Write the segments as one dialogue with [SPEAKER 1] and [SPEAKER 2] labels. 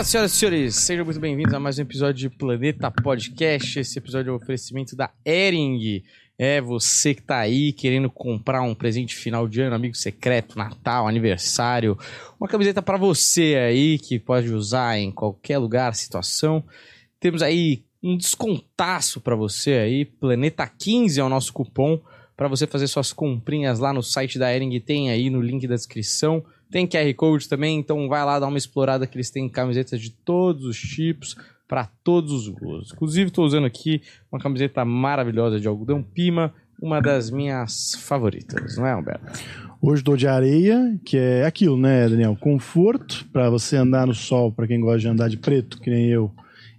[SPEAKER 1] Olá, senhoras e senhores, sejam muito bem-vindos a mais um episódio de Planeta Podcast. Esse episódio é um oferecimento da Ering. É você que tá aí querendo comprar um presente final de ano, amigo secreto, Natal, aniversário, uma camiseta para você aí que pode usar em qualquer lugar, situação. Temos aí um descontaço para você aí, Planeta 15 é o nosso cupom para você fazer suas comprinhas lá no site da Ering, tem aí no link da descrição. Tem QR Code também, então vai lá dar uma explorada que eles têm camisetas de todos os tipos, para todos os gostos. Inclusive, estou usando aqui uma camiseta maravilhosa de algodão pima, uma das minhas favoritas, não é, Humberto?
[SPEAKER 2] Hoje dou de areia, que é aquilo, né, Daniel? Conforto para você andar no sol, para quem gosta de andar de preto, que nem eu.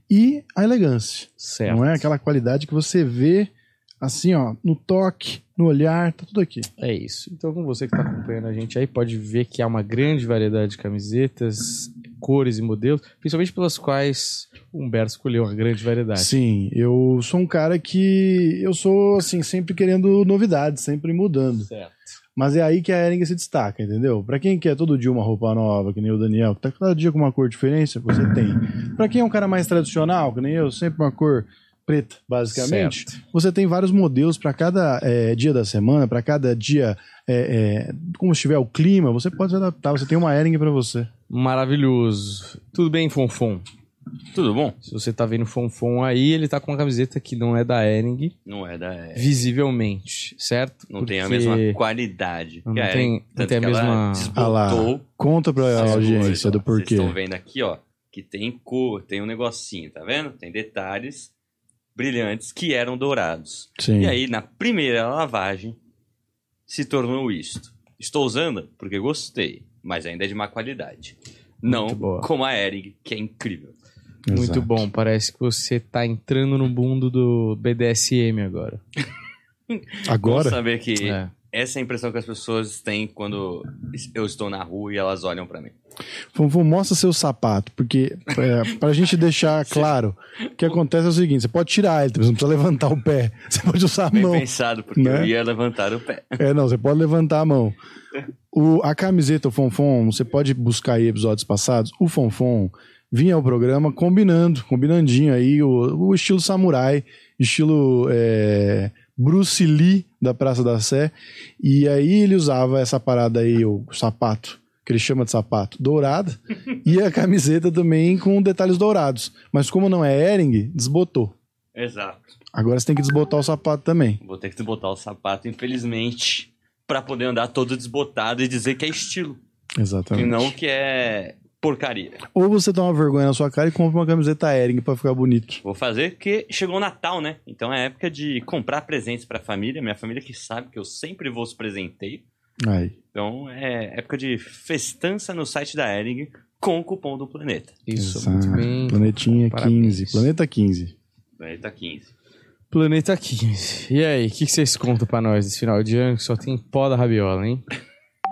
[SPEAKER 2] E a elegância.
[SPEAKER 1] Certo.
[SPEAKER 2] Não é aquela qualidade que você vê assim, ó, no toque, no olhar, tá tudo aqui.
[SPEAKER 1] É isso. Então, com você que está acompanhando a gente aí, pode ver que há uma grande variedade de camisetas, cores e modelos, principalmente pelas quais o Humberto escolheu uma grande variedade.
[SPEAKER 2] Sim, eu sou um cara que eu sou assim sempre querendo novidades, sempre mudando.
[SPEAKER 1] Certo.
[SPEAKER 2] Mas é aí que a Ering se destaca, entendeu? Pra quem quer todo dia uma roupa nova, que nem o Daniel, que tá cada dia com uma cor diferente, você tem. Pra quem é um cara mais tradicional, que nem eu, sempre uma cor preta, basicamente,
[SPEAKER 1] Certo.
[SPEAKER 2] você tem vários modelos para cada é, dia da semana, para cada dia, é, é, como estiver o clima, você pode se adaptar. Você tem uma Ering para você.
[SPEAKER 1] Maravilhoso. Tudo bem, Fonfon?
[SPEAKER 3] Tudo bom?
[SPEAKER 1] Se você tá vendo o Fonfon aí, ele tá com uma camiseta que não é da Ering,
[SPEAKER 3] Não é da. é,
[SPEAKER 1] visivelmente, certo?
[SPEAKER 3] não tem a
[SPEAKER 1] Porque
[SPEAKER 3] mesma qualidade.
[SPEAKER 1] Não
[SPEAKER 3] que a
[SPEAKER 1] tem-
[SPEAKER 3] Ering,
[SPEAKER 1] não tem a
[SPEAKER 3] que ela
[SPEAKER 1] mesma-
[SPEAKER 2] Ah lá,
[SPEAKER 3] Desbotou
[SPEAKER 2] conta pra
[SPEAKER 3] as
[SPEAKER 2] audiência do porquê.
[SPEAKER 3] Vocês estão vendo aqui, ó, que tem cor, tem um negocinho, tá vendo? Tem detalhes brilhantes que eram dourados.
[SPEAKER 2] Sim.
[SPEAKER 3] E aí, na primeira lavagem, se tornou isto. Estou usando porque gostei, mas ainda é de má qualidade. Não
[SPEAKER 1] Muito
[SPEAKER 3] como a Ering, que é incrível.
[SPEAKER 1] Muito
[SPEAKER 2] Exato.
[SPEAKER 1] bom, parece que você tá entrando no mundo do BDSM agora.
[SPEAKER 2] Agora,
[SPEAKER 3] saber que
[SPEAKER 1] É.
[SPEAKER 3] essa é a impressão que as pessoas têm quando eu estou na rua e elas olham pra mim.
[SPEAKER 2] Fonfon, mostra seu sapato, porque é, pra gente deixar claro, o que acontece é o seguinte: você pode tirar ele, você não precisa levantar o pé, você pode usar a
[SPEAKER 3] Bem
[SPEAKER 2] mão.
[SPEAKER 3] pensado, porque
[SPEAKER 2] né?
[SPEAKER 3] eu ia levantar o pé.
[SPEAKER 2] É, não, você pode levantar a mão. O, a camiseta, o Fonfon, você pode buscar aí episódios passados. O Fonfon vinha ao programa combinando, combinandinho aí, o, o estilo samurai, estilo é, Bruce Lee da Praça da Sé. E aí ele usava essa parada aí, o sapato, que ele chama de sapato, dourado, e a camiseta também com detalhes dourados. Mas como não é Ering, desbotou.
[SPEAKER 3] Exato.
[SPEAKER 2] Agora você tem que desbotar o sapato também.
[SPEAKER 3] Vou ter que desbotar o sapato, infelizmente, pra poder andar todo desbotado e dizer que é estilo.
[SPEAKER 2] Exatamente.
[SPEAKER 3] E não que é porcaria.
[SPEAKER 2] Ou você toma vergonha na sua cara e compra uma camiseta Ering pra ficar bonito.
[SPEAKER 3] Vou fazer porque chegou o Natal, né? Então é época de comprar presentes pra família. Minha família que sabe que eu sempre vou os presenteio.
[SPEAKER 2] Aí.
[SPEAKER 3] Então é época de festança no site da Ering com o cupom do Planeta.
[SPEAKER 1] Isso,
[SPEAKER 2] Exato.
[SPEAKER 1] muito bem.
[SPEAKER 2] Planetinha
[SPEAKER 1] Parabéns.
[SPEAKER 2] 15. Planeta 15.
[SPEAKER 3] Planeta 15.
[SPEAKER 1] Planeta 15. E aí, o que, que vocês contam pra nós desse final de ano que só tem pó da rabiola, hein?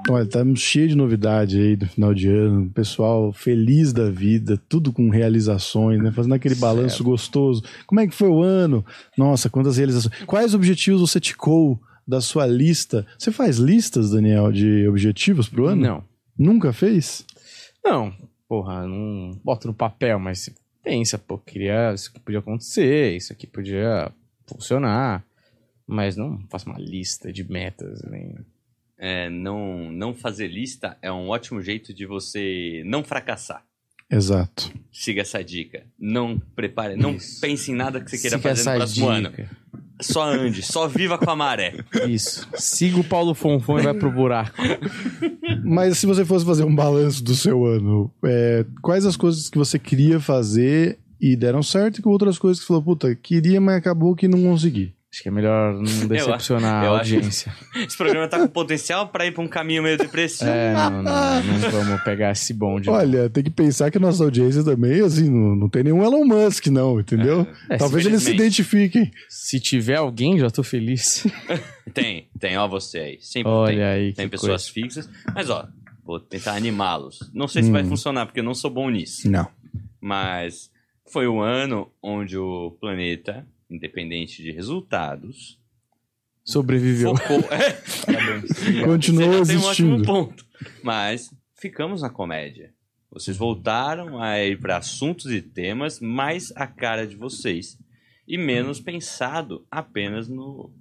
[SPEAKER 2] Olha, tá cheio de novidade aí do final de ano. Pessoal feliz da vida, tudo com realizações, né? Fazendo aquele balanço gostoso. Como é que foi o ano? Nossa, quantas realizações. Quais objetivos você ticou da sua lista? Você faz listas, Daniel, de objetivos pro ano?
[SPEAKER 1] Não.
[SPEAKER 2] Nunca fez?
[SPEAKER 1] Não, porra, não boto no papel, mas você pensa, pô, queria, isso aqui podia acontecer, isso aqui podia funcionar, mas não faço uma lista de metas, nem...
[SPEAKER 3] É, não, não fazer lista é um ótimo jeito de você não fracassar.
[SPEAKER 2] Exato.
[SPEAKER 3] Siga essa dica. Não prepare, não
[SPEAKER 1] Isso.
[SPEAKER 3] pense em nada que você queira
[SPEAKER 1] Siga
[SPEAKER 3] fazer no próximo ano. Só ande, só viva com a maré.
[SPEAKER 1] Isso. Siga o Paulo Fonfon e vai pro buraco.
[SPEAKER 2] Mas se você fosse fazer um balanço do seu ano, é, quais as coisas que você queria fazer e deram certo e outras coisas que você falou, puta, queria, mas acabou que não consegui?
[SPEAKER 1] Acho que é melhor não decepcionar
[SPEAKER 3] eu
[SPEAKER 1] a
[SPEAKER 3] acho-
[SPEAKER 1] audiência.
[SPEAKER 3] Esse programa tá com potencial pra ir pra um caminho meio depressivo.
[SPEAKER 1] É, não, não, não vamos pegar esse bonde. não.
[SPEAKER 2] Olha, tem que pensar que a nossa audiência também, assim, não, não tem nenhum Elon Musk, não, entendeu?
[SPEAKER 1] É,
[SPEAKER 2] Talvez eles se identifiquem.
[SPEAKER 1] Se tiver alguém, já tô feliz.
[SPEAKER 3] Tem, tem, ó, você aí. Sempre
[SPEAKER 1] Olha
[SPEAKER 3] tem.
[SPEAKER 1] aí,
[SPEAKER 3] Tem
[SPEAKER 1] que
[SPEAKER 3] pessoas fixas. Mas, ó, vou tentar animá-los. Não sei se vai
[SPEAKER 2] Hum.
[SPEAKER 3] funcionar, porque eu não sou bom nisso.
[SPEAKER 2] Não.
[SPEAKER 3] Mas foi o ano onde o planeta, independente de resultados,
[SPEAKER 1] Sobreviveu.
[SPEAKER 3] focou. É.
[SPEAKER 2] Continuou
[SPEAKER 3] Você já tem um
[SPEAKER 2] existindo.
[SPEAKER 3] ponto. Mas ficamos na comédia. Vocês voltaram a ir para assuntos e temas mais a cara de vocês. E menos pensado apenas no,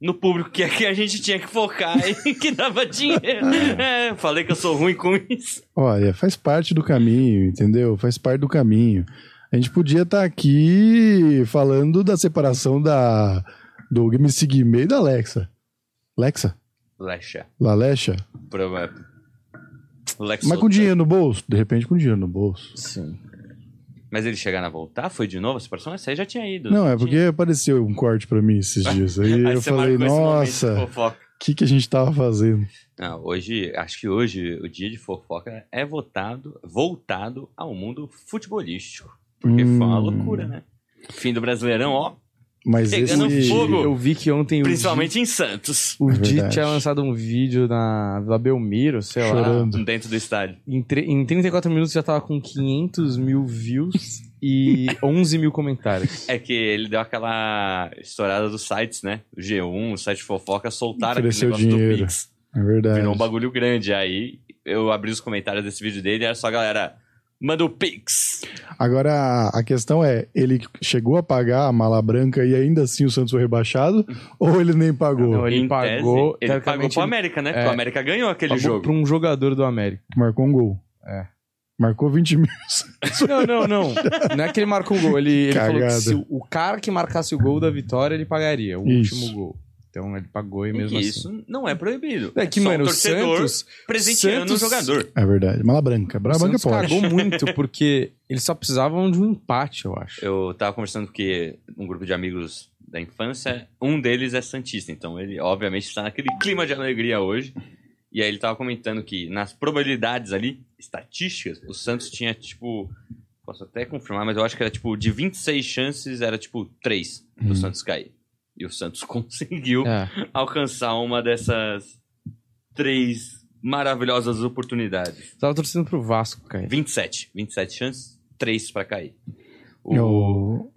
[SPEAKER 3] no público que, que a gente tinha que focar e que dava dinheiro. É, falei que eu sou ruim com isso.
[SPEAKER 2] Olha, faz parte do caminho, entendeu? Faz parte do caminho. A gente podia estar aqui falando da separação da do MC Guimê e da Alexa. Alexa?
[SPEAKER 3] Lecha.
[SPEAKER 2] Lalecha?
[SPEAKER 3] Pro- é, Lex
[SPEAKER 2] Mas com dinheiro no bolso? De repente com dinheiro no bolso.
[SPEAKER 1] Sim.
[SPEAKER 3] Mas eles chegaram a voltar? Foi de novo a separação? Essa aí já tinha ido.
[SPEAKER 2] Não, é
[SPEAKER 3] tinha?
[SPEAKER 2] porque apareceu um corte pra mim esses dias. Aí
[SPEAKER 3] Aí
[SPEAKER 2] eu falei, nossa, o que, que a gente tava fazendo?
[SPEAKER 3] Não, hoje, acho que hoje o dia de fofoca é votado, voltado ao mundo futebolístico. Porque foi uma
[SPEAKER 2] Hum.
[SPEAKER 3] loucura, né? Fim do Brasileirão, ó.
[SPEAKER 2] Mas
[SPEAKER 3] Pegando
[SPEAKER 2] esse...
[SPEAKER 3] fogo.
[SPEAKER 1] Eu vi que ontem
[SPEAKER 3] Principalmente em Santos.
[SPEAKER 1] o
[SPEAKER 2] É
[SPEAKER 1] Di tinha lançado um vídeo na Vila Belmiro, sei lá.
[SPEAKER 2] Chorando.
[SPEAKER 3] Dentro do estádio.
[SPEAKER 1] Em, tre- em 34 minutos já tava com 500 mil views e 11 mil comentários.
[SPEAKER 3] É que ele deu aquela estourada dos sites, né? O G1, o site fofoca, soltaram aquele negócio
[SPEAKER 2] dinheiro.
[SPEAKER 3] do Pix.
[SPEAKER 2] É verdade.
[SPEAKER 3] Virou um bagulho grande. Aí eu abri os comentários desse vídeo dele e era só a galera. Manda o Pix.
[SPEAKER 2] Agora, a questão é, ele chegou a pagar a mala branca e ainda assim o Santos foi rebaixado? ou ele nem pagou?
[SPEAKER 1] Não, ele
[SPEAKER 3] Em
[SPEAKER 1] pagou,
[SPEAKER 3] tese, ele pagou pro América, né?
[SPEAKER 1] é.
[SPEAKER 3] Porque o América ganhou aquele
[SPEAKER 1] Pagou
[SPEAKER 3] jogo.
[SPEAKER 1] pra um jogador do América.
[SPEAKER 2] Marcou um gol.
[SPEAKER 1] É.
[SPEAKER 2] Marcou 20 mil.
[SPEAKER 1] Não, não, não. Não é que ele marcou um gol. Ele, ele falou que se o, o cara que marcasse o gol da vitória, ele pagaria. O
[SPEAKER 2] Isso.
[SPEAKER 1] último gol. Então ele pagou e
[SPEAKER 3] E
[SPEAKER 1] mesmo
[SPEAKER 3] que
[SPEAKER 1] assim.
[SPEAKER 3] isso não é proibido.
[SPEAKER 1] É que,
[SPEAKER 3] só
[SPEAKER 1] mano,
[SPEAKER 3] o
[SPEAKER 1] o Santos.
[SPEAKER 3] presenteando
[SPEAKER 1] Santos-
[SPEAKER 3] o jogador.
[SPEAKER 2] É verdade. Mala branca. Mala branca
[SPEAKER 1] Santos
[SPEAKER 2] pode.
[SPEAKER 1] cagou muito, porque eles só precisavam de um empate, eu acho.
[SPEAKER 3] Eu tava conversando que um grupo de amigos da infância, um deles é Santista, então ele obviamente está naquele clima de alegria hoje. E aí ele tava comentando que nas probabilidades ali, estatísticas, o Santos tinha tipo. Posso até confirmar, mas eu acho que era tipo, de 26 chances, era tipo 3 do
[SPEAKER 2] Hum.
[SPEAKER 3] Santos cair. E o Santos conseguiu
[SPEAKER 1] É.
[SPEAKER 3] alcançar uma dessas três maravilhosas oportunidades.
[SPEAKER 1] Tava torcendo pro Vasco, cara.
[SPEAKER 3] 27. 27 chances, 3 pra cair. O...
[SPEAKER 2] O...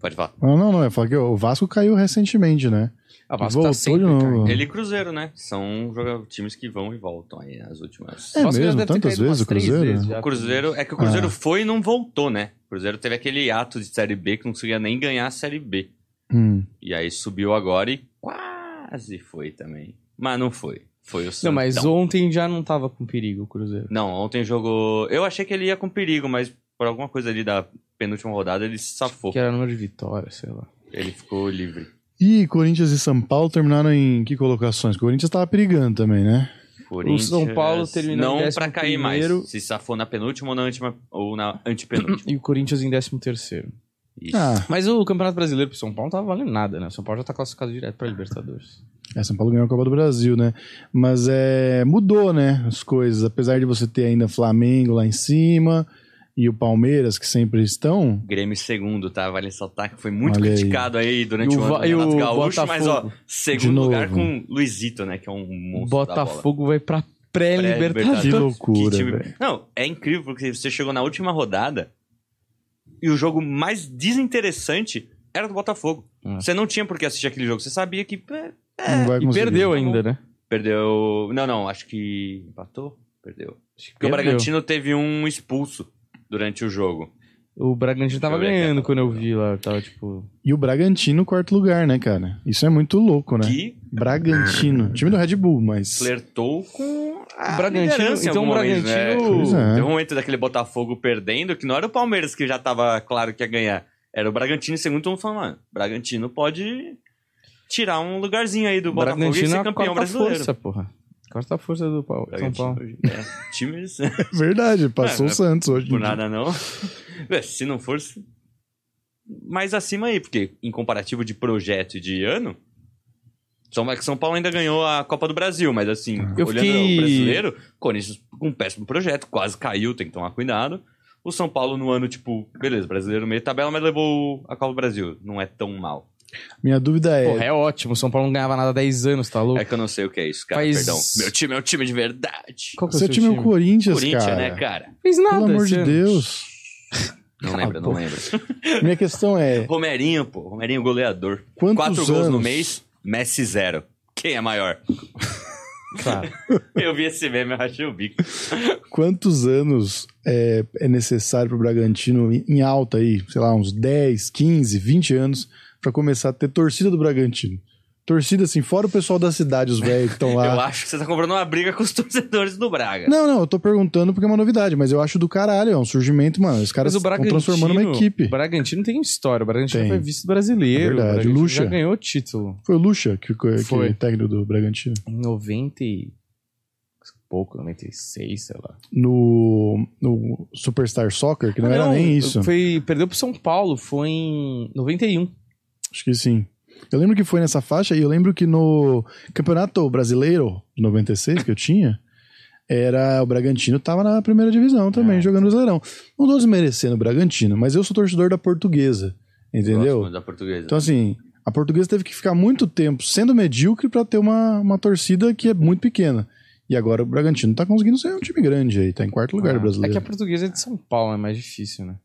[SPEAKER 3] Pode falar.
[SPEAKER 2] Não, não, não. Eu falo que o Vasco caiu recentemente, né?
[SPEAKER 1] A Vasco
[SPEAKER 2] Voltou
[SPEAKER 1] tá sempre
[SPEAKER 2] de novo.
[SPEAKER 1] caindo.
[SPEAKER 3] Ele e Cruzeiro, né? São times que vão e voltam aí nas últimas.
[SPEAKER 2] É
[SPEAKER 1] Vasco
[SPEAKER 2] mesmo? Tantas vezes o Cruzeiro?
[SPEAKER 1] vezes já.
[SPEAKER 3] O Cruzeiro, é que o Cruzeiro
[SPEAKER 2] Ah.
[SPEAKER 3] foi e não voltou, né? O Cruzeiro teve aquele ato de Série B que não conseguia nem ganhar a Série B.
[SPEAKER 2] Hum.
[SPEAKER 3] E aí subiu agora e quase foi também. Mas não foi. Foi o
[SPEAKER 1] Não, mas
[SPEAKER 3] Santão.
[SPEAKER 1] ontem já não tava com perigo o Cruzeiro.
[SPEAKER 3] Não, ontem jogou... Eu achei que ele ia com perigo, mas por alguma coisa ali da penúltima rodada ele se safou.
[SPEAKER 1] Que era número de vitória, sei lá.
[SPEAKER 3] Ele ficou livre.
[SPEAKER 2] E Corinthians e São Paulo terminaram em que colocações? O Corinthians tava perigando também, né?
[SPEAKER 3] Corinthians,
[SPEAKER 1] São Paulo terminou em
[SPEAKER 3] Não
[SPEAKER 1] décimo
[SPEAKER 3] pra cair mais.
[SPEAKER 1] primeiro.
[SPEAKER 3] Se safou na penúltima ou na, última, ou na antepenúltima.
[SPEAKER 1] E o Corinthians em 13 terceiro.
[SPEAKER 3] Isso.
[SPEAKER 2] Ah,
[SPEAKER 1] Mas o Campeonato Brasileiro pro São Paulo não tava valendo nada, né? O São Paulo já tá classificado direto pra Libertadores.
[SPEAKER 2] é, São Paulo ganhou a Copa do Brasil, né? Mas é, mudou, né? As coisas. Apesar de você ter ainda Flamengo lá em cima e o Palmeiras, que sempre estão.
[SPEAKER 3] Grêmio segundo, tá? Vale ressaltar que foi muito
[SPEAKER 2] Olha aí.
[SPEAKER 3] criticado aí, durante
[SPEAKER 1] E o
[SPEAKER 3] o ano do
[SPEAKER 1] e
[SPEAKER 3] Gaúcho, mas ó,
[SPEAKER 1] Botafogo?
[SPEAKER 3] Segundo lugar com Luizito, né? Que é um monstro da bola.
[SPEAKER 1] Botafogo vai pra
[SPEAKER 3] Pré-Libertadores.
[SPEAKER 1] pré-Libertadores.
[SPEAKER 2] Que loucura,
[SPEAKER 3] Que time-. Não, é incrível porque você chegou na última rodada e o jogo mais desinteressante era do Botafogo.
[SPEAKER 1] Ah.
[SPEAKER 3] Você não tinha por que assistir aquele jogo. Você sabia que é,
[SPEAKER 2] vai
[SPEAKER 1] E perdeu ainda, né?
[SPEAKER 3] perdeu. Não, não, acho que empatou. Perdeu.
[SPEAKER 1] Acho que
[SPEAKER 3] Porque o
[SPEAKER 1] perdeu.
[SPEAKER 3] Bragantino teve um expulso durante o jogo.
[SPEAKER 1] O Bragantino tava ganhando quando eu vi lá. Tava tipo.
[SPEAKER 2] E o Bragantino, quarto lugar, né, cara? Isso é muito louco, né?
[SPEAKER 3] Que
[SPEAKER 2] Bragantino. Time do Red Bull, mas.
[SPEAKER 3] flertou com
[SPEAKER 1] O Bragantino-
[SPEAKER 3] liderança em
[SPEAKER 1] então
[SPEAKER 3] algum
[SPEAKER 1] o
[SPEAKER 3] momento,
[SPEAKER 1] Bragantino-
[SPEAKER 2] Pois
[SPEAKER 3] né?
[SPEAKER 2] é.
[SPEAKER 3] Teve um momento daquele Botafogo perdendo, que não era o Palmeiras que já tava claro que ia ganhar. Era o Bragantino em segundo, todo mundo falando, mano, Bragantino pode tirar um lugarzinho aí do Botafogo e
[SPEAKER 1] Bragantino é
[SPEAKER 3] ser
[SPEAKER 1] a
[SPEAKER 3] campeão
[SPEAKER 1] quarta
[SPEAKER 3] brasileiro.
[SPEAKER 1] força, porra. Quarta força do Pau- São Paulo.
[SPEAKER 3] é, times,
[SPEAKER 2] Verdade, passou
[SPEAKER 3] É,
[SPEAKER 2] o Santos hoje.
[SPEAKER 3] por
[SPEAKER 2] dia.
[SPEAKER 3] nada não. É, Se não fosse mais acima aí, porque em comparativo de projeto e de ano, São, é que São Paulo ainda ganhou a Copa do Brasil, mas assim,
[SPEAKER 1] Eu
[SPEAKER 3] olhando
[SPEAKER 1] fiquei-
[SPEAKER 3] o brasileiro, Corinthians com um péssimo projeto, quase caiu, tem que tomar cuidado. O São Paulo no ano, tipo, beleza, brasileiro meio tabela, mas levou a Copa do Brasil. Não é tão mal.
[SPEAKER 2] Minha dúvida é.
[SPEAKER 1] Porra, é ótimo. O São Paulo não ganhava nada há 10 anos, tá louco?
[SPEAKER 3] É que eu não sei o que é isso, cara.
[SPEAKER 1] Faz-
[SPEAKER 3] Perdão. Meu time é um time de verdade.
[SPEAKER 1] Qual que é o
[SPEAKER 2] seu time é o Corinthians,
[SPEAKER 3] Corinthians,
[SPEAKER 2] cara.
[SPEAKER 3] né, cara?
[SPEAKER 1] Fez nada.
[SPEAKER 2] Pelo amor de
[SPEAKER 1] ano.
[SPEAKER 2] Deus.
[SPEAKER 3] Não
[SPEAKER 2] Cala
[SPEAKER 3] lembro,
[SPEAKER 2] a
[SPEAKER 3] não lembro.
[SPEAKER 2] Minha questão é.
[SPEAKER 3] Romerinho, pô. Romerinho goleador.
[SPEAKER 2] Quantos
[SPEAKER 3] Quatro gols no
[SPEAKER 2] anos?
[SPEAKER 3] mês, Messi zero. Quem é maior?
[SPEAKER 1] Claro.
[SPEAKER 3] Eu vi esse meme, eu achei o bico.
[SPEAKER 2] Quantos anos é, é necessário pro Bragantino em em alta aí? Sei lá, uns 10, 15, 20 anos pra começar a ter torcida do Bragantino. Torcida assim, fora o pessoal da cidade, os velhos que estão
[SPEAKER 3] Eu
[SPEAKER 2] lá.
[SPEAKER 3] acho que você tá comprando uma briga com os torcedores do Braga.
[SPEAKER 2] Não, não, eu tô perguntando porque é uma novidade, mas eu acho do caralho, é um surgimento, mano. Os caras estão transformando uma equipe.
[SPEAKER 1] O Bragantino tem história. O Bragantino
[SPEAKER 2] Tem.
[SPEAKER 1] foi vice brasileiro.
[SPEAKER 2] É verdade,
[SPEAKER 1] O
[SPEAKER 2] Lucha.
[SPEAKER 1] já ganhou título.
[SPEAKER 2] Foi o Lucha que, que,
[SPEAKER 1] Foi.
[SPEAKER 2] é técnico do Bragantino.
[SPEAKER 1] Em 90 e... pouco, 96, sei lá.
[SPEAKER 2] No, no Superstar Soccer, que não, era nem isso.
[SPEAKER 1] Foi, perdeu pro São Paulo, foi em 91.
[SPEAKER 2] Acho que sim. Eu lembro que foi nessa faixa e eu lembro que no Campeonato Brasileiro de 96 que eu tinha, era o Bragantino tava na primeira divisão também,
[SPEAKER 1] É.
[SPEAKER 2] jogando Brasileirão. Não tô desmerecendo o Bragantino, mas eu sou torcedor da Portuguesa, entendeu?
[SPEAKER 3] Da portuguesa.
[SPEAKER 2] Então assim, a Portuguesa teve que ficar muito tempo sendo medíocre pra ter uma, uma torcida que é muito pequena. E agora o Bragantino tá conseguindo ser um time grande aí, tá em quarto lugar
[SPEAKER 1] Ah,
[SPEAKER 2] do brasileiro.
[SPEAKER 1] É que a portuguesa é de São Paulo, é mais difícil, né?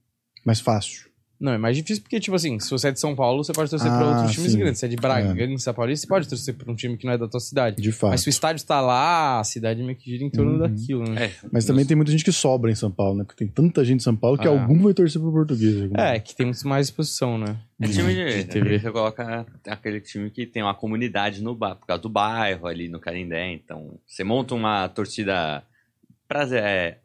[SPEAKER 2] Mais fácil.
[SPEAKER 1] Não, é mais difícil porque, tipo assim, se você é de São Paulo, você pode torcer pra
[SPEAKER 2] Ah,
[SPEAKER 1] outros times
[SPEAKER 2] sim.
[SPEAKER 1] grandes. Se é de Braga, em São Paulo, você pode torcer pra um time que não é da tua cidade.
[SPEAKER 2] De fato.
[SPEAKER 1] Mas se o estádio está lá, a cidade meio que gira em torno
[SPEAKER 2] Uhum.
[SPEAKER 1] daquilo, né?
[SPEAKER 3] É,
[SPEAKER 2] Mas também tem muita gente que sobra em São Paulo, né? Porque tem tanta gente em São Paulo que
[SPEAKER 1] Ah.
[SPEAKER 2] algum vai torcer pro português.
[SPEAKER 1] É, que tem muito mais exposição, né?
[SPEAKER 3] É time de,
[SPEAKER 1] de TV.
[SPEAKER 3] Você coloca aquele time que tem uma comunidade no bairro, por causa do bairro ali no Canindé. Então, você monta uma torcida prazer, é,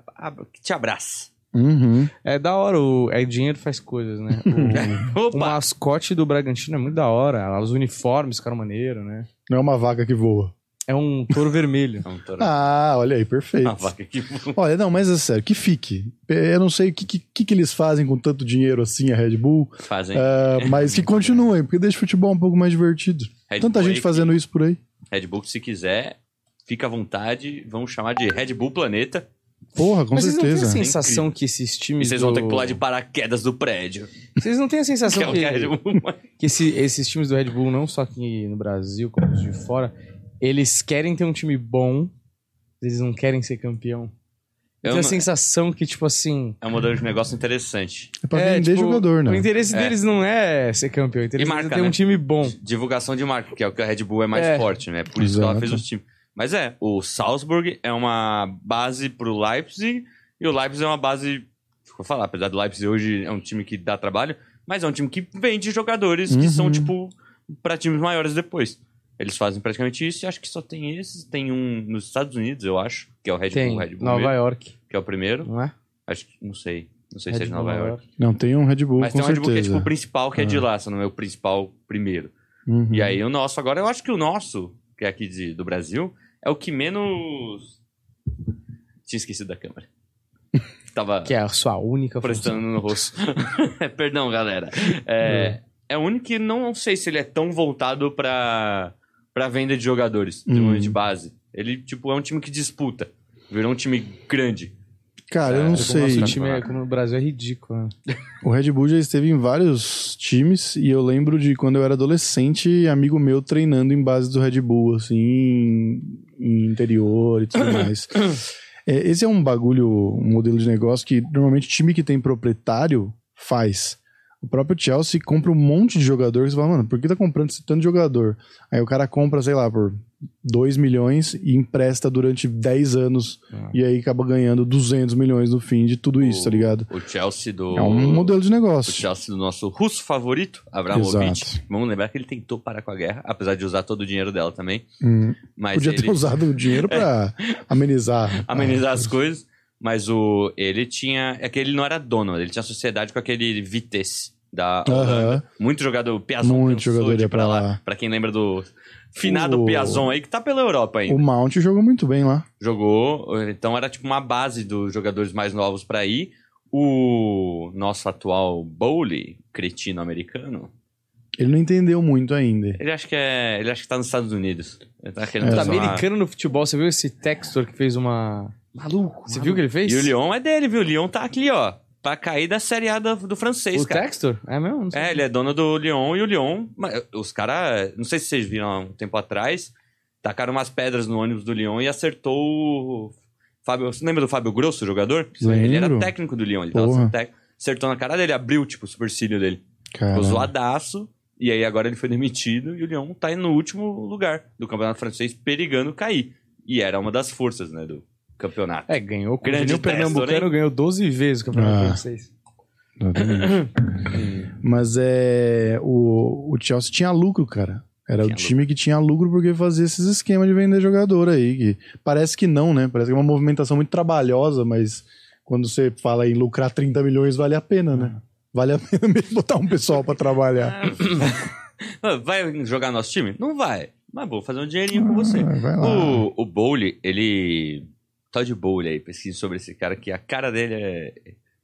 [SPEAKER 3] que te abraça.
[SPEAKER 2] Uhum.
[SPEAKER 1] É da hora, o é dinheiro faz coisas, né? O, o mascote do Bragantino é muito da hora. Os uniformes ficaram maneiro, né?
[SPEAKER 2] Não é uma vaca que voa.
[SPEAKER 1] É um touro vermelho.
[SPEAKER 3] É um touro-
[SPEAKER 2] Ah, olha aí, perfeito.
[SPEAKER 3] uma vaca que voa.
[SPEAKER 2] Olha, não, mas é sério, que fique. Eu não sei o que, que, que eles fazem com tanto dinheiro assim, a Red Bull,
[SPEAKER 3] fazem
[SPEAKER 2] ah, mas que continuem, porque deixa o futebol um pouco mais divertido.
[SPEAKER 3] Red
[SPEAKER 2] Tanta
[SPEAKER 3] Bull
[SPEAKER 2] gente fazendo isso por aí.
[SPEAKER 3] que- Red Bull, se quiser, fica à vontade. Vamos chamar de Red Bull Planeta.
[SPEAKER 2] Porra, com
[SPEAKER 1] Mas vocês não têm a
[SPEAKER 2] certeza.
[SPEAKER 1] sensação que esses
[SPEAKER 3] E
[SPEAKER 1] times.
[SPEAKER 3] vocês
[SPEAKER 1] do...
[SPEAKER 3] vão ter que pular de paraquedas do prédio.
[SPEAKER 1] Vocês não têm a
[SPEAKER 3] Que
[SPEAKER 1] sensação
[SPEAKER 3] é o
[SPEAKER 1] que,
[SPEAKER 3] que a Red Bull
[SPEAKER 1] que esse- esses times do Red Bull, não só aqui no Brasil, como os de fora, eles querem ter um time bom, eles não querem ser campeão. Eu tenho a sensação que, tipo assim.
[SPEAKER 3] É um modelo de negócio interessante.
[SPEAKER 2] É pra
[SPEAKER 1] é,
[SPEAKER 2] vender
[SPEAKER 1] tipo,
[SPEAKER 2] jogador, né?
[SPEAKER 1] O interesse
[SPEAKER 3] É.
[SPEAKER 1] deles não é ser campeão, o interesse
[SPEAKER 3] marca,
[SPEAKER 1] deles é ter um
[SPEAKER 3] né?
[SPEAKER 1] time bom.
[SPEAKER 3] Divulgação de marca, que é o que a Red Bull é mais
[SPEAKER 1] É.
[SPEAKER 3] forte, né? Por isso que ela
[SPEAKER 2] Exato.
[SPEAKER 3] fez os times. Mas é, o Salzburg é uma base pro Leipzig e o Leipzig é uma base. Vou falar, apesar do Leipzig hoje é um time que dá trabalho, mas é um time que vende jogadores que
[SPEAKER 2] Uhum.
[SPEAKER 3] são, tipo, pra times maiores depois. Eles fazem praticamente isso e acho que só tem esses. Tem um nos Estados Unidos, eu acho, que é o Red
[SPEAKER 1] Tem,
[SPEAKER 3] Bull, Red Bull
[SPEAKER 1] Nova
[SPEAKER 3] mesmo,
[SPEAKER 1] York,
[SPEAKER 3] que é o primeiro.
[SPEAKER 1] não é?
[SPEAKER 3] Acho que, não sei. Não sei
[SPEAKER 1] Red
[SPEAKER 3] se é de Nova York.
[SPEAKER 2] Não, tem um Red Bull,
[SPEAKER 3] Mas tem um Red Bull que é
[SPEAKER 2] certeza.
[SPEAKER 3] tipo o principal, que é de
[SPEAKER 2] Ah.
[SPEAKER 3] lá, se não é o principal primeiro.
[SPEAKER 2] Uhum.
[SPEAKER 3] E aí o nosso, agora eu acho que o nosso, que é aqui de, do Brasil, é o que menos. Tinha esquecido da câmera. Tava
[SPEAKER 1] Que é a sua única função.
[SPEAKER 3] prestando no rosto. Perdão, galera. É, é o único que não sei se ele é tão voltado pra, pra venda de jogadores, de,
[SPEAKER 2] Hum.
[SPEAKER 3] de base. Ele, tipo, é um time que disputa. Virou um time grande.
[SPEAKER 2] Cara, eu
[SPEAKER 3] É,
[SPEAKER 2] não sei.
[SPEAKER 1] nosso time é, como no Brasil é ridículo. né?
[SPEAKER 2] O Red Bull já esteve em vários times e eu lembro de quando eu era adolescente, amigo meu treinando em base do Red Bull, assim, em, em interior e tudo mais. É, esse é um bagulho, um modelo de negócio que normalmente time que tem proprietário faz. O próprio Chelsea compra um monte de jogador que você fala, mano, por que tá comprando esse tanto de jogador? Aí o cara compra, sei lá, por 2 milhões e empresta durante 10 anos
[SPEAKER 1] Ah.
[SPEAKER 2] e aí acaba ganhando 200 milhões no fim de tudo isso,
[SPEAKER 3] O-
[SPEAKER 2] tá ligado?
[SPEAKER 3] O Chelsea do.
[SPEAKER 2] É um modelo de
[SPEAKER 3] O
[SPEAKER 2] negócio.
[SPEAKER 3] Chelsea do nosso russo favorito, Abramovich.
[SPEAKER 2] Exato.
[SPEAKER 3] Vamos lembrar que ele tentou parar com a guerra, apesar de usar todo o dinheiro dela também.
[SPEAKER 2] Hum.
[SPEAKER 3] Mas
[SPEAKER 2] Podia
[SPEAKER 3] ele
[SPEAKER 2] ter usado o dinheiro pra amenizar.
[SPEAKER 3] amenizar as coisas. Mas o ele tinha. É que ele não era dono, ele tinha sociedade com aquele Vitesse da. Muito jogador, Piazon
[SPEAKER 2] Muito jogador
[SPEAKER 3] de
[SPEAKER 2] ia pra lá.
[SPEAKER 3] Pra quem lembra do finado
[SPEAKER 2] O-
[SPEAKER 3] Piazon aí, que tá pela Europa ainda.
[SPEAKER 2] O Mount jogou muito bem lá.
[SPEAKER 3] Jogou, então era tipo uma base dos jogadores mais novos pra ir. O nosso atual Bowley, cretino americano,
[SPEAKER 2] Ele não entendeu muito ainda.
[SPEAKER 3] ele acha que é. Ele acha que tá nos Estados Unidos. Ele tá querendo
[SPEAKER 2] É.
[SPEAKER 1] Tá americano no futebol, você viu esse Textor que fez uma. Maluco. Você viu o que ele fez?
[SPEAKER 3] E o Lyon é dele, viu? O Lyon tá aqui, ó. Pra cair da Série A do, do francês,
[SPEAKER 1] O
[SPEAKER 3] cara.
[SPEAKER 1] Textor? É mesmo? Não sei.
[SPEAKER 3] É, ele é dono do Lyon e o Lyon. Os caras. Não sei se vocês viram há um tempo atrás. Tacaram umas pedras no ônibus do Lyon e acertou o. Fábio, você lembra do Fábio Grosso, o jogador? Ele era
[SPEAKER 2] Lembro.
[SPEAKER 3] técnico do Lyon. Ele
[SPEAKER 2] Porra.
[SPEAKER 3] técnico. Acertou na cara dele, abriu, tipo, o supercílio dele. Ficou
[SPEAKER 2] Cara.
[SPEAKER 3] zoadaço. E aí agora ele foi demitido e o Lyon tá aí no último lugar do Campeonato Francês, perigando cair. E era uma das forças, né, do campeonato.
[SPEAKER 1] É, ganhou. Com
[SPEAKER 3] Grande
[SPEAKER 1] o Pernambucano
[SPEAKER 3] né?
[SPEAKER 1] ganhou 12 vezes o campeonato
[SPEAKER 2] Ah.
[SPEAKER 1] francês.
[SPEAKER 2] Exatamente. Mas é. O, o Chelsea tinha lucro, cara. Era
[SPEAKER 3] Tinha
[SPEAKER 2] o time que tinha lucro porque fazia esses esquemas de vender jogador aí. Que parece que não, né? Parece que é uma movimentação muito trabalhosa, mas quando você fala em lucrar 30 milhões, vale a pena, né? Vale a pena mesmo botar um pessoal pra trabalhar.
[SPEAKER 3] Ah, Vai jogar nosso time? Não vai. Mas vou fazer um dinheirinho com você.
[SPEAKER 2] Ah, vai lá.
[SPEAKER 3] O, o Bowley, ele. Todd Bowley aí, pesquise sobre esse cara, que a cara dele é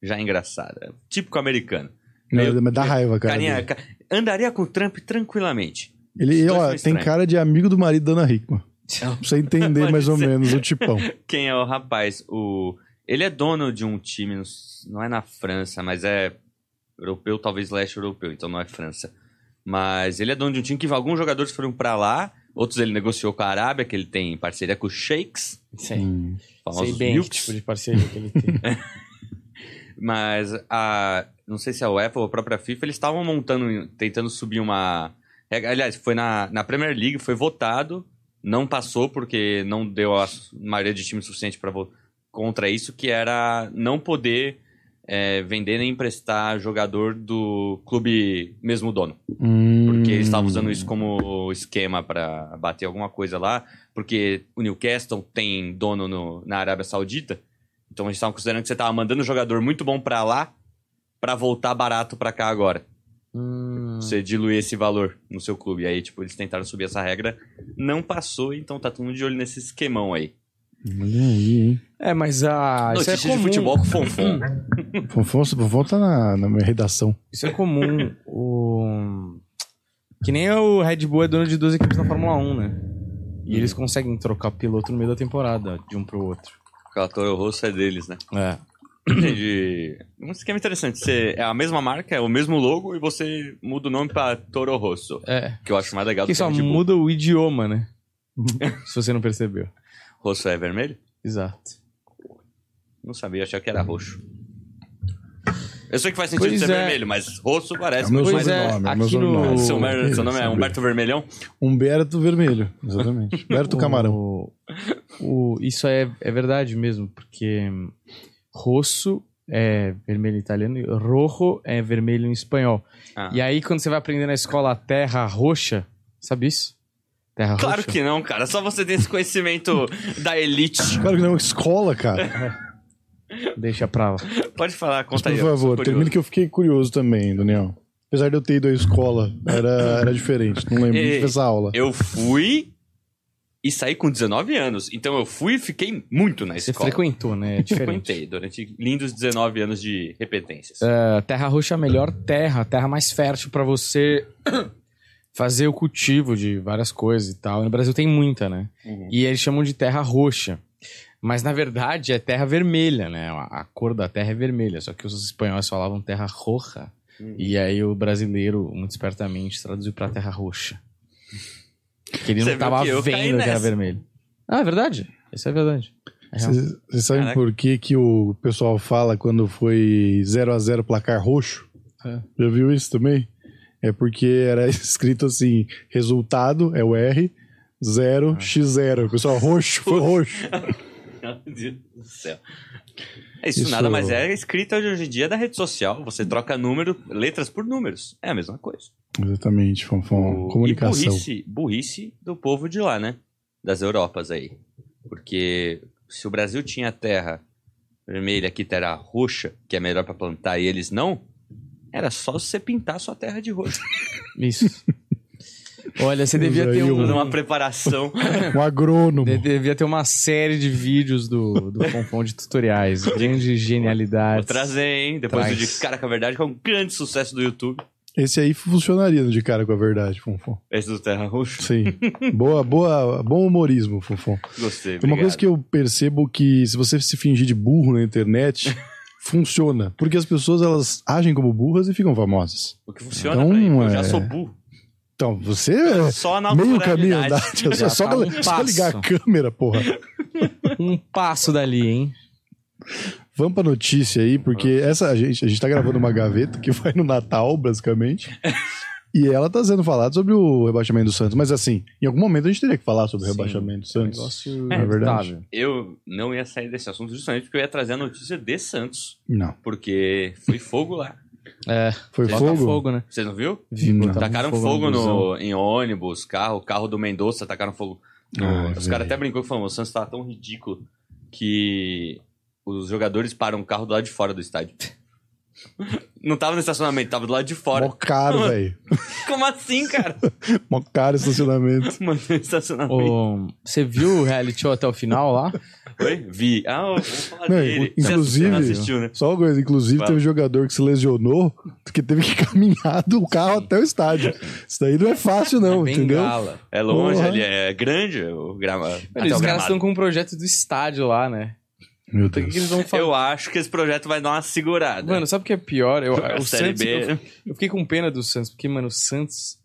[SPEAKER 3] já engraçada. É Típico americano. Meio-
[SPEAKER 2] mas dá raiva, cara.
[SPEAKER 3] Carinha, ca- andaria com o Trump tranquilamente.
[SPEAKER 2] Ele, ó, tem cara de amigo do marido da Ana Hickman. Pra você entender mais ou menos o tipão.
[SPEAKER 3] Quem é o rapaz? O... Ele é dono de um time, não é na França, mas é europeu, talvez leste europeu, então não é França. Mas ele é dono de um time que alguns jogadores foram pra lá, outros ele negociou com a Arábia, que ele tem parceria com os Sheiks,
[SPEAKER 1] Sei.
[SPEAKER 2] Hum.
[SPEAKER 1] Sei
[SPEAKER 3] famosos
[SPEAKER 1] bem que
[SPEAKER 3] Milks.
[SPEAKER 1] tipo de parceria que ele tem.
[SPEAKER 3] Mas a. Não sei se é o Apple ou a própria FIFA, eles estavam montando, tentando subir uma. Aliás, foi na, na Premier League, foi votado, não passou porque não deu a maioria de time suficiente para contra isso, que era não poder é, vender nem emprestar jogador do clube mesmo dono.
[SPEAKER 2] Hum.
[SPEAKER 3] Porque eles estavam usando isso como esquema para bater alguma coisa lá, porque o Newcastle tem dono no- na Arábia Saudita, então eles estavam considerando que você estava mandando um jogador muito bom para lá para voltar barato para cá agora.
[SPEAKER 1] Hum.
[SPEAKER 3] Você diluir esse valor no seu clube. Aí, tipo, eles tentaram subir essa regra, não passou, então tá todo mundo de olho nesse esquemão aí.
[SPEAKER 2] Olha aí, hein?
[SPEAKER 1] É, mas a. Isso é
[SPEAKER 3] Notícia
[SPEAKER 1] comum.
[SPEAKER 3] de futebol com fonfon.
[SPEAKER 2] Fofão, Fofão tá na, na minha redação.
[SPEAKER 1] Isso é comum. o... Que nem o Red Bull é dono de duas equipes na Fórmula 1, né? E eles conseguem trocar piloto no meio da temporada, de um pro outro.
[SPEAKER 3] Aquela Toro Rosso é deles, né?
[SPEAKER 1] É.
[SPEAKER 3] Entendi. Um esquema interessante. Você, é a mesma marca, é o mesmo logo e você muda o nome pra Toro Rosso.
[SPEAKER 1] É.
[SPEAKER 3] Que eu acho mais legal do
[SPEAKER 1] Que
[SPEAKER 3] que
[SPEAKER 1] só
[SPEAKER 3] Red Bull.
[SPEAKER 1] muda o idioma, né? Se você não percebeu.
[SPEAKER 3] Rosso é vermelho?
[SPEAKER 1] Exato.
[SPEAKER 3] Não sabia, achei que era roxo. Eu sei que faz sentido
[SPEAKER 1] Pois
[SPEAKER 3] ser
[SPEAKER 1] é.
[SPEAKER 3] vermelho, mas rosso parece
[SPEAKER 2] É meu
[SPEAKER 1] Pois é,
[SPEAKER 2] meu
[SPEAKER 1] aqui no-.
[SPEAKER 3] Seu, mer- seu nome é. Humberto Vermelhão?
[SPEAKER 2] Humberto Vermelho, exatamente. Humberto Camarão.
[SPEAKER 1] O, o- isso é, é verdade mesmo, porque hum, rosso é vermelho em italiano e rojo é vermelho em espanhol.
[SPEAKER 3] Ah.
[SPEAKER 1] E aí, quando você vai aprender na escola a terra roxa, sabe isso? Terra
[SPEAKER 3] Claro
[SPEAKER 1] roxa?
[SPEAKER 3] que não, cara. Só você tem esse conhecimento da elite.
[SPEAKER 2] Claro que não escola, cara.
[SPEAKER 1] Deixa pra lá.
[SPEAKER 3] Pode falar,
[SPEAKER 2] Mas,
[SPEAKER 3] conta
[SPEAKER 2] por
[SPEAKER 3] aí. sou
[SPEAKER 2] favor, termina que eu fiquei curioso também, Daniel. Apesar de eu ter ido à escola, era, era diferente. Não lembro
[SPEAKER 3] Ei,
[SPEAKER 2] dessa aula.
[SPEAKER 3] Eu fui e saí com 19 anos. Então eu fui e fiquei muito na
[SPEAKER 1] Você
[SPEAKER 3] escola.
[SPEAKER 1] frequentou, né? É diferente.
[SPEAKER 3] Frequentei durante lindos 19 anos de repetências.
[SPEAKER 1] É, terra roxa é a melhor terra, a terra mais fértil pra você fazer o cultivo de várias coisas e tal. No Brasil tem muita, né?
[SPEAKER 3] Uhum.
[SPEAKER 1] E eles chamam de terra roxa. Mas na verdade é terra vermelha, né? A a cor da terra é vermelha, só que os espanhóis falavam terra roja.
[SPEAKER 3] Uhum.
[SPEAKER 1] E aí o brasileiro, muito espertamente, traduziu pra terra roxa. Que ele
[SPEAKER 3] Você
[SPEAKER 1] não tava
[SPEAKER 3] que
[SPEAKER 1] vendo que era vermelho. Ah, é verdade. Isso é verdade. É.
[SPEAKER 2] Vocês vocês sabem por que, que o pessoal fala quando foi 0 a 0 placar roxo?
[SPEAKER 1] É.
[SPEAKER 2] Já viu isso também? É porque era escrito assim: resultado é o R, 0, X0. O pessoal, roxo, foi roxo.
[SPEAKER 3] Meu Deus do céu. É isso,
[SPEAKER 2] Isso-
[SPEAKER 3] nada mais é escrita hoje em dia da rede social. Você troca número, letras por números. É a mesma coisa.
[SPEAKER 2] Exatamente, Fonfon.
[SPEAKER 3] O-
[SPEAKER 2] Comunicação.
[SPEAKER 3] E burrice, burrice do povo de lá, né? Das Europas aí. Porque se o Brasil tinha terra vermelha, aqui terra roxa, que é melhor pra plantar, e eles não, era só você pintar sua terra de roxo.
[SPEAKER 1] Isso. Olha, você devia ter um,
[SPEAKER 3] uma preparação.
[SPEAKER 2] Um agrônomo.
[SPEAKER 1] de- devia ter uma série de vídeos do, do Fonfon de tutoriais. Grande
[SPEAKER 3] Vou
[SPEAKER 1] genialidade.
[SPEAKER 3] trazer, hein? Depois
[SPEAKER 1] Traz.
[SPEAKER 3] do De Cara com a Verdade, que é um grande sucesso do YouTube.
[SPEAKER 2] Esse aí funcionaria no de cara com a verdade, Fonfon.
[SPEAKER 3] Esse do Terra Roxo.
[SPEAKER 2] Sim. boa, boa, bom humorismo, Fonfon.
[SPEAKER 3] Gostei,
[SPEAKER 2] uma coisa que eu percebo que se você se fingir de burro na internet, funciona. Porque as pessoas elas agem como burras e ficam famosas.
[SPEAKER 3] O que funciona
[SPEAKER 2] Então,
[SPEAKER 3] pra mim, eu já
[SPEAKER 2] é-
[SPEAKER 3] sou burro.
[SPEAKER 2] Então, você é
[SPEAKER 3] Só na
[SPEAKER 2] meio caminho andado. É
[SPEAKER 1] Já
[SPEAKER 2] só,
[SPEAKER 1] tá um
[SPEAKER 2] só ligar a
[SPEAKER 1] passo.
[SPEAKER 2] câmera, porra.
[SPEAKER 1] Um passo dali, hein?
[SPEAKER 2] Vamos pra notícia aí, porque essa a gente, a gente tá gravando uma gaveta que vai no Natal, basicamente. E ela tá sendo falada sobre o rebaixamento do Santos. Mas assim, em algum momento a gente teria que falar sobre o rebaixamento do
[SPEAKER 1] É um
[SPEAKER 2] Santos.
[SPEAKER 1] negócio
[SPEAKER 2] É verdade.
[SPEAKER 1] inevitável.
[SPEAKER 3] Eu não ia sair desse assunto justamente porque eu ia trazer a notícia de Santos.
[SPEAKER 2] Não.
[SPEAKER 3] Porque foi fogo lá.
[SPEAKER 1] É,
[SPEAKER 2] Foi
[SPEAKER 1] bota
[SPEAKER 2] fogo?
[SPEAKER 1] fogo, né?
[SPEAKER 3] Você não viu?
[SPEAKER 1] Vi,
[SPEAKER 2] Não.
[SPEAKER 1] botaram
[SPEAKER 3] tacaram fogo,
[SPEAKER 1] busão.
[SPEAKER 3] no, em ônibus, carro, carro do Mendonça, tacaram fogo.
[SPEAKER 2] Ah,
[SPEAKER 3] Os
[SPEAKER 2] velho.
[SPEAKER 3] caras até brincou que falaram, o Santos tava tão ridículo que os jogadores param o carro do lado de fora do estádio. Não tava no estacionamento, tava do lado de fora.
[SPEAKER 2] Mó caro, velho.
[SPEAKER 3] Como assim, cara?
[SPEAKER 2] Mó caro estacionamento.
[SPEAKER 3] Mano, no estacionamento.
[SPEAKER 1] Ô, você viu o reality show até o final lá?
[SPEAKER 3] Oi? Vi. Ah, vamos falar
[SPEAKER 2] Não,
[SPEAKER 3] dele. Você
[SPEAKER 2] inclusive-
[SPEAKER 3] não assistiu, né?
[SPEAKER 2] Só uma coisa, inclusive
[SPEAKER 3] Fala.
[SPEAKER 2] teve um jogador que se lesionou, que teve que caminhar do carro até o estádio. Isso daí não é fácil, não, entendeu?
[SPEAKER 1] Bengala.
[SPEAKER 3] É longe,
[SPEAKER 2] Porra.
[SPEAKER 3] ali é grande o grama. até
[SPEAKER 1] Mano,
[SPEAKER 3] o
[SPEAKER 1] os caras
[SPEAKER 3] gramado.
[SPEAKER 1] estão com um projeto do estádio lá, né?
[SPEAKER 2] Meu
[SPEAKER 1] O que, que
[SPEAKER 2] Deus.
[SPEAKER 1] eles vão fazer?
[SPEAKER 3] Eu acho que esse projeto vai dar uma segurada.
[SPEAKER 1] Mano, sabe o que é pior? Eu, o Santos,
[SPEAKER 3] B.
[SPEAKER 1] eu, eu fiquei com pena do Santos, porque, mano, o Santos.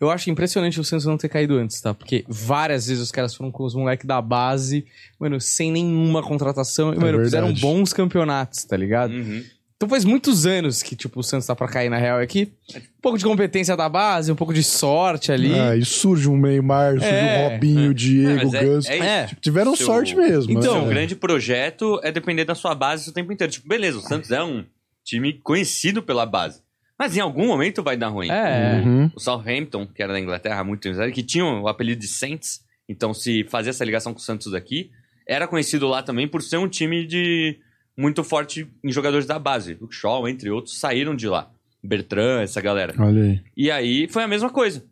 [SPEAKER 1] Eu acho impressionante o Santos não ter caído antes, tá? Porque várias vezes os caras foram com os moleques da base, mano, sem nenhuma contratação. E, mano, fizeram
[SPEAKER 2] verdade.
[SPEAKER 1] bons campeonatos, tá ligado?
[SPEAKER 3] Uhum.
[SPEAKER 1] Então faz muitos anos que, tipo, o Santos tá pra cair na real aqui. Um pouco de competência da base, um pouco de sorte ali.
[SPEAKER 2] Ah, e surge um Neymar, surge
[SPEAKER 1] É,
[SPEAKER 2] um Robinho, o Diego, o
[SPEAKER 3] é-
[SPEAKER 2] Ganso.
[SPEAKER 3] é.
[SPEAKER 1] É.
[SPEAKER 2] Tiveram
[SPEAKER 3] Seu-
[SPEAKER 2] sorte mesmo.
[SPEAKER 1] Então,
[SPEAKER 2] né?
[SPEAKER 3] Seu grande projeto é depender da sua base o tempo inteiro. Tipo, beleza, o Santos é um time conhecido pela base. Mas em algum momento vai dar ruim.
[SPEAKER 1] É.
[SPEAKER 2] Uhum.
[SPEAKER 3] O Southampton, que era da Inglaterra há muito tempo, que tinha o apelido de Saints, então se fazia essa ligação com o Santos aqui, era conhecido lá também por ser um time de muito forte em jogadores da base. O Shaw, entre outros, saíram de lá. Bertrand, essa galera.
[SPEAKER 2] Olha aí.
[SPEAKER 3] E aí foi a mesma coisa.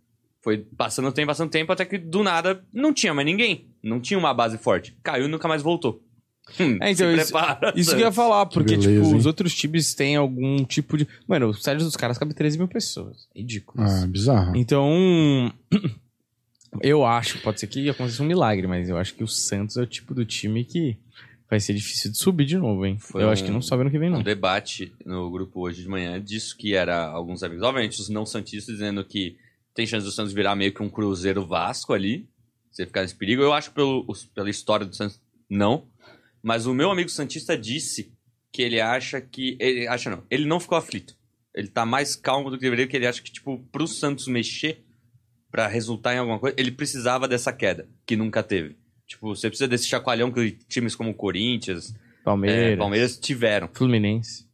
[SPEAKER 3] Foi passando tempo, passando tempo, até que do nada não tinha mais ninguém. Não tinha uma base forte. Caiu e nunca mais voltou. Hum,
[SPEAKER 1] É, então,
[SPEAKER 3] se
[SPEAKER 1] isso-
[SPEAKER 3] prepara,
[SPEAKER 1] Isso que eu ia falar, porque,
[SPEAKER 2] beleza,
[SPEAKER 1] tipo,
[SPEAKER 2] hein?
[SPEAKER 1] os outros times têm algum tipo de. Mano, o estádio dos caras cabe 13 mil pessoas. Ridículo.
[SPEAKER 2] Ah, bizarro.
[SPEAKER 1] Então. Eu acho, pode ser que aconteça um milagre, mas eu acho que o Santos é o tipo do time que vai ser difícil de subir de novo, hein?
[SPEAKER 3] Foi
[SPEAKER 1] eu
[SPEAKER 3] um-
[SPEAKER 1] acho que não sobe ano que vem, não.
[SPEAKER 3] um debate no grupo hoje de manhã disso que era alguns amigos, obviamente os não santistas dizendo que tem chance do Santos virar meio que um Cruzeiro Vasco ali, você ficar nesse perigo. Eu acho pelo, pela história do Santos não, mas o meu amigo santista disse que ele acha que ele acha não, ele não ficou aflito. Ele tá mais calmo do que deveria, porque ele acha que tipo pro Santos mexer pra resultar em alguma coisa, ele precisava dessa queda que nunca teve. Tipo, você precisa desse chacoalhão que times como Corinthians,
[SPEAKER 1] Palmeiras,
[SPEAKER 3] é, Palmeiras tiveram.
[SPEAKER 1] Fluminense.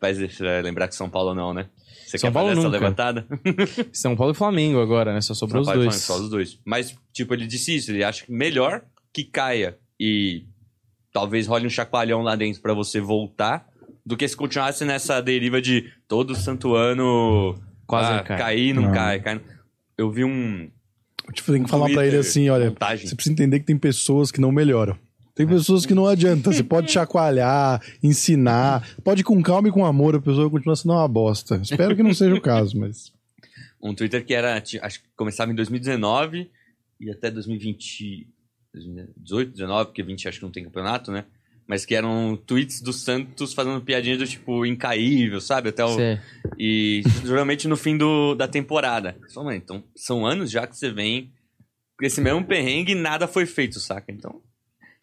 [SPEAKER 3] Mas lembrar que São Paulo não, né? Você
[SPEAKER 1] São
[SPEAKER 3] quer
[SPEAKER 1] Paulo
[SPEAKER 3] fazer essa
[SPEAKER 1] nunca.
[SPEAKER 3] levantada?
[SPEAKER 1] São Paulo e Flamengo agora, né? Só sobrou
[SPEAKER 3] São
[SPEAKER 1] os
[SPEAKER 3] Paulo
[SPEAKER 1] dois.
[SPEAKER 3] Flamengo, Só os dois. Mas, tipo, ele disse isso. Ele acha que melhor que caia e talvez role um chacoalhão lá dentro pra você voltar do que se continuasse nessa deriva de todo santo ano
[SPEAKER 1] Quase
[SPEAKER 3] ah,
[SPEAKER 1] cai.
[SPEAKER 3] cair, não
[SPEAKER 2] Não.
[SPEAKER 3] cai, cai. Eu vi um...
[SPEAKER 2] Tipo, tem que falar pra ele assim, olha,
[SPEAKER 3] montagem.
[SPEAKER 2] você precisa entender que tem pessoas que não melhoram. Tem pessoas que não adianta. Você pode chacoalhar, ensinar, pode ir com calma e com amor, a pessoa continua sendo uma bosta. Espero que não seja o caso, mas.
[SPEAKER 3] um Twitter que era, acho que começava em 2019 e até 2020, 2018, 19, porque 20 acho que não tem campeonato, né? Mas que eram tweets do Santos fazendo piadinha do tipo incaível, sabe? Até o, e geralmente no fim do, da temporada. "Mano, então são anos já que você vem com esse mesmo perrengue e nada foi feito, saca? Então.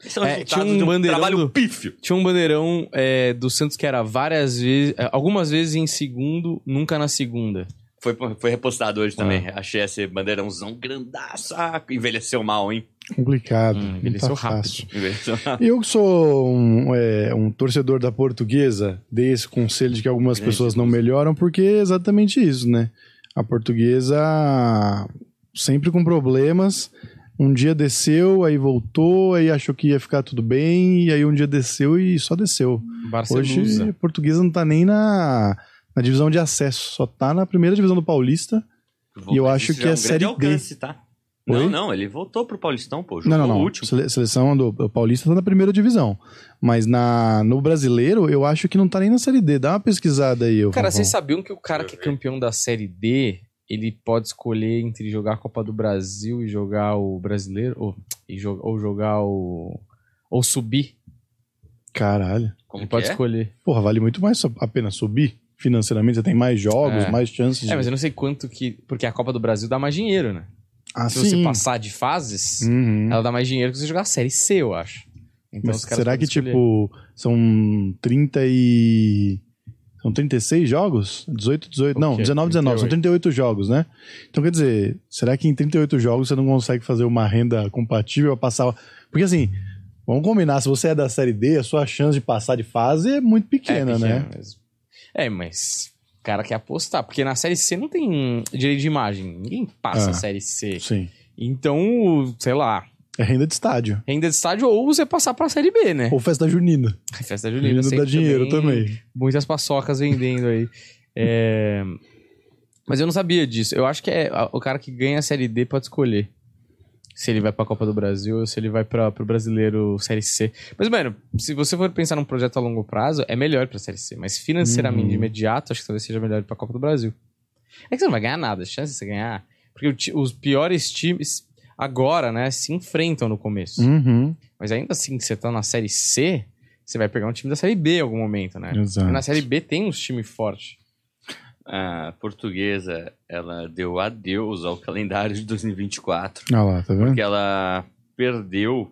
[SPEAKER 3] Esse é o
[SPEAKER 1] É, tinha um
[SPEAKER 3] de um
[SPEAKER 1] bandeirão
[SPEAKER 3] trabalho
[SPEAKER 1] do-
[SPEAKER 3] pífio.
[SPEAKER 1] Tinha um bandeirão é, do Santos que era várias vezes. é, algumas vezes em segundo, nunca na segunda.
[SPEAKER 3] Foi, foi repostado hoje também.
[SPEAKER 1] Ah.
[SPEAKER 3] Achei esse bandeirãozão grandaça. Envelheceu mal, hein?
[SPEAKER 2] Complicado.
[SPEAKER 1] Hum, envelheceu
[SPEAKER 2] tá
[SPEAKER 1] rápido.
[SPEAKER 3] Envelheceu mal.
[SPEAKER 2] Eu que sou um, é, um torcedor da portuguesa, dei esse conselho de que algumas
[SPEAKER 3] Grande
[SPEAKER 2] pessoas não melhoram, porque é exatamente isso, né? A portuguesa sempre com problemas. Um dia desceu, aí voltou, aí achou que ia ficar tudo bem, e aí um dia desceu e só desceu. Hoje
[SPEAKER 1] Barcelusa.
[SPEAKER 2] a portuguesa não tá nem na, na divisão de acesso, só tá na primeira divisão do Paulista. E eu acho que
[SPEAKER 3] já
[SPEAKER 2] é
[SPEAKER 3] um
[SPEAKER 2] Série
[SPEAKER 3] grande
[SPEAKER 2] D.
[SPEAKER 3] alcance, tá?
[SPEAKER 2] Oi?
[SPEAKER 3] Não, não, ele voltou pro Paulistão, pô. Jogou
[SPEAKER 2] Não, não,
[SPEAKER 3] o
[SPEAKER 2] não.
[SPEAKER 3] último.
[SPEAKER 2] Sele- Seleção do Paulista tá na primeira divisão. Mas na, no brasileiro, eu acho que não tá nem na Série D. Dá uma pesquisada aí. ô
[SPEAKER 1] Cara, vocês sabiam que o cara que é campeão da Série D, ele pode escolher entre jogar a Copa do Brasil e jogar o Brasileiro? Ou, e jo- ou jogar o. Ou subir?
[SPEAKER 2] Caralho.
[SPEAKER 3] Como
[SPEAKER 1] ele
[SPEAKER 3] que
[SPEAKER 1] pode
[SPEAKER 3] é?
[SPEAKER 1] escolher.
[SPEAKER 2] Porra, vale muito mais só- a pena subir financeiramente. Você tem mais jogos,
[SPEAKER 1] É.
[SPEAKER 2] mais chances.
[SPEAKER 1] É, mas eu não sei quanto que. Porque a Copa do Brasil dá mais dinheiro, né?
[SPEAKER 2] Ah,
[SPEAKER 1] Se
[SPEAKER 2] sim.
[SPEAKER 1] você passar de fases,
[SPEAKER 2] Uhum.
[SPEAKER 1] ela dá mais dinheiro que você jogar a Série C, eu acho. Então
[SPEAKER 2] Mas
[SPEAKER 1] os caras
[SPEAKER 2] será que,
[SPEAKER 1] escolher.
[SPEAKER 2] tipo, são 30 e... São 36 jogos? 18, 18. Não,
[SPEAKER 1] Ok,
[SPEAKER 2] 19, 19. São
[SPEAKER 1] 38.
[SPEAKER 2] 38 jogos, né? Então, quer dizer, será que em 38 jogos você não consegue fazer uma renda compatível a passar. Porque assim, vamos combinar, se você é da série D, a sua chance de passar de fase é muito pequena,
[SPEAKER 1] é,
[SPEAKER 2] né?
[SPEAKER 1] pequeno mesmo. É, mas o cara quer apostar, porque na série C não tem direito de imagem. Ninguém passa
[SPEAKER 2] Ah.
[SPEAKER 1] a série C.
[SPEAKER 2] Sim.
[SPEAKER 1] Então, sei lá,
[SPEAKER 2] É renda de estádio.
[SPEAKER 1] renda de estádio ou você passar pra série B, né?
[SPEAKER 2] Ou festa junina.
[SPEAKER 1] Festa junina
[SPEAKER 2] Junina dá dinheiro também.
[SPEAKER 1] Muitas paçocas vendendo aí. É, Mas eu não sabia disso. Eu acho que é o cara que ganha a série D pode escolher. Se ele vai pra Copa do Brasil ou se ele vai pra, pro brasileiro Série C. Mas, mano, se você for pensar num projeto a longo prazo, é melhor pra Série C. Mas financeiramente,
[SPEAKER 2] Uhum.
[SPEAKER 1] de imediato, acho que talvez seja melhor ir pra Copa do Brasil. É que você não vai ganhar nada. A chance de você ganhar. Porque os piores times agora, né, se enfrentam no começo.
[SPEAKER 2] Uhum.
[SPEAKER 1] Mas ainda assim, que você tá na Série C, você vai pegar um time da Série B em algum momento, né?
[SPEAKER 2] Exato.
[SPEAKER 1] Na Série B tem uns times fortes.
[SPEAKER 3] A portuguesa, ela deu adeus ao calendário de 2024.
[SPEAKER 2] Olha lá, tá vendo?
[SPEAKER 3] Porque ela perdeu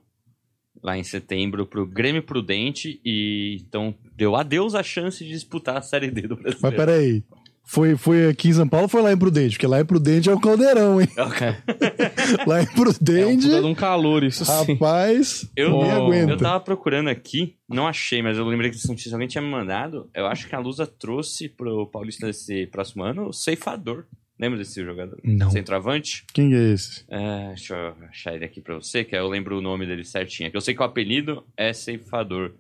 [SPEAKER 3] lá em setembro pro Grêmio Prudente e então deu adeus à chance de disputar a Série D do Brasil.
[SPEAKER 2] Mas peraí. Foi, foi aqui em São Paulo ou foi lá em Prudente? Porque lá em Prudente é o caldeirão, hein? Lá em
[SPEAKER 1] É um
[SPEAKER 2] Prudente,
[SPEAKER 1] puta de um calor, isso sim.
[SPEAKER 2] rapaz,
[SPEAKER 3] Eu,
[SPEAKER 2] aguenta.
[SPEAKER 3] eu tava procurando aqui, não achei, mas eu lembrei que essa notícia alguém tinha me mandado. Eu acho que a Lusa trouxe pro Paulista desse próximo ano o Ceifador. Lembra desse jogador?
[SPEAKER 2] Não.
[SPEAKER 3] Centroavante?
[SPEAKER 2] Quem é esse?
[SPEAKER 3] É, deixa eu achar ele aqui pra você, que aí eu lembro o nome dele certinho. Que eu sei que o apelido é Ceifador.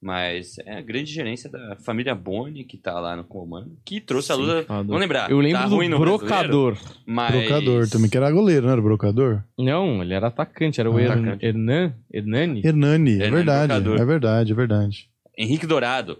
[SPEAKER 3] Mas é a grande gerência da família Boni, que tá lá no comando, que trouxe a.
[SPEAKER 1] Ceifador.
[SPEAKER 3] Vamos lembrar.
[SPEAKER 1] Eu lembro
[SPEAKER 3] tá ruim
[SPEAKER 1] do Brocador.
[SPEAKER 3] mas...
[SPEAKER 2] Brocador também, que era goleiro, não era brocador?
[SPEAKER 1] Não, ele era atacante, era o
[SPEAKER 2] Ah,
[SPEAKER 1] Her-
[SPEAKER 3] atacante.
[SPEAKER 1] Hernan, Hernani.
[SPEAKER 2] Hernani, é
[SPEAKER 3] Hernani
[SPEAKER 2] verdade,
[SPEAKER 3] Brocador.
[SPEAKER 2] é verdade, é verdade.
[SPEAKER 3] Henrique Dourado,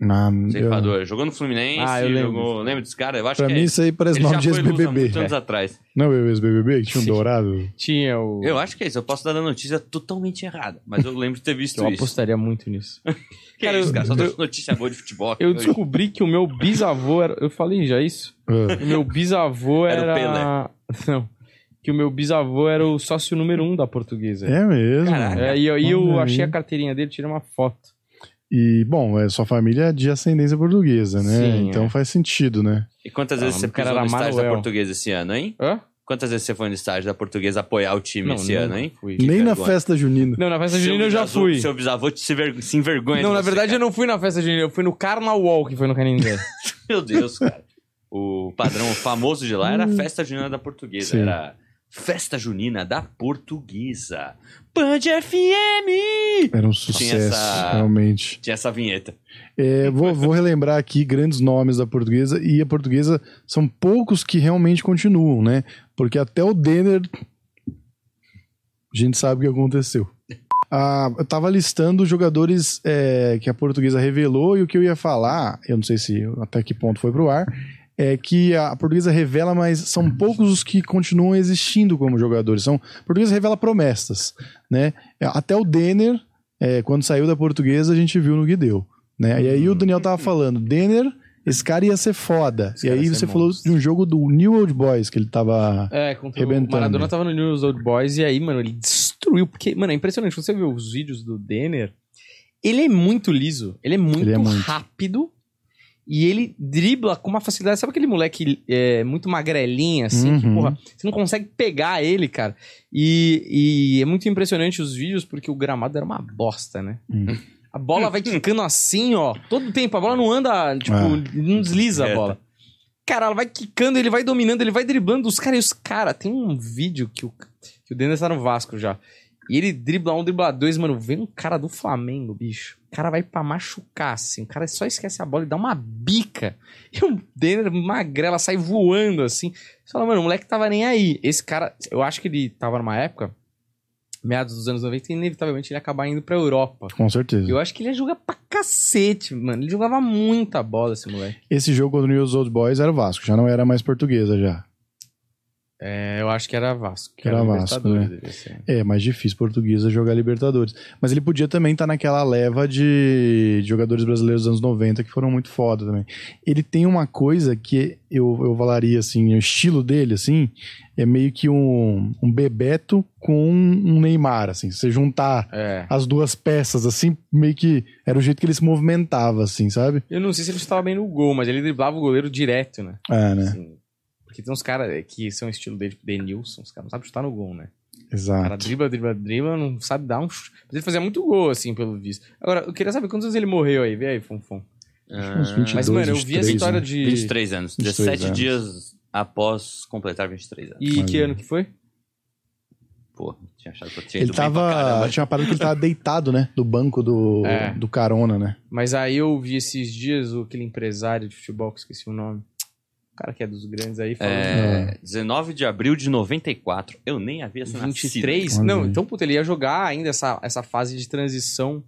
[SPEAKER 2] Na, eu,
[SPEAKER 3] ceifador. Jogou no Fluminense,
[SPEAKER 1] Ah, eu lembro.
[SPEAKER 3] jogou... Lembra desse cara? Eu acho
[SPEAKER 2] pra
[SPEAKER 3] que
[SPEAKER 2] mim
[SPEAKER 3] é...
[SPEAKER 2] isso aí parece nome de ex-BBB.
[SPEAKER 3] anos atrás.
[SPEAKER 2] Não é o ex-BBB que tinha um
[SPEAKER 1] Sim.
[SPEAKER 2] dourado?
[SPEAKER 1] Tinha o...
[SPEAKER 3] Eu acho que é isso. Eu posso dar a notícia totalmente errada, mas eu lembro de ter visto
[SPEAKER 1] Eu
[SPEAKER 3] isso.
[SPEAKER 1] apostaria muito nisso.
[SPEAKER 3] Que
[SPEAKER 1] Cara,
[SPEAKER 3] é isso,
[SPEAKER 1] eu-
[SPEAKER 3] cara? Só
[SPEAKER 1] eu-
[SPEAKER 3] trouxe notícia boa de futebol. aqui
[SPEAKER 1] Eu
[SPEAKER 3] hoje.
[SPEAKER 1] descobri que o meu bisavô era... Eu falei já isso?
[SPEAKER 2] Ah,
[SPEAKER 1] O meu bisavô
[SPEAKER 3] Era
[SPEAKER 1] era...
[SPEAKER 3] o Pelé.
[SPEAKER 1] Não. Que o meu bisavô era o sócio número um da portuguesa.
[SPEAKER 2] é mesmo?
[SPEAKER 3] Caraca.
[SPEAKER 1] É, e eu, e eu
[SPEAKER 2] aí.
[SPEAKER 1] achei a carteirinha dele, tirei uma foto.
[SPEAKER 2] E, bom, é sua família é de ascendência portuguesa, né?
[SPEAKER 1] Sim,
[SPEAKER 2] então
[SPEAKER 1] é.
[SPEAKER 2] faz sentido, né?
[SPEAKER 3] E quantas
[SPEAKER 1] Ah,
[SPEAKER 3] vezes
[SPEAKER 1] o
[SPEAKER 3] você
[SPEAKER 1] cara era
[SPEAKER 3] no estágio da
[SPEAKER 1] Manuel.
[SPEAKER 3] portuguesa esse ano, hein?
[SPEAKER 1] Hã?
[SPEAKER 3] Quantas vezes você foi no estágio da portuguesa apoiar o time esse
[SPEAKER 1] não,
[SPEAKER 3] ano, hein?
[SPEAKER 1] Fui.
[SPEAKER 2] Nem na festa junina.
[SPEAKER 1] Não, na festa junina eu já
[SPEAKER 3] bisavô-
[SPEAKER 1] fui.
[SPEAKER 3] Seu bisavô se, ver- se envergonha
[SPEAKER 1] Não, na
[SPEAKER 3] você,
[SPEAKER 1] verdade eu
[SPEAKER 3] cara.
[SPEAKER 1] não fui na festa junina, eu fui no Carnaval Wall, que foi no Canindé.
[SPEAKER 3] Meu Deus, cara. O padrão famoso de lá era a festa junina da portuguesa.
[SPEAKER 2] Sim.
[SPEAKER 3] Era festa junina da portuguesa. Band FM!
[SPEAKER 2] Era um sucesso,
[SPEAKER 3] essa-
[SPEAKER 2] realmente.
[SPEAKER 3] Tinha essa vinheta.
[SPEAKER 2] É, vou, vou relembrar aqui grandes nomes da portuguesa, e a portuguesa são poucos que realmente continuam, né? Porque até o Denner. A gente sabe o que aconteceu. Ah, eu tava listando jogadores é, que a portuguesa revelou, e o que eu ia falar, eu não sei se até que ponto foi pro ar, é que a portuguesa revela, mas são poucos os que continuam existindo como jogadores. São, a portuguesa revela promessas, né? Até o Denner, é, quando saiu da portuguesa, a gente viu no que deu. Né? E aí o Daniel tava falando, Denner, esse cara ia ser foda.
[SPEAKER 1] Esse
[SPEAKER 2] e aí você falou
[SPEAKER 1] monstro.
[SPEAKER 2] de um jogo do New Old Boys que ele tava.
[SPEAKER 1] É, contra o
[SPEAKER 2] Rebentando.
[SPEAKER 1] Maradona tava no News Old Boys e aí, mano, ele destruiu. Porque, mano, é impressionante. Você vê os vídeos do Denner, ele é muito liso. Ele é muito,
[SPEAKER 2] Ele é muito. rápido
[SPEAKER 1] E ele dribla com uma facilidade. Sabe aquele moleque é, muito magrelinho, assim? Que,
[SPEAKER 2] Uhum.
[SPEAKER 1] porra, você não consegue pegar ele, cara. E, e é muito impressionante os vídeos, porque o gramado era uma bosta, né?
[SPEAKER 2] Hum.
[SPEAKER 1] A bola vai quicando assim, ó. Todo tempo. A bola não anda, tipo,
[SPEAKER 2] Ah.
[SPEAKER 1] não desliza a bola. Cara, ela vai quicando, ele vai dominando, ele vai driblando os caras. E os caras, tem um vídeo que o, que o Dennis tá no Vasco já. E ele dribla um, dribla dois, mano. Vem um cara do Flamengo, bicho. O cara vai pra machucar, assim. O cara só esquece a bola e dá uma bica. E o Denner magrela sai voando, assim. Você fala, mano, o moleque tava nem aí. Esse cara, eu acho que ele tava numa época, meados dos anos 90, e inevitavelmente ele ia acabar indo pra Europa.
[SPEAKER 2] Com certeza.
[SPEAKER 1] Eu acho que ele ia jogar pra cacete, mano. Ele jogava muita bola, esse moleque.
[SPEAKER 2] Esse jogo contra o New Old Boys era o Vasco, já não era mais portuguesa já.
[SPEAKER 1] É, eu acho que era Vasco. Que
[SPEAKER 2] Era Vasco,
[SPEAKER 1] Libertadores,
[SPEAKER 2] né?
[SPEAKER 1] ser.
[SPEAKER 2] É, mais difícil portuguesa jogar Libertadores. Mas ele podia também estar naquela leva de jogadores brasileiros dos anos 90 que foram muito foda também. Ele tem uma coisa que eu, eu falaria assim, o estilo dele, assim, é meio que um, um Bebeto com um Neymar, assim. Se você juntar
[SPEAKER 1] É.
[SPEAKER 2] as duas peças, assim, meio que era o jeito que ele se movimentava, assim, sabe?
[SPEAKER 1] Eu não sei se ele estava bem no gol, mas ele driblava o goleiro direto, né?
[SPEAKER 2] É, né?
[SPEAKER 1] Assim, porque tem uns caras que são estilo dele, tipo Denilson, os caras não sabem chutar no gol, né? O cara
[SPEAKER 2] Exato.
[SPEAKER 1] dribla, dribla, dribla, não sabe dar um chute. Mas ele fazia muito gol, assim, pelo visto. Agora, eu queria saber quantos anos ele morreu aí. Vê aí, Fonfon.
[SPEAKER 2] Uns
[SPEAKER 3] Ah,
[SPEAKER 2] 22,
[SPEAKER 1] Mas, mano, eu vi
[SPEAKER 2] 23,
[SPEAKER 1] essa história
[SPEAKER 2] né?
[SPEAKER 1] de...
[SPEAKER 3] 23 anos.
[SPEAKER 2] 23
[SPEAKER 3] 17
[SPEAKER 2] anos.
[SPEAKER 3] dias após completar 23 anos.
[SPEAKER 1] E que ano que foi?
[SPEAKER 3] Pô, tinha achado que eu tinha
[SPEAKER 2] Ele tava. Tinha uma parada que ele tava deitado, né? Do banco do,
[SPEAKER 1] É.
[SPEAKER 2] do carona, né?
[SPEAKER 1] Mas aí eu vi esses dias o- aquele empresário de futebol, que esqueci o nome. O cara que é dos grandes aí, falando...
[SPEAKER 3] É, 19 de abril de 94. Eu nem havia sido
[SPEAKER 1] 23?
[SPEAKER 2] Olha
[SPEAKER 1] Não, então, puta, ele ia jogar ainda essa, essa fase de transição.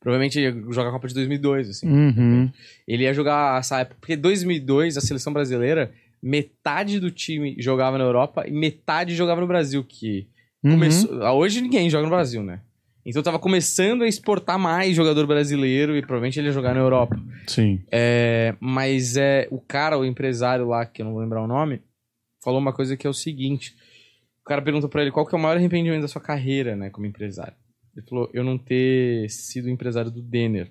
[SPEAKER 1] Provavelmente ele ia jogar a Copa de 2002, assim.
[SPEAKER 2] Uhum.
[SPEAKER 1] Ele ia jogar essa época. Porque 2002, a seleção brasileira, metade do time jogava na Europa e metade jogava no Brasil. Que
[SPEAKER 2] Uhum.
[SPEAKER 1] começou. Hoje ninguém joga no Brasil, né? Então tava começando a exportar mais jogador brasileiro e provavelmente ele ia jogar na Europa.
[SPEAKER 2] Sim.
[SPEAKER 1] É, mas é o cara, o empresário lá, que eu não vou lembrar o nome, falou uma coisa que é o seguinte. O cara perguntou pra ele qual que é o maior arrependimento da sua carreira, né, como empresário. Ele falou, eu não ter sido empresário do Denner.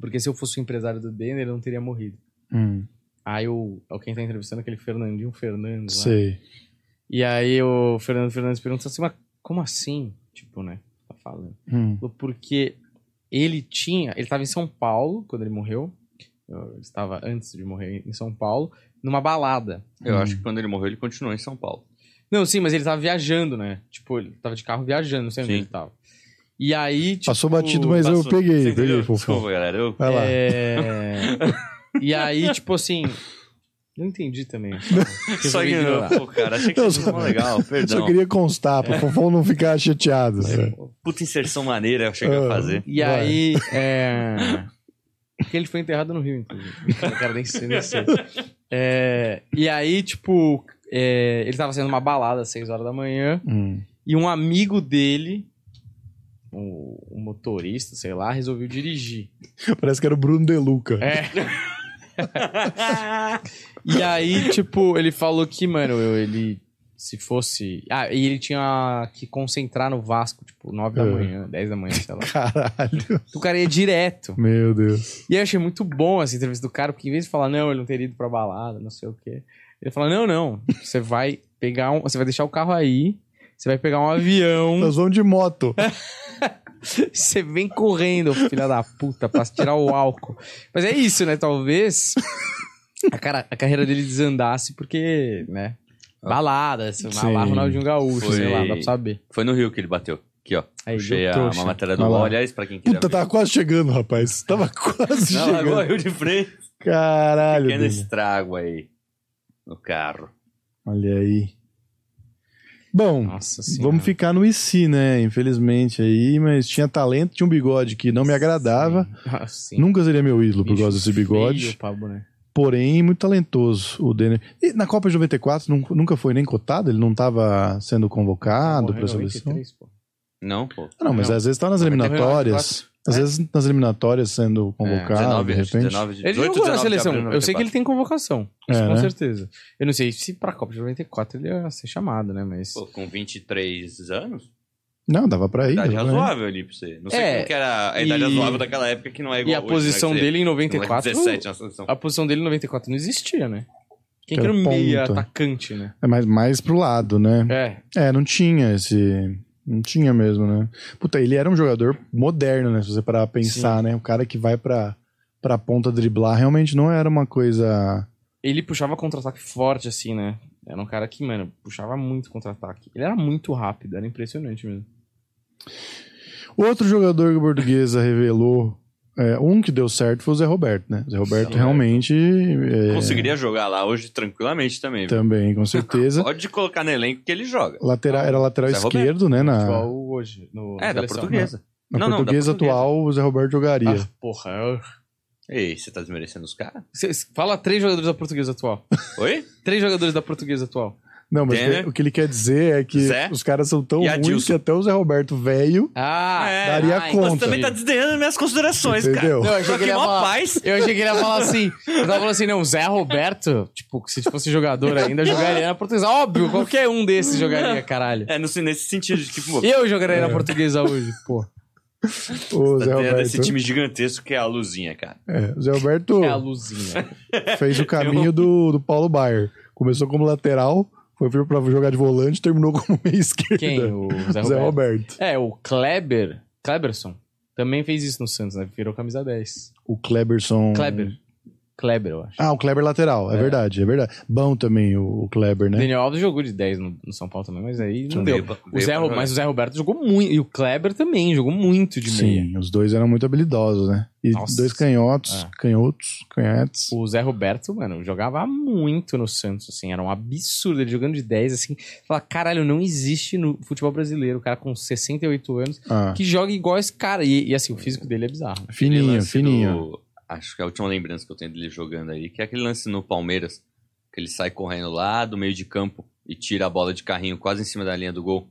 [SPEAKER 1] Porque se eu fosse o empresário do Denner, eu não teria morrido.
[SPEAKER 2] Hum,
[SPEAKER 1] Aí o, o quem tá entrevistando aquele Fernandinho Fernandes lá.
[SPEAKER 2] sei.
[SPEAKER 1] E aí o Fernando Fernandes perguntou assim, mas como assim? Tipo, né, falando.
[SPEAKER 2] Hum,
[SPEAKER 1] Porque ele tinha. Ele estava em São Paulo quando ele morreu. Ele estava antes de morrer em São Paulo, numa balada.
[SPEAKER 3] Eu
[SPEAKER 2] Hum.
[SPEAKER 3] acho que quando ele morreu, ele continuou em São Paulo.
[SPEAKER 1] Não, sim, mas ele tava viajando, né? Tipo, ele tava de carro viajando, não sei onde ele tava. E aí, tipo.
[SPEAKER 2] Passou batido, mas eu
[SPEAKER 3] Passou-
[SPEAKER 2] peguei,
[SPEAKER 3] Você
[SPEAKER 2] peguei, fofão.
[SPEAKER 3] Desculpa, galera. Eu...
[SPEAKER 2] Vai lá.
[SPEAKER 1] É... e aí, tipo assim. Eu entendi também.
[SPEAKER 3] Só ignorou. Pô, cara, achei que
[SPEAKER 2] Eu
[SPEAKER 3] você
[SPEAKER 2] só-
[SPEAKER 3] legal.
[SPEAKER 2] Só
[SPEAKER 3] Perdão.
[SPEAKER 2] queria constar, pro fofão não ficar chateado. sabe?
[SPEAKER 3] Puta inserção maneira eu cheguei
[SPEAKER 2] Ah.
[SPEAKER 3] a fazer.
[SPEAKER 1] E
[SPEAKER 2] Vai.
[SPEAKER 1] aí, é... Porque ele foi enterrado no Rio, inclusive. Eu quero nem ser, nem sei. É, E aí, tipo, é, ele tava saindo uma balada às 6 horas da manhã
[SPEAKER 2] Hum.
[SPEAKER 1] e um amigo dele, o, o motorista, sei lá, resolveu dirigir.
[SPEAKER 2] Parece que era o Bruno De Luca.
[SPEAKER 1] É. E aí, tipo, ele falou que, mano, ele se fosse. Ah, e ele tinha que concentrar no Vasco, tipo, 9 da
[SPEAKER 2] É.
[SPEAKER 1] manhã, 10 da manhã, sei lá.
[SPEAKER 2] Caralho.
[SPEAKER 1] O cara ia direto.
[SPEAKER 2] Meu Deus.
[SPEAKER 1] E eu achei muito bom essa entrevista do cara, porque em vez de falar, não, ele não teria ido pra balada, não sei o quê. Ele fala, não, não, você vai pegar um. Você vai deixar o carro aí, você vai pegar um avião,
[SPEAKER 2] Nós vamos de moto.
[SPEAKER 1] você vem correndo, filha da puta, pra tirar o álcool. Mas é isso, né? Talvez a, cara, a carreira dele desandasse porque, né? Balada, sei lá. Ronaldinho Gaúcho,
[SPEAKER 3] Foi-
[SPEAKER 1] sei lá, dá pra saber.
[SPEAKER 3] Foi no Rio que ele bateu. Aqui, ó.
[SPEAKER 1] Aí,
[SPEAKER 3] Puxei a,
[SPEAKER 1] trouxa.
[SPEAKER 3] uma matéria do
[SPEAKER 2] Olha lá.
[SPEAKER 3] UOL. Aliás, pra quem queria
[SPEAKER 2] Puta,
[SPEAKER 3] ver.
[SPEAKER 2] tava quase chegando, rapaz. Tava quase
[SPEAKER 3] Não,
[SPEAKER 2] chegando.
[SPEAKER 3] agora Rio de frente.
[SPEAKER 2] Caralho.
[SPEAKER 3] Pequeno
[SPEAKER 2] Dele.
[SPEAKER 3] estrago aí. No carro.
[SPEAKER 2] Olha aí. Bom,
[SPEAKER 1] Nossa senhora.
[SPEAKER 2] vamos ficar no IC, né? Infelizmente aí, mas tinha talento, tinha um bigode que não me agradava.
[SPEAKER 1] Ah, sim.
[SPEAKER 2] Nunca seria meu ídolo por causa desse bigode.
[SPEAKER 1] feio, Pablo, né?
[SPEAKER 2] Porém, muito talentoso o Denner. E na Copa de 94 nun- nunca foi nem cotado? Ele não estava sendo convocado para a seleção?
[SPEAKER 1] 93, pô.
[SPEAKER 3] Não, pô.
[SPEAKER 2] Ah, não, mas
[SPEAKER 1] Não.
[SPEAKER 2] às vezes tá nas eliminatórias. Às
[SPEAKER 1] É.
[SPEAKER 2] vezes nas eliminatórias sendo convocado,
[SPEAKER 3] 19,
[SPEAKER 2] de repente.
[SPEAKER 3] 19 de
[SPEAKER 1] Ele
[SPEAKER 3] 18,
[SPEAKER 1] jogou na
[SPEAKER 3] 19 de
[SPEAKER 1] seleção.
[SPEAKER 3] abril
[SPEAKER 1] Eu sei que ele
[SPEAKER 3] 94.
[SPEAKER 1] tem convocação. Isso
[SPEAKER 2] É,
[SPEAKER 1] com
[SPEAKER 2] né?
[SPEAKER 1] certeza. Eu não sei se pra Copa de 94 ele ia ser chamado, né? Mas.
[SPEAKER 3] Pô, com 23 anos?
[SPEAKER 2] Não, dava pra ir.
[SPEAKER 3] Idade razoável ali pra você. Não sei
[SPEAKER 1] É,
[SPEAKER 3] como que era a idade
[SPEAKER 1] e-
[SPEAKER 3] razoável daquela época que não é igual
[SPEAKER 1] e a
[SPEAKER 3] hoje,
[SPEAKER 1] posição
[SPEAKER 3] né, que você-
[SPEAKER 1] dele em
[SPEAKER 3] moleque
[SPEAKER 1] 94.
[SPEAKER 3] 17 na seleção.
[SPEAKER 1] A posição dele em 94 não existia, né? Quem
[SPEAKER 2] Que
[SPEAKER 1] que era o
[SPEAKER 2] era
[SPEAKER 1] meia
[SPEAKER 2] ponta.
[SPEAKER 1] atacante, né?
[SPEAKER 2] É mais, mais pro lado, né?
[SPEAKER 1] É.
[SPEAKER 2] É, não tinha esse. Não tinha mesmo, né? Puta, ele era um jogador moderno, né? Se você parar pra pensar, né? O cara que vai pra, pra ponta driblar realmente não era uma coisa.
[SPEAKER 1] Ele puxava contra-ataque forte, assim, né? Era um cara que, mano, puxava muito contra-ataque. Ele era muito rápido, era impressionante mesmo.
[SPEAKER 2] Outro jogador que a portuguesa revelou. é, um que deu certo foi o Zé Roberto, né? O Zé Roberto
[SPEAKER 3] Roberto.
[SPEAKER 2] realmente. é,
[SPEAKER 3] Conseguiria jogar lá hoje tranquilamente também. viu?
[SPEAKER 2] Também, com certeza.
[SPEAKER 3] Pode colocar no elenco que ele joga.
[SPEAKER 2] Lateral, era lateral
[SPEAKER 3] Zé Roberto.
[SPEAKER 2] esquerdo, né? Na,
[SPEAKER 1] Igual hoje. No,
[SPEAKER 3] É,
[SPEAKER 1] na
[SPEAKER 3] da
[SPEAKER 1] seleção.
[SPEAKER 3] portuguesa.
[SPEAKER 2] na
[SPEAKER 3] Não, não,
[SPEAKER 2] portuguesa
[SPEAKER 3] portuguesa.
[SPEAKER 2] atual, o Zé Roberto jogaria.
[SPEAKER 1] Ah, porra. eu-
[SPEAKER 3] Ei, você tá desmerecendo os caras?
[SPEAKER 1] Fala três jogadores da portuguesa atual.
[SPEAKER 3] Oi?
[SPEAKER 1] Três jogadores da portuguesa atual.
[SPEAKER 2] Não, mas o que ele quer dizer é que
[SPEAKER 3] Zé.
[SPEAKER 2] os caras são tão
[SPEAKER 3] E
[SPEAKER 2] ruins que até o Zé Roberto velho
[SPEAKER 1] Ah,
[SPEAKER 3] É,
[SPEAKER 2] daria
[SPEAKER 1] ah,
[SPEAKER 2] conta.
[SPEAKER 3] Você também tá desdenhando minhas considerações,
[SPEAKER 2] Entendeu?
[SPEAKER 3] cara.
[SPEAKER 1] Não, eu achei que ele ia falar-
[SPEAKER 3] paz.
[SPEAKER 1] Eu achei que ele ia falar assim. Eu tava falando assim, não, o Zé Roberto, tipo, se fosse jogador ainda, jogaria na portuguesa. Óbvio, qualquer um desses jogaria, caralho.
[SPEAKER 3] É, nesse sentido, pô,
[SPEAKER 1] Eu jogaria na portuguesa hoje, pô.
[SPEAKER 2] O Zé Roberto,
[SPEAKER 3] esse time gigantesco que é a luzinha, cara.
[SPEAKER 2] é, o Zé Roberto
[SPEAKER 1] É a luzinha.
[SPEAKER 2] fez o caminho do, do Paulo Baier. Começou como lateral, foi pra jogar de volante, terminou como meia esquerda.
[SPEAKER 1] Quem? O Zé
[SPEAKER 2] Zé
[SPEAKER 1] Roberto.
[SPEAKER 2] Roberto.
[SPEAKER 1] É, o Kleber, Kleberson, também fez isso no Santos, né? Virou camisa 10.
[SPEAKER 2] O Kleberson.
[SPEAKER 1] Kleber. Kleber, eu acho.
[SPEAKER 2] Ah, o Kleber lateral, é,
[SPEAKER 1] É.
[SPEAKER 2] verdade, é verdade. Bom também o, o Kleber, né?
[SPEAKER 1] Daniel Alves jogou de 10 no, no São Paulo também, mas aí não deu. O Zé, mas o Zé Roberto jogou muito. E o Kleber também jogou muito de meia.
[SPEAKER 2] Sim, os dois eram muito habilidosos, né? E
[SPEAKER 1] Nossa.
[SPEAKER 2] dois canhotos,
[SPEAKER 1] É.
[SPEAKER 2] canhotos, canhetes.
[SPEAKER 1] O Zé Roberto, mano, jogava muito no Santos, assim, era um absurdo. Ele jogando de 10, assim. Fala, caralho, não existe no futebol brasileiro, o cara com 68 anos,
[SPEAKER 2] Ah,
[SPEAKER 1] que joga igual esse cara. E, e, assim, o físico dele é bizarro.
[SPEAKER 2] Fininho, fininho.
[SPEAKER 3] do- Acho que é a última lembrança que eu tenho dele jogando aí, que é aquele lance no Palmeiras, que ele sai correndo lá do meio de campo e tira a bola de carrinho quase em cima da linha do gol.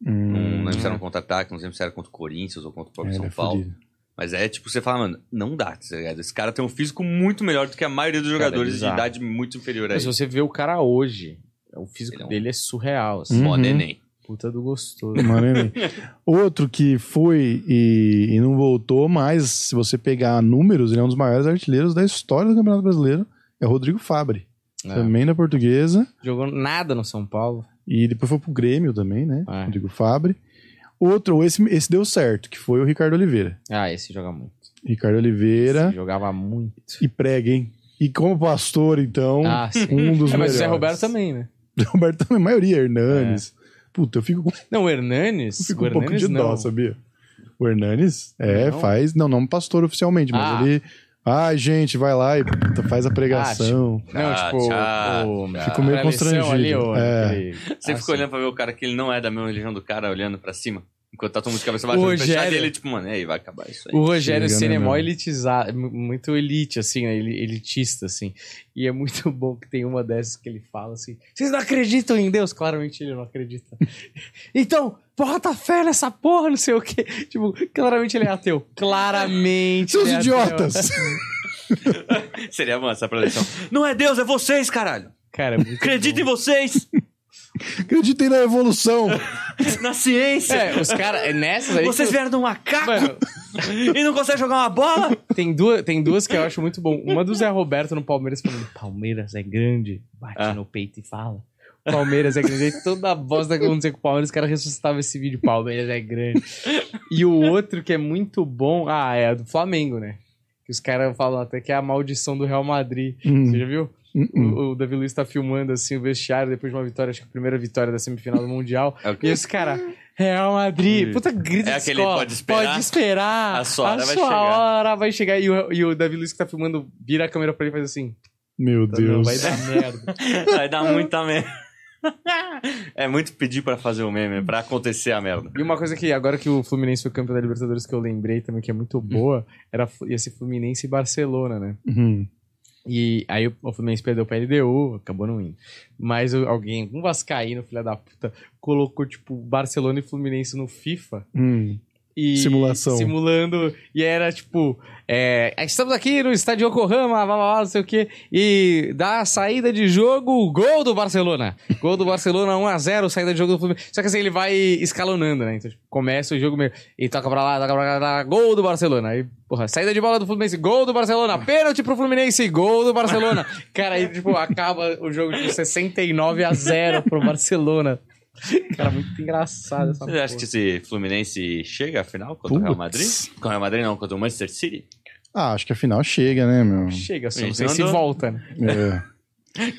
[SPEAKER 3] Não
[SPEAKER 2] Hum,
[SPEAKER 3] lembro se era um contra-ataque, não lembro se era contra o Corinthians ou contra o
[SPEAKER 2] é,
[SPEAKER 3] próprio
[SPEAKER 2] ele
[SPEAKER 3] São
[SPEAKER 2] é
[SPEAKER 3] Paulo.
[SPEAKER 2] fudido.
[SPEAKER 3] Mas é tipo, você fala, mano, não dá, tá ligado? Esse cara tem um físico muito melhor do que a maioria dos
[SPEAKER 1] é
[SPEAKER 3] jogadores de idade muito inferior a
[SPEAKER 1] Mas se você vê o cara hoje, o físico
[SPEAKER 3] é um-
[SPEAKER 1] dele é surreal, assim.
[SPEAKER 3] Mó
[SPEAKER 2] Uhum.
[SPEAKER 3] neném.
[SPEAKER 1] Puta do gostoso.
[SPEAKER 2] Mano, Outro que foi e, e não voltou, mas se você pegar números, ele é um dos maiores artilheiros da história do Campeonato Brasileiro. É o Rodrigo Fabre.
[SPEAKER 1] É.
[SPEAKER 2] Também da portuguesa.
[SPEAKER 1] Jogou nada no São Paulo.
[SPEAKER 2] E depois foi pro Grêmio também, né?
[SPEAKER 1] É.
[SPEAKER 2] Rodrigo Fabre. Outro, esse, esse deu certo, que foi o Ricardo Oliveira.
[SPEAKER 1] Ah, esse joga muito.
[SPEAKER 2] Ricardo Oliveira.
[SPEAKER 1] Esse jogava muito.
[SPEAKER 2] E prega, hein? E como pastor, então,
[SPEAKER 1] Ah, sim.
[SPEAKER 2] um dos
[SPEAKER 1] É, mas
[SPEAKER 2] melhores.
[SPEAKER 1] o Zé Roberto também, né?
[SPEAKER 2] Roberto também, a maioria, Hernanes. Puta, eu fico com,
[SPEAKER 1] Não, o Hernanes.
[SPEAKER 2] eu fico
[SPEAKER 1] o
[SPEAKER 2] um pouco de dó,
[SPEAKER 1] não.
[SPEAKER 2] sabia? O Hernanes, é,
[SPEAKER 1] Não?
[SPEAKER 2] faz. Não, não pastor oficialmente, mas
[SPEAKER 1] Ah.
[SPEAKER 2] ele. Ai, gente, vai lá e puta, faz a pregação.
[SPEAKER 1] Não,
[SPEAKER 3] Ah,
[SPEAKER 1] tipo,
[SPEAKER 3] tchau,
[SPEAKER 1] o,
[SPEAKER 3] tchau.
[SPEAKER 2] Fico meio constrangido.
[SPEAKER 1] Ali, o,
[SPEAKER 2] É.
[SPEAKER 1] aquele-
[SPEAKER 3] Você
[SPEAKER 1] Ah,
[SPEAKER 3] fica
[SPEAKER 1] sim.
[SPEAKER 3] olhando pra ver o cara que ele não é da mesma religião do cara, olhando pra cima. Enquanto tá todo mundo de cabeça
[SPEAKER 1] O
[SPEAKER 3] baixa,
[SPEAKER 1] Rogério-
[SPEAKER 3] e ele, tipo, mano, aí vai acabar isso aí.
[SPEAKER 1] O Rogério Senna
[SPEAKER 2] né,
[SPEAKER 1] é mó
[SPEAKER 2] meu?
[SPEAKER 1] elitizado, mu- muito elite, assim, né? Elitista, assim. E é muito bom que tem uma dessas que ele fala assim: vocês não acreditam em Deus? Claramente ele não acredita. então, bota fé nessa porra, não sei o quê. Tipo, claramente ele é ateu. Claramente.
[SPEAKER 2] Seus
[SPEAKER 1] é ateu.
[SPEAKER 2] idiotas!
[SPEAKER 3] Seria bom essa preleção. Não é Deus, é vocês, caralho.
[SPEAKER 1] Cara, é muito
[SPEAKER 3] Acredita em vocês,
[SPEAKER 2] Acreditem na evolução!
[SPEAKER 3] na ciência.
[SPEAKER 1] É, os caras, nessas aí.
[SPEAKER 3] Vocês vieram de um macaco
[SPEAKER 1] Mano,
[SPEAKER 3] e não conseguem jogar uma bola?
[SPEAKER 1] tem duas, tem duas que eu acho muito bom. Uma do Zé Roberto no Palmeiras falando: Palmeiras é grande, bate
[SPEAKER 3] Ah.
[SPEAKER 1] no peito e fala. Palmeiras é grande. Toda a bosta que acontecia com o Palmeiras, os caras ressuscitavam esse vídeo. Palmeiras é grande. E o outro que é muito bom. Ah, é a do Flamengo, né? Que os caras falam até que é a maldição do Real Madrid.
[SPEAKER 2] Hum,
[SPEAKER 1] Você já viu?
[SPEAKER 2] Hum, hum.
[SPEAKER 1] O, o Davi Luiz tá filmando assim o vestiário depois de uma vitória, acho que a primeira vitória da semifinal do Mundial.
[SPEAKER 3] É o
[SPEAKER 1] E esse cara, Real Madrid, puta grita
[SPEAKER 3] É
[SPEAKER 1] de
[SPEAKER 3] aquele
[SPEAKER 1] escola.
[SPEAKER 3] pode esperar?
[SPEAKER 1] Pode esperar.
[SPEAKER 3] A sua hora vai
[SPEAKER 1] sua
[SPEAKER 3] chegar.
[SPEAKER 1] hora vai chegar. E o, e o Davi Luiz que tá filmando vira a câmera pra ele e faz assim.
[SPEAKER 2] Meu
[SPEAKER 1] Não,
[SPEAKER 2] Deus.
[SPEAKER 1] vai dar merda.
[SPEAKER 3] Vai dar muita merda. É muito pedir pra fazer o meme, é pra acontecer a merda.
[SPEAKER 1] E uma coisa que agora que o Fluminense foi campeão da Libertadores que eu lembrei também que é muito boa, era ia ser Fluminense e Barcelona, né?
[SPEAKER 2] Uhum.
[SPEAKER 1] E aí o Fluminense perdeu pra LDU, acabou não indo. Mas alguém, um vascaíno, filha da puta, colocou tipo Barcelona e Fluminense no FIFA
[SPEAKER 2] Hum.
[SPEAKER 1] E
[SPEAKER 2] Simulação.
[SPEAKER 1] simulando e era tipo é, estamos aqui no estádio Yokohama blá, blá, blá, não sei o que e dá a saída de jogo gol do Barcelona. Gol do Barcelona 1x0 saída de jogo do Fluminense. Só que assim ele vai escalonando né? Então tipo, começa o jogo meio e toca pra lá toca pra lá gol do Barcelona. Aí porra saída de bola do Fluminense gol do Barcelona pênalti pro Fluminense gol do Barcelona. Cara aí tipo acaba o jogo tipo 69 a 0 pro Barcelona cara muito engraçado essa
[SPEAKER 3] Você
[SPEAKER 1] porra.
[SPEAKER 3] acha que esse Fluminense chega à final contra o Real Madrid? Com o Real Madrid não, contra o Manchester City?
[SPEAKER 2] Ah, acho que a final chega, né, meu?
[SPEAKER 1] Chega, só não sei
[SPEAKER 3] não
[SPEAKER 1] se volta, né?
[SPEAKER 2] É.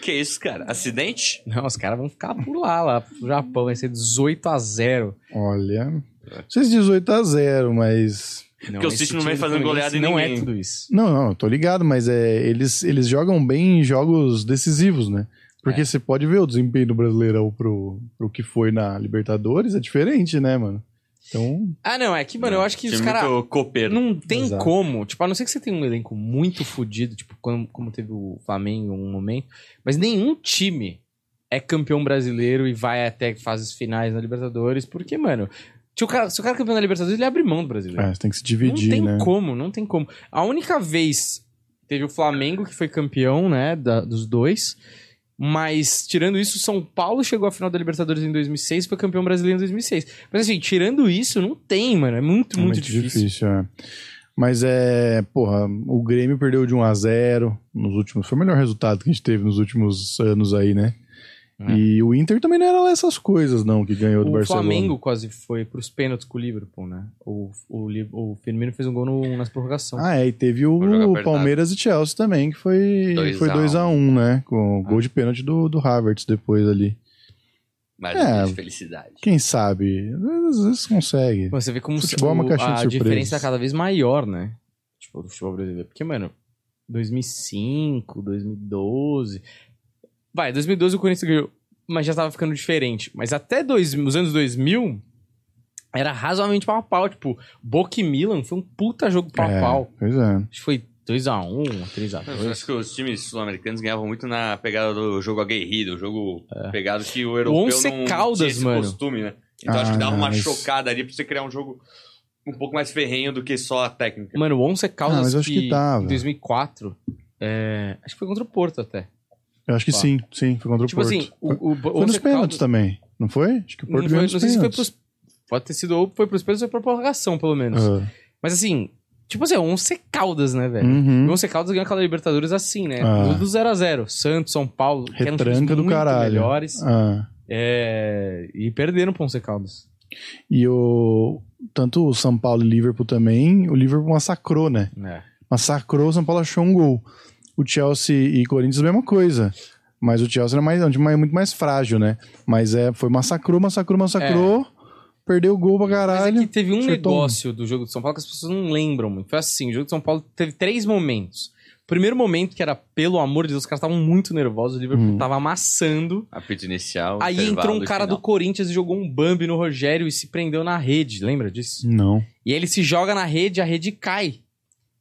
[SPEAKER 3] Que isso, cara? Acidente?
[SPEAKER 1] Não, os caras vão ficar por lá, lá pro Japão. Vai ser 18 a 0
[SPEAKER 2] Olha. Não sei se 18 a 0, mas.
[SPEAKER 1] Não,
[SPEAKER 3] Porque o City não vem
[SPEAKER 1] do
[SPEAKER 3] fazendo goleada em
[SPEAKER 1] Não
[SPEAKER 3] ninguém.
[SPEAKER 1] é tudo isso.
[SPEAKER 2] Não, não, eu tô ligado, mas é, eles, eles jogam bem em jogos decisivos, né? Porque
[SPEAKER 1] É.
[SPEAKER 2] você pode ver o desempenho do Brasileirão pro, pro que foi na Libertadores, é diferente, né, mano? Então,
[SPEAKER 1] Ah, não, é que, mano, eu acho que os caras. Não tem
[SPEAKER 2] Exato.
[SPEAKER 1] como. Tipo, a não ser que você tenha um elenco muito fodido, tipo, como, como teve o Flamengo em um momento. Mas nenhum time é campeão brasileiro e vai até fases finais na Libertadores. Porque, mano, se o cara, se o cara é campeão da Libertadores, ele abre mão do brasileiro.
[SPEAKER 2] é, você tem que se
[SPEAKER 1] não
[SPEAKER 2] dividir,
[SPEAKER 1] tem
[SPEAKER 2] né?
[SPEAKER 1] como, não tem como. A única vez teve o Flamengo que foi campeão, né, da- dos dois. Mas, tirando isso, São Paulo chegou à final da Libertadores em 2006 e foi campeão brasileiro em 2006. Mas, assim, tirando isso, não tem, mano. É muito,
[SPEAKER 2] É
[SPEAKER 1] muito, difícil.
[SPEAKER 2] é. Mas é, porra, o Grêmio perdeu de 1 a 0 nos últimos, foi o melhor resultado que a gente teve nos últimos anos aí, né?
[SPEAKER 1] É.
[SPEAKER 2] E o Inter também não era lá essas coisas não que ganhou do
[SPEAKER 1] O
[SPEAKER 2] Barcelona.
[SPEAKER 1] Flamengo quase foi pros pênaltis com o Liverpool, né? O, o, o Firmino fez um gol no, nas prorrogação.
[SPEAKER 2] Ah, é, e teve o
[SPEAKER 3] apertado.
[SPEAKER 2] Palmeiras e Chelsea também, que foi
[SPEAKER 3] Dois
[SPEAKER 2] foi
[SPEAKER 3] a
[SPEAKER 2] 2
[SPEAKER 3] um.
[SPEAKER 2] a 1 né? Com o
[SPEAKER 1] Ah.
[SPEAKER 2] gol de pênalti do, do Havertz depois ali.
[SPEAKER 3] Mas
[SPEAKER 2] É.
[SPEAKER 3] de felicidade.
[SPEAKER 2] Quem sabe? Às vezes consegue.
[SPEAKER 1] Pô, Você vê como
[SPEAKER 2] Futebol é uma
[SPEAKER 1] o-
[SPEAKER 2] caixinha de
[SPEAKER 1] a
[SPEAKER 2] surpresas.
[SPEAKER 1] diferença é cada vez maior, né? Tipo, do futebol brasileiro. Porque, mano, 2005, 2012... Vai, 2012 o Corinthians ganhou, mas já tava ficando diferente. Mas até dois, os anos 2000, era razoavelmente pau a pau. Tipo, Boca e Milan foi um puta jogo pau a
[SPEAKER 2] É,
[SPEAKER 1] pau.
[SPEAKER 2] Pois é.
[SPEAKER 1] Acho que foi 2x1,
[SPEAKER 3] Eu
[SPEAKER 1] 3x2.
[SPEAKER 3] acho que os times sul-americanos ganhavam muito na pegada do jogo aguerrido, o jogo pegado que o europeu
[SPEAKER 1] Once
[SPEAKER 3] não
[SPEAKER 1] Caldas,
[SPEAKER 3] tinha esse
[SPEAKER 1] mano.
[SPEAKER 3] costume, né? Então acho que
[SPEAKER 2] Ah,
[SPEAKER 3] dava uma
[SPEAKER 2] mas-
[SPEAKER 3] chocada ali pra você criar um jogo um pouco mais ferrenho do que só a técnica.
[SPEAKER 1] Mano, o Once Caldas
[SPEAKER 2] Ah, mas eu acho que tava.
[SPEAKER 1] em 2004, é, acho que foi contra o Porto até.
[SPEAKER 2] Eu acho que
[SPEAKER 1] Pá.
[SPEAKER 2] sim, sim, foi contra o
[SPEAKER 1] tipo
[SPEAKER 2] Porto.
[SPEAKER 1] assim, o, o,
[SPEAKER 2] foi nos pênaltis
[SPEAKER 1] Caldas-
[SPEAKER 2] também, não foi? Acho que o Porto
[SPEAKER 1] Não, foi, não sei se foi
[SPEAKER 2] pênaltis.
[SPEAKER 1] pros. Pode ter sido ou foi pros pênaltis ou foi pra prorrogação, pelo menos.
[SPEAKER 2] Ah,
[SPEAKER 1] Mas assim, tipo assim, é o Once Caldas, né, velho?
[SPEAKER 2] uhum.
[SPEAKER 1] O Once Caldas ganhou aquela Libertadores assim, né?
[SPEAKER 2] Ah.
[SPEAKER 1] Do 0x0. Santos, São Paulo,
[SPEAKER 2] Retranca do caralho.
[SPEAKER 1] melhores.
[SPEAKER 2] Ah.
[SPEAKER 1] é, e perderam pro Once Caldas.
[SPEAKER 2] E o tanto o São Paulo e Liverpool também, o Liverpool massacrou, né?
[SPEAKER 1] É.
[SPEAKER 2] Massacrou, o São Paulo achou um gol. O Chelsea e Corinthians a mesma coisa. Mas o Chelsea era mais, é um time mais- muito mais frágil, né? Mas é, foi massacrou, massacrou, massacrou. Perdeu o gol pra
[SPEAKER 1] Mas é
[SPEAKER 2] caralho.
[SPEAKER 1] que teve um
[SPEAKER 2] acertou
[SPEAKER 1] negócio do jogo de São Paulo que as pessoas não lembram muito. Foi assim, o jogo de São Paulo teve três momentos. O primeiro momento, que era, pelo amor de Deus, os caras estavam muito nervosos, o Liverpool
[SPEAKER 2] Hum.
[SPEAKER 1] tava amassando.
[SPEAKER 3] Apito inicial.
[SPEAKER 1] Aí entrou um cara
[SPEAKER 3] final.
[SPEAKER 1] do Corinthians e jogou um Bambi no Rogério e se prendeu na rede, lembra disso?
[SPEAKER 2] Não.
[SPEAKER 1] E aí ele se joga na rede, a rede cai.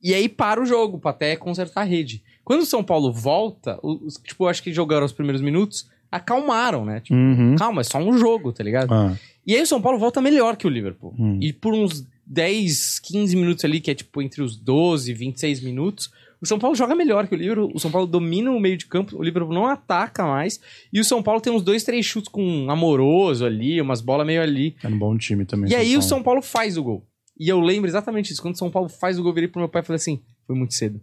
[SPEAKER 1] E aí para o jogo, pra até consertar a rede. Quando o São Paulo volta, os, tipo, acho que jogaram os primeiros minutos, acalmaram, né? Tipo,
[SPEAKER 2] Uhum.
[SPEAKER 1] calma, é só um jogo, tá ligado?
[SPEAKER 2] Ah,
[SPEAKER 1] E aí o São Paulo volta melhor que o Liverpool.
[SPEAKER 2] Hum.
[SPEAKER 1] E por uns 10, 15 minutos ali, que é tipo entre os 12 e 26 minutos, o São Paulo joga melhor que o Liverpool. O São Paulo domina o meio de campo, o Liverpool não ataca mais. E o São Paulo tem uns dois, três chutes com um amoroso ali, umas bolas meio ali.
[SPEAKER 2] era um bom time também.
[SPEAKER 1] E aí o
[SPEAKER 2] Paulo.
[SPEAKER 1] São Paulo faz o gol. E eu lembro exatamente isso. Quando o São Paulo faz o gol, eu virei pro meu pai e falei assim: foi muito cedo.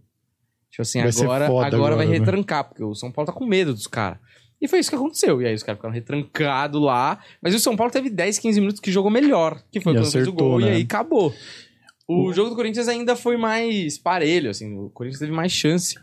[SPEAKER 1] Tipo assim,
[SPEAKER 2] Vai
[SPEAKER 1] agora,
[SPEAKER 2] foda
[SPEAKER 1] agora, vai
[SPEAKER 2] agora, né?
[SPEAKER 1] retrancar, porque o São Paulo tá com medo dos caras. E foi isso que aconteceu. E aí os caras ficaram retrancados lá. Mas o São Paulo teve 10, 15 minutos que jogou melhor. Que foi
[SPEAKER 2] E
[SPEAKER 1] quando fez o
[SPEAKER 2] acertou,
[SPEAKER 1] gol. E
[SPEAKER 2] né?
[SPEAKER 1] aí acabou. O jogo do Corinthians ainda foi mais parelho, assim. O Corinthians teve mais chance.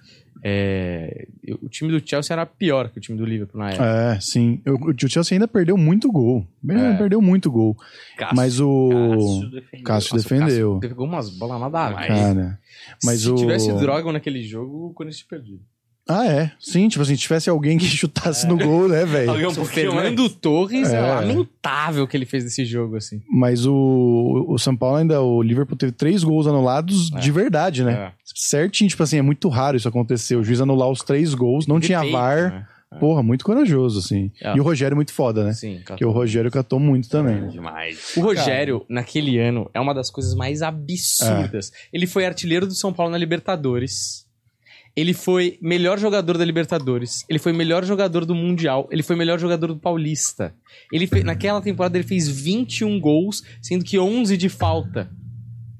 [SPEAKER 1] É, o time do Chelsea era pior que o time do Liverpool na época.
[SPEAKER 2] É, sim. O, o Chelsea ainda perdeu muito gol.
[SPEAKER 1] É.
[SPEAKER 2] Perdeu muito gol.
[SPEAKER 3] Cássio,
[SPEAKER 2] Mas o.
[SPEAKER 3] Cássio defendeu.
[SPEAKER 2] Cássio
[SPEAKER 1] Nossa,
[SPEAKER 2] defendeu.
[SPEAKER 1] Cássio Pegou umas bolas nada a mais.
[SPEAKER 2] Cara. Mas
[SPEAKER 1] Se
[SPEAKER 2] o.
[SPEAKER 1] tivesse droga naquele jogo, o Corinthians tinha perdido.
[SPEAKER 2] Ah, é. Sim, tipo assim, se tivesse alguém que chutasse no gol, né, velho?
[SPEAKER 3] Alguém um
[SPEAKER 1] O
[SPEAKER 3] pouquinho mais.
[SPEAKER 1] Fernando Torres é.
[SPEAKER 2] É.
[SPEAKER 1] lamentável o que ele fez desse jogo, assim.
[SPEAKER 2] Mas o, o São Paulo ainda, o Liverpool teve três gols anulados
[SPEAKER 1] É.
[SPEAKER 2] de verdade, né?
[SPEAKER 1] É.
[SPEAKER 2] Certinho, tipo assim, é muito raro isso acontecer. O juiz anular os três gols, não tinha
[SPEAKER 1] Defeito,
[SPEAKER 2] VAR.
[SPEAKER 1] né?
[SPEAKER 2] Porra, muito corajoso, assim.
[SPEAKER 1] É.
[SPEAKER 2] E o Rogério muito foda, né?
[SPEAKER 1] Sim,
[SPEAKER 2] Porque o Rogério catou muito também.
[SPEAKER 3] Demais.
[SPEAKER 1] O Rogério, naquele ano, é uma das coisas mais absurdas. Ele foi artilheiro do São Paulo na Libertadores. Ele foi melhor jogador da Libertadores. Ele foi melhor jogador do Mundial. Ele foi melhor jogador do Paulista. Ele fe- Naquela temporada ele fez 21 gols, sendo que 11 de falta.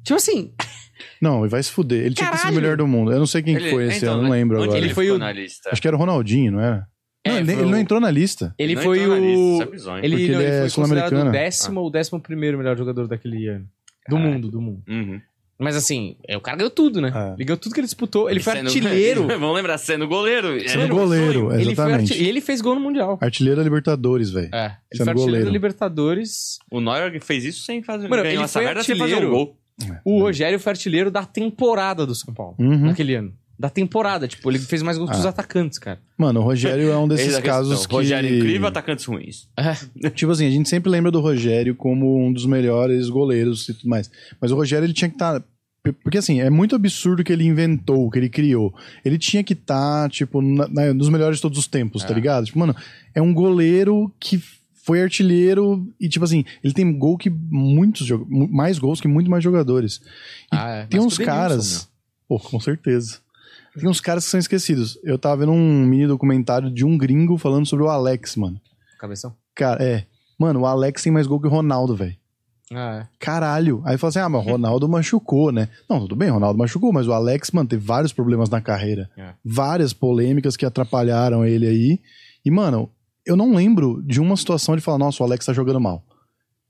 [SPEAKER 1] Tipo assim,
[SPEAKER 2] Não, e vai se fuder. Ele tinha que ser o
[SPEAKER 1] Caralho!
[SPEAKER 2] melhor do mundo. Eu não sei quem que
[SPEAKER 3] Ele-
[SPEAKER 2] foi esse
[SPEAKER 3] então,
[SPEAKER 2] ano, não lembro
[SPEAKER 3] Onde
[SPEAKER 2] agora.
[SPEAKER 3] Ele
[SPEAKER 1] foi o-
[SPEAKER 3] na lista.
[SPEAKER 2] Acho que era o Ronaldinho, não era?
[SPEAKER 1] É,
[SPEAKER 2] não, ele, ele
[SPEAKER 1] o-
[SPEAKER 2] não entrou na lista.
[SPEAKER 1] ele
[SPEAKER 3] Não
[SPEAKER 1] foi
[SPEAKER 3] lista,
[SPEAKER 1] o.
[SPEAKER 3] isso é.
[SPEAKER 1] Ele,
[SPEAKER 2] Porque
[SPEAKER 1] não,
[SPEAKER 2] ele
[SPEAKER 1] ele
[SPEAKER 2] é
[SPEAKER 1] foi considerado o
[SPEAKER 2] sul-americano.
[SPEAKER 1] décimo ou décimo primeiro melhor jogador daquele ano. Do
[SPEAKER 3] Caralho.
[SPEAKER 1] mundo, do mundo.
[SPEAKER 3] Uhum.
[SPEAKER 1] Mas assim, é, o cara ganhou tudo, né?
[SPEAKER 2] É.
[SPEAKER 1] Ele ganhou tudo que ele disputou. Ele foi
[SPEAKER 3] Sendo-
[SPEAKER 1] artilheiro.
[SPEAKER 3] Vamos lembrar, sendo goleiro.
[SPEAKER 2] Sendo
[SPEAKER 3] Era um
[SPEAKER 2] goleiro,
[SPEAKER 1] ele
[SPEAKER 2] exatamente.
[SPEAKER 1] arti- E ele fez gol no Mundial.
[SPEAKER 2] Artilheiro da Libertadores, velho.
[SPEAKER 1] É. Ele
[SPEAKER 2] Sendo
[SPEAKER 1] foi artilheiro
[SPEAKER 2] goleiro.
[SPEAKER 1] da Libertadores.
[SPEAKER 3] O Neuer fez isso sem fazer
[SPEAKER 1] Mano, ele foi
[SPEAKER 3] merda sem fazer um
[SPEAKER 1] artilheiro.
[SPEAKER 3] gol.
[SPEAKER 1] O Rogério foi artilheiro da temporada do São Paulo.
[SPEAKER 2] Uhum.
[SPEAKER 1] Naquele ano. Da temporada. Tipo, ele fez mais gols que os atacantes, cara.
[SPEAKER 2] Mano, o Rogério é um desses
[SPEAKER 3] questão.
[SPEAKER 2] casos que...
[SPEAKER 3] Rogério incrível, atacantes ruins.
[SPEAKER 2] Tipo assim, a gente sempre lembra do Rogério como um dos melhores goleiros e tudo mais. Mas o Rogério, ele tinha que estar... Porque assim, é muito absurdo o que ele inventou, o que ele criou. Ele tinha que estar, tipo, na, na- nos melhores de todos os tempos, tá
[SPEAKER 1] É.
[SPEAKER 2] ligado? Tipo, mano, é um goleiro que foi artilheiro e, tipo assim, ele tem gol que muitos... Mais gols que muito mais jogadores. E
[SPEAKER 1] Ah, é.
[SPEAKER 2] tem
[SPEAKER 1] Mas
[SPEAKER 2] uns caras... Pô, com certeza. Tem uns caras que são esquecidos. Eu tava vendo um mini documentário de um gringo falando sobre o Alex, mano.
[SPEAKER 1] Cabeção?
[SPEAKER 2] Cara, é. Mano, o Alex tem mais gol que o Ronaldo, velho.
[SPEAKER 1] Ah, é.
[SPEAKER 2] Caralho. Aí fala assim: ah, mas o Ronaldo machucou, né? Não, tudo bem, o Ronaldo machucou, mas o Alex, mano, teve vários problemas na carreira.
[SPEAKER 1] É.
[SPEAKER 2] Várias polêmicas que atrapalharam ele aí. E, mano, eu não lembro de uma situação de falar: nossa, o Alex tá jogando mal.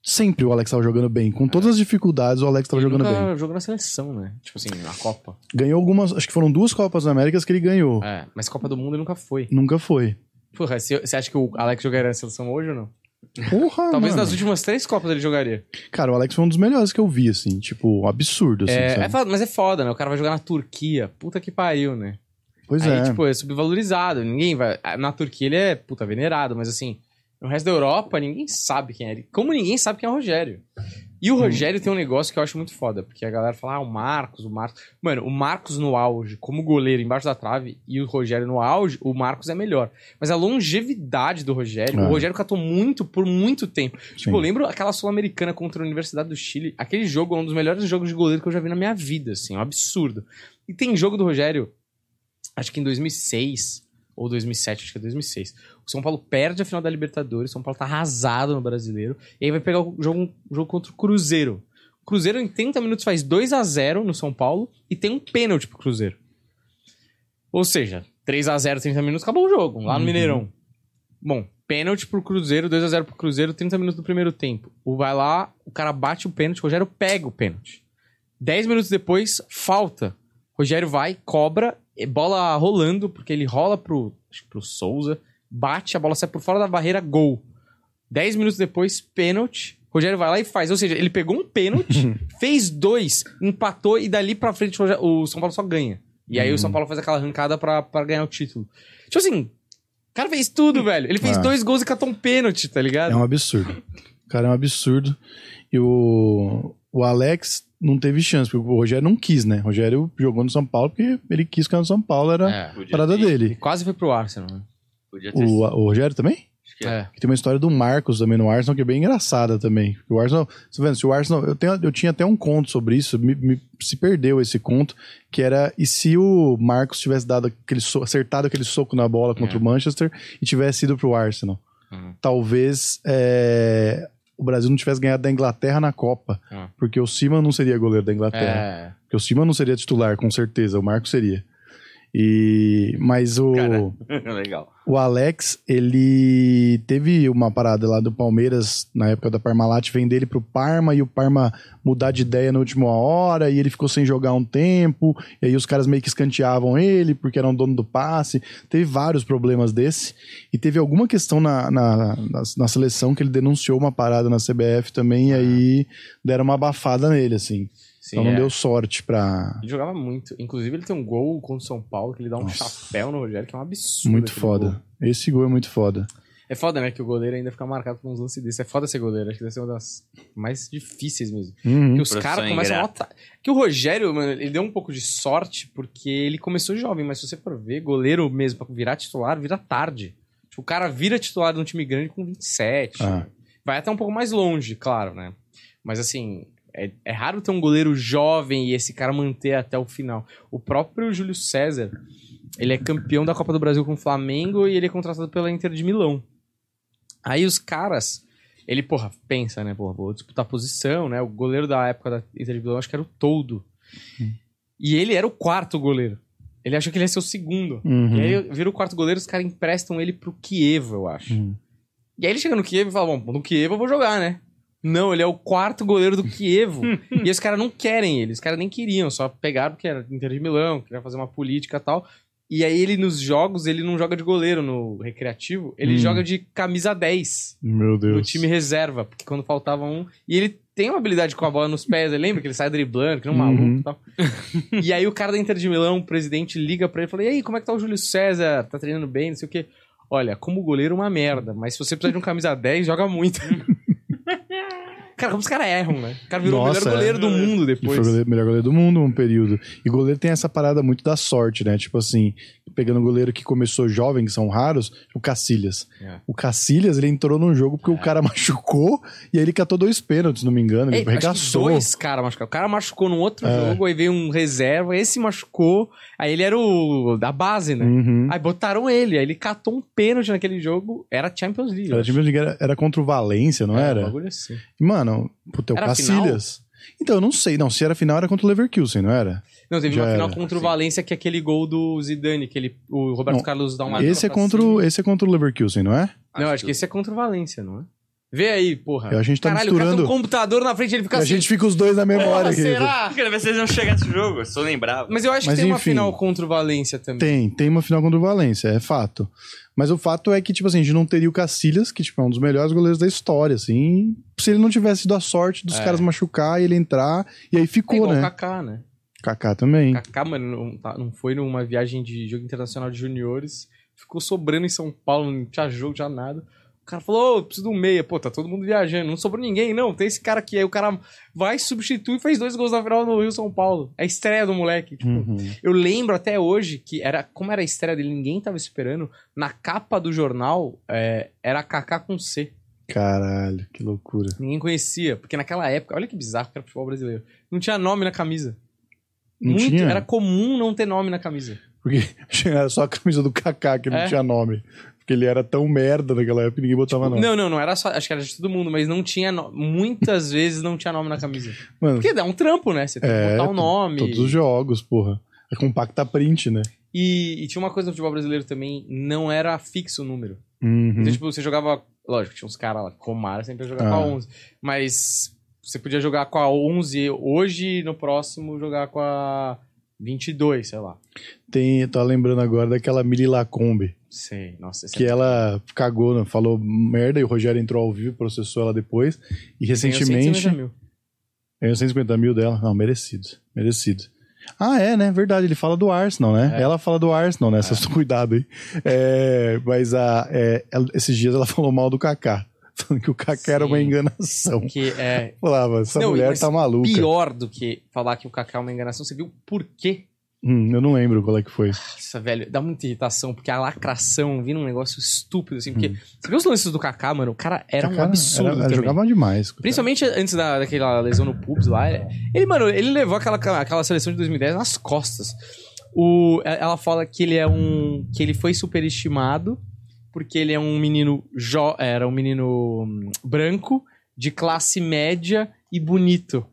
[SPEAKER 2] Sempre o Alex tava jogando bem. Com todas as dificuldades, o Alex tava
[SPEAKER 1] Ele
[SPEAKER 2] jogando
[SPEAKER 1] nunca
[SPEAKER 2] bem.
[SPEAKER 1] jogou na seleção, né? Tipo assim, na Copa.
[SPEAKER 2] Ganhou algumas. Acho que foram duas Copas Américas que ele ganhou.
[SPEAKER 1] É, mas Copa do Mundo ele nunca foi.
[SPEAKER 2] Nunca foi.
[SPEAKER 1] Porra, você você acha que o Alex jogaria na seleção hoje ou não?
[SPEAKER 2] Porra,
[SPEAKER 1] Talvez
[SPEAKER 2] mano.
[SPEAKER 1] nas últimas três Copas ele jogaria.
[SPEAKER 2] Cara, o Alex foi um dos melhores que eu vi, assim. Tipo, absurdo, assim.
[SPEAKER 1] É,
[SPEAKER 2] sabe?
[SPEAKER 1] é foda, mas é foda, né? O cara vai jogar na Turquia. Puta que pariu, né?
[SPEAKER 2] Pois
[SPEAKER 1] Aí,
[SPEAKER 2] é.
[SPEAKER 1] tipo, é subvalorizado. Ninguém vai. Na Turquia ele é, puta, venerado, mas assim, no resto da Europa, ninguém sabe quem é ele. Como ninguém sabe quem é o Rogério. E o Rogério tem um negócio que eu acho muito foda, porque a galera fala, ah, o Marcos, o Marcos. Mano, o Marcos no auge, como goleiro embaixo da trave, e o Rogério no auge, o Marcos é melhor. Mas a longevidade do Rogério,
[SPEAKER 2] É.
[SPEAKER 1] o Rogério catou muito por muito tempo. Tipo,
[SPEAKER 2] Sim.
[SPEAKER 1] eu lembro aquela Sul-Americana contra a Universidade do Chile. Aquele jogo é um dos melhores jogos de goleiro que eu já vi na minha vida, assim, um absurdo. E tem jogo do Rogério, acho que em 2006 ou 2007, acho que é 2006. O São Paulo perde a final da Libertadores, o São Paulo tá arrasado no Brasileiro, e aí vai pegar o jogo, o jogo contra o Cruzeiro. O Cruzeiro em 30 minutos faz 2 a 0 no São Paulo e tem um pênalti pro Cruzeiro. Ou seja, 3 a 0 30 minutos, acabou o jogo, lá no
[SPEAKER 2] Uhum.
[SPEAKER 1] Mineirão. Bom, pênalti pro Cruzeiro, 2 a 0 pro Cruzeiro, 30 minutos do primeiro tempo. O vai lá, o cara bate o pênalti, o Rogério pega o pênalti. 10 minutos depois, falta. Rogério vai, cobra, bola rolando, porque ele rola pro, acho que pro Souza, bate, a bola sai por fora da barreira, gol. 10 minutos depois, pênalti. Rogério vai lá e faz. Ou seja, ele pegou um pênalti, fez dois, empatou e dali pra frente o São Paulo só ganha. E aí o São Paulo faz aquela arrancada pra, pra ganhar o título. Tipo assim, o cara fez tudo, velho. Ele fez
[SPEAKER 2] Ah.
[SPEAKER 1] dois gols e catou um pênalti, tá ligado?
[SPEAKER 2] É um absurdo. O cara é um absurdo. E o, o Alex não teve chance, porque o Rogério não quis, né? O Rogério jogou no São Paulo porque ele quis ficar no São Paulo, era
[SPEAKER 1] É.
[SPEAKER 2] a parada
[SPEAKER 3] ter-
[SPEAKER 1] Ele
[SPEAKER 2] dele.
[SPEAKER 1] quase foi pro Arsenal, né?
[SPEAKER 3] Podia ter
[SPEAKER 2] O, o Rogério também?
[SPEAKER 3] Acho que é.
[SPEAKER 1] É.
[SPEAKER 2] Que tem uma história do Marcos também no Arsenal, que é bem engraçada também. O Arsenal, você tá vendo, se o Arsenal, eu, tenho, eu tinha até um conto sobre isso, me, me- se perdeu esse conto, que era, e se o Marcos tivesse dado aquele so- acertado aquele soco na bola contra
[SPEAKER 1] É.
[SPEAKER 2] o Manchester e tivesse ido pro Arsenal?
[SPEAKER 1] Uhum.
[SPEAKER 2] Talvez é, o Brasil não tivesse ganhado da Inglaterra na Copa,
[SPEAKER 1] Ah.
[SPEAKER 2] porque o Siman não seria goleiro da Inglaterra.
[SPEAKER 1] É.
[SPEAKER 2] Porque o Siman não seria titular, com certeza, o Marcos seria. E, mas o...
[SPEAKER 3] Cara.
[SPEAKER 2] O Alex, ele teve uma parada lá do Palmeiras na época da Parmalat, vender ele pro Parma e o Parma mudar de ideia na última hora e ele ficou sem jogar um tempo. E aí os caras meio que escanteavam ele porque eram dono do passe. Teve vários problemas desse. E teve alguma questão na, na, na, na seleção que ele denunciou uma parada na CBF também e aí deram uma abafada nele, assim.
[SPEAKER 1] Sim,
[SPEAKER 2] então não
[SPEAKER 1] é.
[SPEAKER 2] deu sorte pra.
[SPEAKER 1] Ele jogava muito. Inclusive, ele tem um gol contra o São Paulo que ele dá um
[SPEAKER 2] Nossa.
[SPEAKER 1] chapéu no Rogério, que é um absurdo.
[SPEAKER 2] Muito foda.
[SPEAKER 1] gol.
[SPEAKER 2] Esse gol é muito foda.
[SPEAKER 1] É foda, né? Que o goleiro ainda fica marcado por uns lances desses. É foda ser goleiro. Acho que deve ser uma das mais difíceis mesmo.
[SPEAKER 2] Uhum.
[SPEAKER 1] Que os caras começam a notar. Que o Rogério, mano, ele deu um pouco de sorte porque ele começou jovem, mas se você for ver, goleiro mesmo pra virar titular, vira tarde. Tipo, o cara vira titular de um time grande com 27.
[SPEAKER 2] Ah.
[SPEAKER 1] Vai até um pouco mais longe, claro, né? Mas assim, é, é raro ter um goleiro jovem e esse cara manter até o final. O próprio Júlio César, ele é campeão da Copa do Brasil com o Flamengo e ele é contratado pela Inter de Milão. Aí os caras, ele, porra, pensa, né? Porra, vou disputar posição, né? O goleiro da época da Inter de Milão, acho que era o Toldo. E ele era o quarto goleiro. Ele achou que ele ia ser o segundo.
[SPEAKER 2] Uhum.
[SPEAKER 1] E aí vira o quarto goleiro, os caras emprestam ele pro Kiev, eu acho.
[SPEAKER 2] Uhum.
[SPEAKER 1] E aí ele chega no Kiev e fala, bom, no Kiev eu vou jogar, né? Não, ele é o quarto goleiro do Kiev. e os caras não querem ele, os caras nem queriam, só pegaram porque era Inter de Milão, queria fazer uma política e tal. E aí ele nos jogos, ele não joga de goleiro no recreativo, ele
[SPEAKER 2] Hum.
[SPEAKER 1] joga de camisa 10
[SPEAKER 2] Meu Deus.
[SPEAKER 1] do time reserva, porque quando faltava um... E ele tem uma habilidade com a bola nos pés, lembra que ele sai driblando, que não é um
[SPEAKER 2] Uhum.
[SPEAKER 1] maluco e tal. e aí o cara da Inter de Milão, o presidente, liga pra ele e fala: E aí, como é que tá o Júlio César? Tá treinando bem, não sei o quê. Olha, como goleiro, uma merda, mas se você precisar de um camisa 10, joga muito. cara, como os caras erram, né? O cara virou
[SPEAKER 2] Nossa,
[SPEAKER 1] o melhor goleiro
[SPEAKER 2] é.
[SPEAKER 1] do mundo
[SPEAKER 2] E
[SPEAKER 1] depois.
[SPEAKER 2] foi o melhor goleiro do mundo um período. E goleiro tem essa parada muito da sorte, né? Tipo assim, pegando um goleiro que começou jovem, que são raros, o Cacilhas.
[SPEAKER 1] É.
[SPEAKER 2] O Cacilhas, ele entrou num jogo porque o cara machucou e aí ele catou dois pênaltis, se não me engano. Ele
[SPEAKER 1] Ei, acho que
[SPEAKER 2] arregaçou.
[SPEAKER 1] dois caras machucaram. O cara machucou num outro
[SPEAKER 2] É.
[SPEAKER 1] jogo, aí veio um reserva, esse machucou, aí ele era o da base, né?
[SPEAKER 2] Uhum.
[SPEAKER 1] Aí botaram ele, aí ele catou um pênalti naquele jogo, era Champions League.
[SPEAKER 2] Era. Champions League, era, era contra o Valência, não
[SPEAKER 1] É, um
[SPEAKER 2] era?
[SPEAKER 1] bagulho assim.
[SPEAKER 2] Mano, puta, o
[SPEAKER 1] Era
[SPEAKER 2] Cacilhas. Então, eu não sei. Não, se era final, era contra o Leverkusen, não era?
[SPEAKER 1] Não, teve
[SPEAKER 2] Já
[SPEAKER 1] uma final
[SPEAKER 2] era,
[SPEAKER 1] contra o. Valência, que é aquele gol do Zidane, que ele, o Roberto
[SPEAKER 2] Não,
[SPEAKER 1] Carlos dá uma...
[SPEAKER 2] esse, é contra o, esse é contra o Leverkusen, não é?
[SPEAKER 1] Não, acho que esse é contra o Valência, não é? Vê aí, porra.
[SPEAKER 2] Eu- a gente tá
[SPEAKER 1] Caralho, o cara
[SPEAKER 2] misturando.
[SPEAKER 1] tem um computador na frente, ele fica
[SPEAKER 2] a
[SPEAKER 1] assim...
[SPEAKER 2] gente fica os dois na memória,
[SPEAKER 1] porra, será?
[SPEAKER 3] Quero ver se eles vão chegar nesse jogo, eu sou lembrado.
[SPEAKER 1] Mas eu acho
[SPEAKER 2] Mas
[SPEAKER 1] que tem uma
[SPEAKER 2] enfim.
[SPEAKER 1] final contra o Valência também.
[SPEAKER 2] Tem, tem uma final contra o Valência, é fato. Mas o fato é que, tipo assim, a gente não teria o Cacilhas, que tipo, é um dos melhores goleiros da história, assim. Se ele não tivesse tido a sorte dos
[SPEAKER 1] É.
[SPEAKER 2] caras machucar e ele entrar, e aí
[SPEAKER 1] É
[SPEAKER 2] ficou,
[SPEAKER 1] igual o
[SPEAKER 2] né?
[SPEAKER 1] Kaká, né?
[SPEAKER 2] Kaká também.
[SPEAKER 1] Kaká, mano, não, tá- não foi numa viagem de jogo internacional de juniores, ficou sobrando em São Paulo, não tinha jogo, já nada. O cara falou, ô, preciso de um meia. Pô, tá todo mundo viajando, não sobrou ninguém, não. Tem esse cara aqui. Aí o cara vai, substitui e fez dois gols na final no Rio São Paulo. É a estreia do moleque. Tipo,
[SPEAKER 2] Uhum.
[SPEAKER 1] eu lembro até hoje que era, como era a estreia dele, ninguém tava esperando. Na capa do jornal, é, era Kaká com C.
[SPEAKER 2] Caralho, que loucura.
[SPEAKER 1] Ninguém conhecia, porque naquela época, olha que bizarro que era o futebol brasileiro. Não tinha nome na camisa.
[SPEAKER 2] Não
[SPEAKER 1] Muito,
[SPEAKER 2] tinha?
[SPEAKER 1] era comum não ter nome na camisa.
[SPEAKER 2] Porque era só a camisa do Kaká que não
[SPEAKER 1] É.
[SPEAKER 2] tinha nome. Porque ele era tão merda naquela época que ninguém botava nome.
[SPEAKER 1] Não, não, não era só. Acho que era de todo mundo, mas não tinha. no- Muitas vezes não tinha nome na camisa.
[SPEAKER 2] Mano,
[SPEAKER 1] Porque dá um trampo, né? Você tem que
[SPEAKER 2] É,
[SPEAKER 1] botar o nome.
[SPEAKER 2] todos os jogos, porra. É compacta print, né?
[SPEAKER 1] E, e tinha uma coisa no futebol brasileiro também, não era fixo o número.
[SPEAKER 2] Uhum.
[SPEAKER 1] Então, tipo, você jogava. Lógico, tinha uns caras lá, Comara sempre com
[SPEAKER 2] Ah.
[SPEAKER 1] a 11. Mas você podia jogar com a 11 hoje e no próximo jogar com a 22, sei lá.
[SPEAKER 2] Tem, tô lembrando agora daquela Mili Lacombe,
[SPEAKER 1] Sei, nossa.
[SPEAKER 2] que
[SPEAKER 1] é-
[SPEAKER 2] ela cagou, né? falou merda e o Rogério entrou ao vivo processou ela depois. E
[SPEAKER 1] Ganhou 150
[SPEAKER 2] recentemente.
[SPEAKER 1] mil.
[SPEAKER 2] Ganhou 150 mil dela? Não, merecido. Merecido. Ah, é, né? Verdade. Ele fala do Arsenal, né?
[SPEAKER 1] É.
[SPEAKER 2] Ela fala do Arsenal, né? Só cuidado aí. É, mas a, é, esses dias ela falou mal do Kaká. Falando que o Kaká era uma enganação.
[SPEAKER 1] Que é
[SPEAKER 2] Falava, essa
[SPEAKER 1] Não,
[SPEAKER 2] mulher tá maluca.
[SPEAKER 1] pior do que falar que o Kaká é uma enganação. Você viu por quê?
[SPEAKER 2] Hum, eu não lembro qual é que foi.
[SPEAKER 1] Nossa, velho, dá muita irritação, porque a lacração vira um negócio estúpido, assim. Porque você viu os lances do Kaká, mano? O cara era um
[SPEAKER 2] Kaká
[SPEAKER 1] absurdo
[SPEAKER 2] era- jogava demais.
[SPEAKER 1] Principalmente antes da, daquela lesão no pubs lá. Ele, ele, mano, ele levou aquela, aquela seleção de 2010 nas costas. O, ela fala que ele é um. que ele foi superestimado porque ele é um menino. Jo, era um menino hum, branco, de classe média e bonito.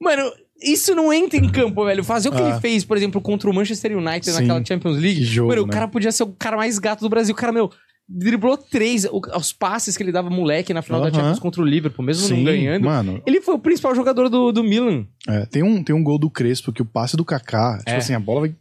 [SPEAKER 1] Mano, isso não entra em campo, velho. Fazer o que
[SPEAKER 2] Ah.
[SPEAKER 1] ele fez, por exemplo, contra o Manchester United
[SPEAKER 2] Sim.
[SPEAKER 1] naquela Champions League.
[SPEAKER 2] Que jogo,
[SPEAKER 1] mano, o
[SPEAKER 2] né?
[SPEAKER 1] cara podia ser o cara mais gato do Brasil. O cara, meu, driblou três. o- os passes que ele dava moleque na final da. Champions contra o Liverpool, mesmo não ganhando.
[SPEAKER 2] Mano,
[SPEAKER 1] Ele foi o principal jogador do, do Milan.
[SPEAKER 2] é, tem, um, tem um gol do Crespo que o passe do Kaká, tipo
[SPEAKER 1] É.
[SPEAKER 2] assim, a bola vai.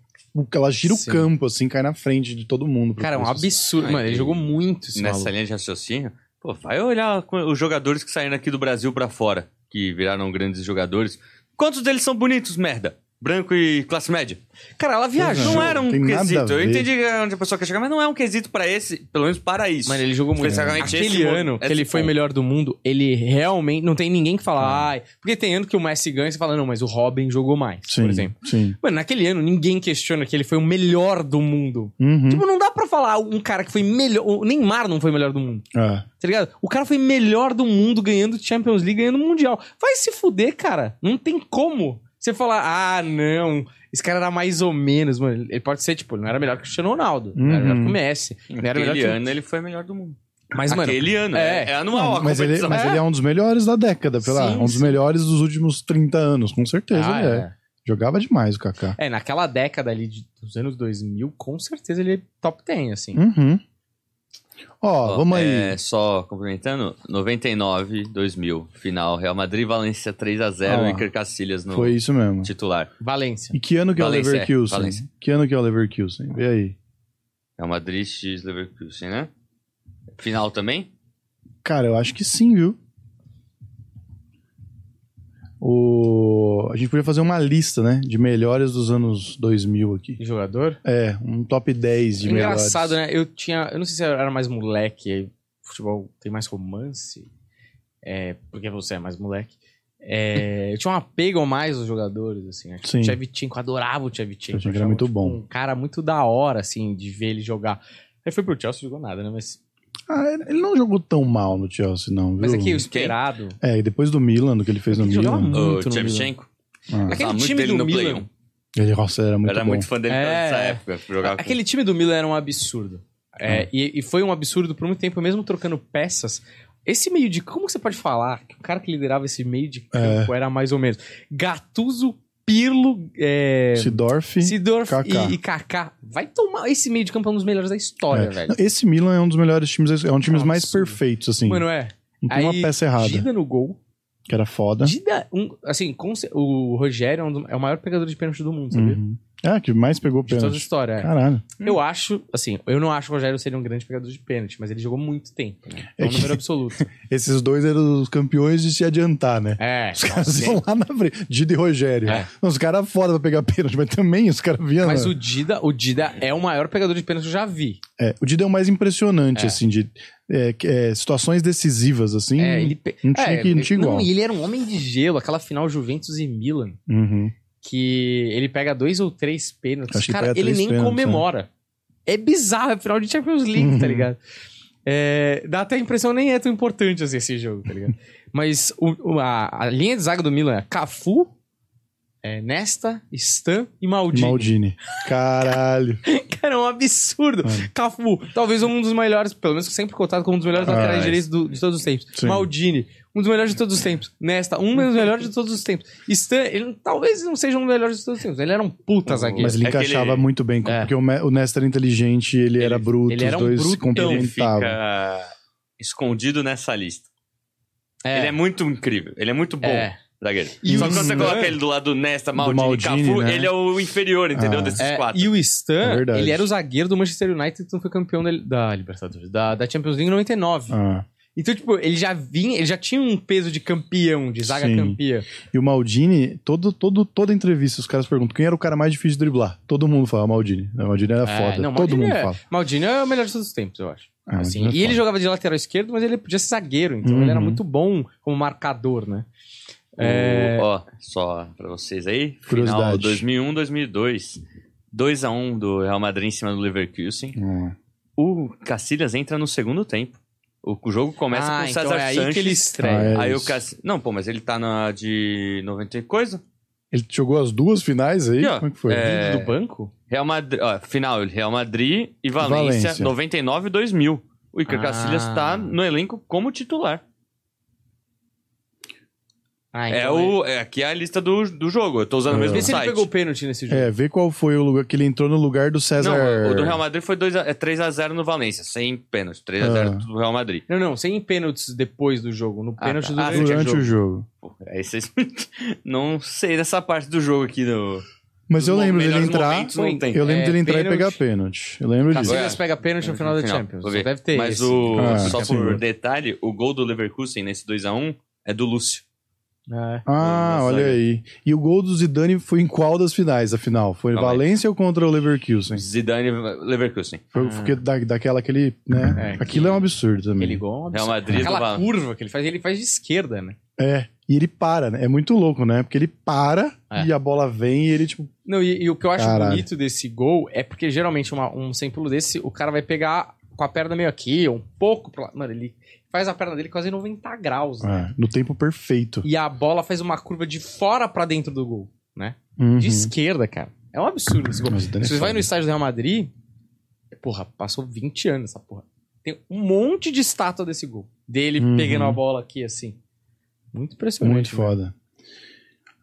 [SPEAKER 2] Ela gira
[SPEAKER 1] Sim.
[SPEAKER 2] o campo, assim, cai na frente de todo mundo.
[SPEAKER 1] Cara, é um absurdo. Mano, ele
[SPEAKER 3] e
[SPEAKER 1] jogou muito esse
[SPEAKER 3] Nessa
[SPEAKER 1] maluco.
[SPEAKER 3] linha de raciocínio, pô, vai olhar os jogadores que saíram aqui do Brasil pra fora, que viraram grandes jogadores. Quantos deles são bonitos, merda? Branco e classe média.
[SPEAKER 1] Cara, ela viajou.
[SPEAKER 3] Não era um quesito. Eu entendi onde a pessoa quer chegar, mas não é um quesito pra esse, pelo menos para isso.
[SPEAKER 1] Mano, ele jogou muito.
[SPEAKER 3] Especialmente
[SPEAKER 1] Aquele
[SPEAKER 3] esse mo-
[SPEAKER 1] ano que ele foi
[SPEAKER 3] ponto.
[SPEAKER 1] melhor do mundo, ele realmente. Não tem ninguém que fala, ai. Porque tem ano que o Messi ganha e você fala, não, mas o Robin jogou mais,
[SPEAKER 2] Sim,
[SPEAKER 1] por exemplo.
[SPEAKER 2] Sim.
[SPEAKER 1] Mano, naquele ano ninguém questiona que ele foi o melhor do mundo.
[SPEAKER 2] Uhum.
[SPEAKER 1] Tipo, não dá pra falar um cara que foi melhor. O Neymar não foi melhor do mundo.
[SPEAKER 2] É.
[SPEAKER 1] Tá ligado? O cara foi melhor do mundo ganhando Champions League, ganhando Mundial. Vai se fuder, cara. Não tem como. Você falar, ah, não, esse cara era mais ou menos, mano. Ele pode ser, tipo, ele não era melhor que o Cristiano Ronaldo, não era
[SPEAKER 2] Uhum.
[SPEAKER 1] melhor que o Messi, não era melhor
[SPEAKER 3] Aquele
[SPEAKER 1] que o...
[SPEAKER 3] ano ele foi melhor do mundo.
[SPEAKER 1] Mas, mano,
[SPEAKER 3] Aquele ano,
[SPEAKER 1] é.
[SPEAKER 3] é, é anual a
[SPEAKER 2] mas ele,
[SPEAKER 3] competição.
[SPEAKER 2] mas
[SPEAKER 1] É.
[SPEAKER 2] ele é um dos melhores da década, sei lá.
[SPEAKER 1] Sim,
[SPEAKER 2] Um dos
[SPEAKER 1] sim.
[SPEAKER 2] melhores dos últimos 30 anos, com certeza
[SPEAKER 1] Ah,
[SPEAKER 2] ele é.
[SPEAKER 1] é.
[SPEAKER 2] Jogava demais o Kaká.
[SPEAKER 1] É, naquela década ali de- dos anos 2000, com certeza ele é top 10, assim.
[SPEAKER 2] Uhum. Ó,
[SPEAKER 3] Ó,
[SPEAKER 2] vamos aí.
[SPEAKER 3] é, só complementando, 99, 2000, final, Real Madrid, Valência 3x0
[SPEAKER 2] Ó,
[SPEAKER 3] e Iker Casillas no
[SPEAKER 2] Foi isso mesmo.
[SPEAKER 3] titular.
[SPEAKER 1] Valência.
[SPEAKER 2] E que ano que é o
[SPEAKER 3] Valência, é,
[SPEAKER 2] Leverkusen?
[SPEAKER 3] Valência.
[SPEAKER 2] Que ano que é o Leverkusen? Vê aí.
[SPEAKER 3] Real Madrid x Leverkusen, né? Final também?
[SPEAKER 2] Cara, eu acho que sim, viu? O... A gente podia fazer uma lista, né? De melhores dos anos 2000 aqui.
[SPEAKER 1] De jogador?
[SPEAKER 2] É, um top 10 de melhores.
[SPEAKER 1] Engraçado, né? Eu tinha. Eu não sei se eu era mais moleque, aí futebol tem mais romance. É, porque você é mais moleque. É, eu tinha um apego mais aos jogadores, assim.
[SPEAKER 2] Sim.
[SPEAKER 1] O Tchevchenko, eu adorava o Tchevchenko.
[SPEAKER 2] Tchevchenko era muito
[SPEAKER 1] tipo,
[SPEAKER 2] bom.
[SPEAKER 1] Um cara muito da hora, assim, de ver ele jogar. Aí foi pro Chelsea, jogou nada, né? Mas,
[SPEAKER 2] Ah, ele não jogou tão mal no Chelsea, não, viu?
[SPEAKER 1] mas aqui, o esperado...
[SPEAKER 2] É, e depois do Milan, do que ele fez no
[SPEAKER 1] Ele jogava
[SPEAKER 2] Milan.
[SPEAKER 1] muito
[SPEAKER 3] O
[SPEAKER 1] no
[SPEAKER 3] Shevchenko.
[SPEAKER 2] Ah,
[SPEAKER 1] Aquele time do
[SPEAKER 3] no
[SPEAKER 1] Milan...
[SPEAKER 3] Play 1.
[SPEAKER 2] ele, nossa, era muito
[SPEAKER 3] Era
[SPEAKER 2] bom.
[SPEAKER 3] muito fã dele
[SPEAKER 1] É.
[SPEAKER 3] nessa época. Com-
[SPEAKER 1] Aquele time do Milan era um absurdo. É,
[SPEAKER 2] Ah.
[SPEAKER 1] e, e foi um absurdo por muito tempo, mesmo trocando peças. Esse meio de. Como você pode falar que o cara que liderava esse meio de campo era mais ou menos Gattuso, Pirlo, é,
[SPEAKER 2] Sidorf.
[SPEAKER 1] Sidorf
[SPEAKER 2] Kaká.
[SPEAKER 1] E, e Kaká. Vai tomar. Esse meio de campo é um dos melhores da história,
[SPEAKER 2] É.
[SPEAKER 1] velho.
[SPEAKER 2] Esse Milan é um dos melhores times, é um time
[SPEAKER 1] É um
[SPEAKER 2] mais
[SPEAKER 1] absurdo.
[SPEAKER 2] perfeitos, assim.
[SPEAKER 1] Mano, é.
[SPEAKER 2] não tem uma
[SPEAKER 1] Aí,
[SPEAKER 2] peça errada,
[SPEAKER 1] Dida no gol.
[SPEAKER 2] que era foda.
[SPEAKER 1] Dida, um, assim, o Rogério é, um do- é o maior pegador de pênalti do mundo, sabia?
[SPEAKER 2] Uhum. É, que mais pegou
[SPEAKER 1] De toda a
[SPEAKER 2] pênalti.
[SPEAKER 1] história. é.
[SPEAKER 2] Caralho.
[SPEAKER 1] Eu acho, assim, eu não acho que o Rogério seria um grande pegador de pênalti, mas ele jogou muito tempo, né? É
[SPEAKER 2] É
[SPEAKER 1] um número absoluto.
[SPEAKER 2] Esses dois eram os campeões de se adiantar, né?
[SPEAKER 1] É.
[SPEAKER 2] Os caras iam lá na frente. Dida e Rogério.
[SPEAKER 1] É.
[SPEAKER 2] Os caras foda pra pegar pênalti, mas também os caras vinham.
[SPEAKER 1] Mas
[SPEAKER 2] né?
[SPEAKER 1] o Dida, o Dida é o maior pegador de pênalti que eu já vi.
[SPEAKER 2] É, o Dida é o mais impressionante,
[SPEAKER 1] É.
[SPEAKER 2] assim, de é, é, situações decisivas, assim.
[SPEAKER 1] É, ele
[SPEAKER 2] Não tinha
[SPEAKER 1] é,
[SPEAKER 2] que- não tinha igual.
[SPEAKER 1] Não, e ele era um homem de gelo, aquela final Juventus e Milan,
[SPEAKER 2] Uhum.
[SPEAKER 1] Que ele pega dois ou três pênaltis. Cara, ele nem
[SPEAKER 2] pênaltis,
[SPEAKER 1] comemora. É bizarro, é final de Champions League, tá
[SPEAKER 2] Uhum.
[SPEAKER 1] ligado? É, dá até a impressão nem é tão importante assim esse jogo, tá ligado? Mas o- a, a linha de zaga do Milan é Cafu, é, Nesta, Stan e Maldini.
[SPEAKER 2] Maldini. Caralho.
[SPEAKER 1] Cara, é um absurdo.
[SPEAKER 2] Mano.
[SPEAKER 1] Cafu, talvez um dos melhores, pelo menos sempre cotado como um dos melhores
[SPEAKER 2] Ah,
[SPEAKER 1] laterais direitos do- de todos os tempos.
[SPEAKER 2] Sim.
[SPEAKER 1] Maldini, um dos melhores de todos os tempos. Nesta, um dos melhores de todos os tempos. Stan, ele talvez não seja um dos melhores de todos os tempos. Ele era um puta
[SPEAKER 3] Mas
[SPEAKER 1] zagueiro.
[SPEAKER 2] Mas ele
[SPEAKER 3] É que
[SPEAKER 2] encaixava
[SPEAKER 3] ele-
[SPEAKER 2] muito bem,
[SPEAKER 1] É.
[SPEAKER 2] porque o, o Nesta era inteligente, ele, era bruto,
[SPEAKER 1] ele era
[SPEAKER 2] os
[SPEAKER 1] um
[SPEAKER 2] dois se.
[SPEAKER 3] Ele
[SPEAKER 2] complementavam.
[SPEAKER 3] fica escondido nessa lista.
[SPEAKER 1] É.
[SPEAKER 3] Ele é muito incrível. Ele é muito bom.
[SPEAKER 1] É.
[SPEAKER 3] Zagueiro.
[SPEAKER 1] E
[SPEAKER 3] Só
[SPEAKER 1] o
[SPEAKER 3] que quando você
[SPEAKER 1] Stan-
[SPEAKER 3] coloca ele do lado do Nesta, Maldini,
[SPEAKER 2] Maldini,
[SPEAKER 3] Cafu,
[SPEAKER 2] né?
[SPEAKER 3] ele é o inferior, entendeu?
[SPEAKER 2] Ah.
[SPEAKER 3] Desses
[SPEAKER 1] É,
[SPEAKER 3] quatro.
[SPEAKER 1] e o Stan,
[SPEAKER 2] É
[SPEAKER 1] ele era o zagueiro do Manchester United, então foi campeão da, da Libertadores, da, da Champions League em 99.
[SPEAKER 2] Ah.
[SPEAKER 1] Então, tipo, ele já vinha, ele já tinha um peso de campeão, de zaga
[SPEAKER 2] Sim.
[SPEAKER 1] campeã.
[SPEAKER 2] E o Maldini, todo, todo, toda entrevista, os caras perguntam quem era o cara mais difícil de driblar. Todo mundo fala Maldini. O Maldini era
[SPEAKER 1] É,
[SPEAKER 2] foda.
[SPEAKER 1] não,
[SPEAKER 2] todo
[SPEAKER 1] Maldini
[SPEAKER 2] mundo
[SPEAKER 1] é,
[SPEAKER 2] fala.
[SPEAKER 1] Maldini é o melhor de todos os tempos, eu acho.
[SPEAKER 2] Ah,
[SPEAKER 1] Assim,
[SPEAKER 2] é
[SPEAKER 1] e ele
[SPEAKER 2] foda.
[SPEAKER 1] jogava de lateral esquerdo, mas ele podia ser zagueiro, então
[SPEAKER 2] Uhum.
[SPEAKER 1] ele era muito bom como marcador, né? É,
[SPEAKER 3] Ó, só pra vocês aí. Final
[SPEAKER 2] Curiosidade.
[SPEAKER 3] 2001, 2002. 2x1 do Real Madrid em cima do Leverkusen.
[SPEAKER 2] Hum.
[SPEAKER 3] O Cacilhas entra no segundo tempo. O, o jogo começa
[SPEAKER 1] ah,
[SPEAKER 3] com o
[SPEAKER 1] então
[SPEAKER 3] César
[SPEAKER 1] é aí
[SPEAKER 3] Sanches.
[SPEAKER 1] que ele estreia.
[SPEAKER 2] Ah, é.
[SPEAKER 3] Aí o. Cacilhas... Não, pô, mas ele tá na de 90 e coisa.
[SPEAKER 2] Ele jogou as duas finais aí?
[SPEAKER 3] Aqui, ó.
[SPEAKER 2] Como é que foi?
[SPEAKER 3] É,
[SPEAKER 1] Vindo do banco?
[SPEAKER 3] Real Madrid, ó, final, Real Madrid e Valência,
[SPEAKER 2] Valência.
[SPEAKER 3] 99 e 2000. O Iker
[SPEAKER 1] Ah.
[SPEAKER 3] Casillas tá no elenco como titular.
[SPEAKER 1] Ah,
[SPEAKER 3] É
[SPEAKER 1] então
[SPEAKER 3] o, é, aqui é a lista do, do jogo. Eu tô usando o
[SPEAKER 2] É.
[SPEAKER 3] mesmo
[SPEAKER 1] Vê se ele
[SPEAKER 3] site.
[SPEAKER 1] pegou o pênalti nesse jogo.
[SPEAKER 2] É, vê qual foi o lugar que ele entrou no lugar do César.
[SPEAKER 3] Não, o do Real Madrid foi 2 a, é 3x0 no Valência, sem pênalti. 3x0
[SPEAKER 2] Ah.
[SPEAKER 3] do Real Madrid.
[SPEAKER 1] Não, não, sem pênaltis depois do jogo. No
[SPEAKER 3] Ah,
[SPEAKER 1] pênalti
[SPEAKER 3] tá.
[SPEAKER 1] do
[SPEAKER 3] Ah,
[SPEAKER 1] durante
[SPEAKER 2] durante
[SPEAKER 1] o jogo.
[SPEAKER 2] jogo.
[SPEAKER 3] Pô, aí vocês não sei dessa parte do jogo aqui. No...
[SPEAKER 2] Mas eu lembro dele entrar.
[SPEAKER 3] momentos não tem.
[SPEAKER 2] Eu lembro
[SPEAKER 1] É,
[SPEAKER 2] dele entrar
[SPEAKER 1] pênalti.
[SPEAKER 2] e pegar pênalti. Eu lembro disso.
[SPEAKER 1] Casillas
[SPEAKER 3] É.
[SPEAKER 1] pega pênalti no final da Champions. Só
[SPEAKER 3] ver.
[SPEAKER 1] deve ter
[SPEAKER 3] Mas
[SPEAKER 1] esse.
[SPEAKER 3] o,
[SPEAKER 2] Ah,
[SPEAKER 3] só por detalhe, o gol do Leverkusen nesse 2x1 é do Lúcio.
[SPEAKER 1] É.
[SPEAKER 2] Ah, olha aí. E o gol do Zidane foi em qual das finais, afinal? Foi
[SPEAKER 3] Calma aí.
[SPEAKER 2] Valência ou contra o Leverkusen?
[SPEAKER 3] Zidane Leverkusen.
[SPEAKER 2] Foi
[SPEAKER 1] Ah.
[SPEAKER 2] porque da, daquela que ele, né?
[SPEAKER 1] É,
[SPEAKER 2] Aquilo
[SPEAKER 1] que-
[SPEAKER 2] é um absurdo também.
[SPEAKER 1] Aquele gol é um absurdo.
[SPEAKER 3] Real Madrid
[SPEAKER 1] Aquela
[SPEAKER 3] Val-
[SPEAKER 1] curva que ele faz, ele faz de esquerda, né?
[SPEAKER 2] É. E ele para, né? É muito louco, né? Porque ele para
[SPEAKER 1] É.
[SPEAKER 2] e a bola vem e ele, tipo.
[SPEAKER 1] Não, e, e o que eu acho
[SPEAKER 2] Caralho.
[SPEAKER 1] bonito desse gol é porque geralmente uma- um sem pulo desse, o cara vai pegar com a perna meio aqui, ou um pouco pra lá. Mano, ele faz a perna dele quase 90 graus, né?
[SPEAKER 2] é, no tempo perfeito.
[SPEAKER 1] E a bola faz uma curva de fora pra dentro do gol, né?
[SPEAKER 2] Uhum.
[SPEAKER 1] De esquerda, cara. É um absurdo esse gol.
[SPEAKER 2] Mas
[SPEAKER 1] Se você vai no estádio do Real Madrid, porra, passou 20 anos essa porra. Tem um monte de estátua desse gol. Dele
[SPEAKER 2] Uhum.
[SPEAKER 1] pegando a bola aqui, assim. Muito impressionante.
[SPEAKER 2] Muito foda.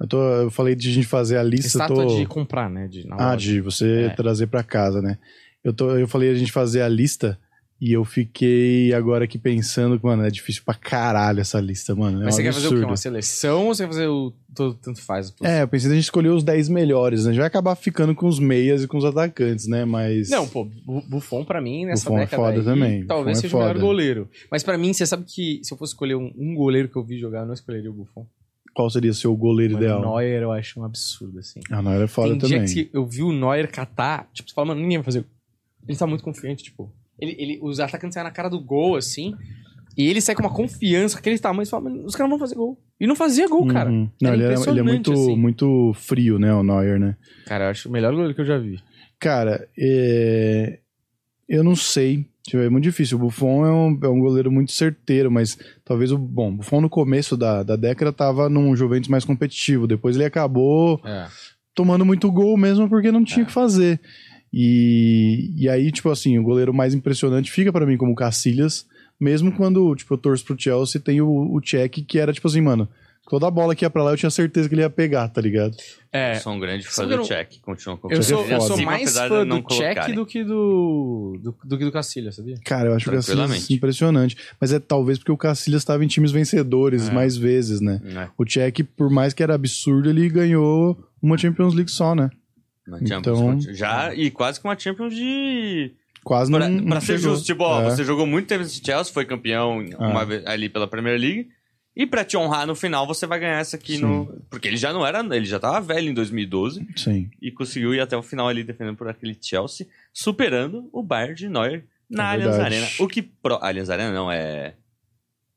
[SPEAKER 2] Eu, tô, eu falei de a gente fazer a lista.
[SPEAKER 1] Estátua
[SPEAKER 2] tô...
[SPEAKER 1] de comprar, né? De,
[SPEAKER 2] Ah,
[SPEAKER 1] loja.
[SPEAKER 2] de você
[SPEAKER 1] É.
[SPEAKER 2] trazer pra casa, né? Eu, tô, eu falei a gente fazer a lista e eu fiquei agora aqui pensando, que, mano, é difícil pra caralho essa lista, mano. É
[SPEAKER 1] Mas
[SPEAKER 2] um
[SPEAKER 1] você quer fazer o quê?
[SPEAKER 2] absurdo.
[SPEAKER 1] Uma seleção ou você quer fazer o. Todo, tanto faz?
[SPEAKER 2] É, eu pensei a gente escolher os 10 melhores, né? A gente vai acabar ficando com os meias e com os atacantes, né? Mas.
[SPEAKER 1] Não, pô, Bu- Buffon pra mim nessa
[SPEAKER 2] Buffon é
[SPEAKER 1] década
[SPEAKER 2] foda
[SPEAKER 1] aí,
[SPEAKER 2] também.
[SPEAKER 1] talvez
[SPEAKER 2] Buffon é
[SPEAKER 1] seja o melhor goleiro. Mas pra mim, você sabe que se eu fosse escolher um, um goleiro que eu vi jogar, eu não escolheria o Buffon.
[SPEAKER 2] qual seria seu goleiro
[SPEAKER 1] Mano,
[SPEAKER 2] ideal?
[SPEAKER 1] o Neuer eu acho um absurdo, assim.
[SPEAKER 2] Ah, Neuer é foda
[SPEAKER 1] Tem dia
[SPEAKER 2] também.
[SPEAKER 1] que eu vi o Neuer catar, tipo, você fala, mano, ninguém vai fazer. Ele tá muito confiante, tipo. Ele, ele, os atacantes saem na cara do gol, assim. E ele sai com uma confiança, aquele tamanho, você fala, os caras vão fazer gol. E não fazia gol, cara.
[SPEAKER 2] Uhum. Não, ele, é, ele é muito,
[SPEAKER 1] assim.
[SPEAKER 2] muito frio, né, o Neuer, né?
[SPEAKER 1] Cara, eu acho o melhor goleiro que eu já vi.
[SPEAKER 2] Cara, é... eu não sei. É muito difícil. O Buffon é um, é um goleiro muito certeiro, mas talvez o. Bom, o Buffon no começo da, da década tava num Juventus mais competitivo. Depois ele acabou
[SPEAKER 1] É.
[SPEAKER 2] tomando muito gol mesmo porque não tinha o
[SPEAKER 1] É.
[SPEAKER 2] que fazer. E, e aí, tipo assim, o goleiro mais impressionante fica pra mim como o Cacilhas, mesmo quando, tipo, eu torço pro Chelsea, tem o, o Cech, que era tipo assim, mano, toda a bola que ia pra lá eu tinha certeza que ele ia pegar, tá ligado?
[SPEAKER 1] É,
[SPEAKER 3] Eu sou um grande fã do check. Continua com
[SPEAKER 1] eu
[SPEAKER 2] Isso é
[SPEAKER 1] sou, eu sou mais fã do Check do que do, do, do que do Cacilha, sabia?
[SPEAKER 2] Cara, eu acho o Cacilhas impressionante. Mas é talvez porque o Cacilhas estava em times vencedores
[SPEAKER 3] É.
[SPEAKER 2] mais vezes, né?
[SPEAKER 3] Né?
[SPEAKER 2] O Cech, por mais que era absurdo, ele ganhou uma Champions League só, né?
[SPEAKER 3] Na Champions,
[SPEAKER 2] Então-
[SPEAKER 3] já e quase com uma Champions de
[SPEAKER 2] Quase
[SPEAKER 3] Pra,
[SPEAKER 2] não,
[SPEAKER 3] pra ser
[SPEAKER 2] chegou.
[SPEAKER 3] justo, tipo, ó,
[SPEAKER 2] É.
[SPEAKER 3] você jogou muito tempo nesse Chelsea, foi campeão uma
[SPEAKER 2] É.
[SPEAKER 3] vez ali pela Premier League. E pra te honrar no final, você vai ganhar essa aqui
[SPEAKER 2] Sim.
[SPEAKER 3] no. Porque ele já não era. Ele já tava velho em 2012
[SPEAKER 2] Sim.
[SPEAKER 3] e conseguiu ir até o final ali defendendo por aquele Chelsea, superando o Bayern de Neuer na
[SPEAKER 2] É
[SPEAKER 3] Allianz. Arena. O que. Pro... Allianz Arena não, é.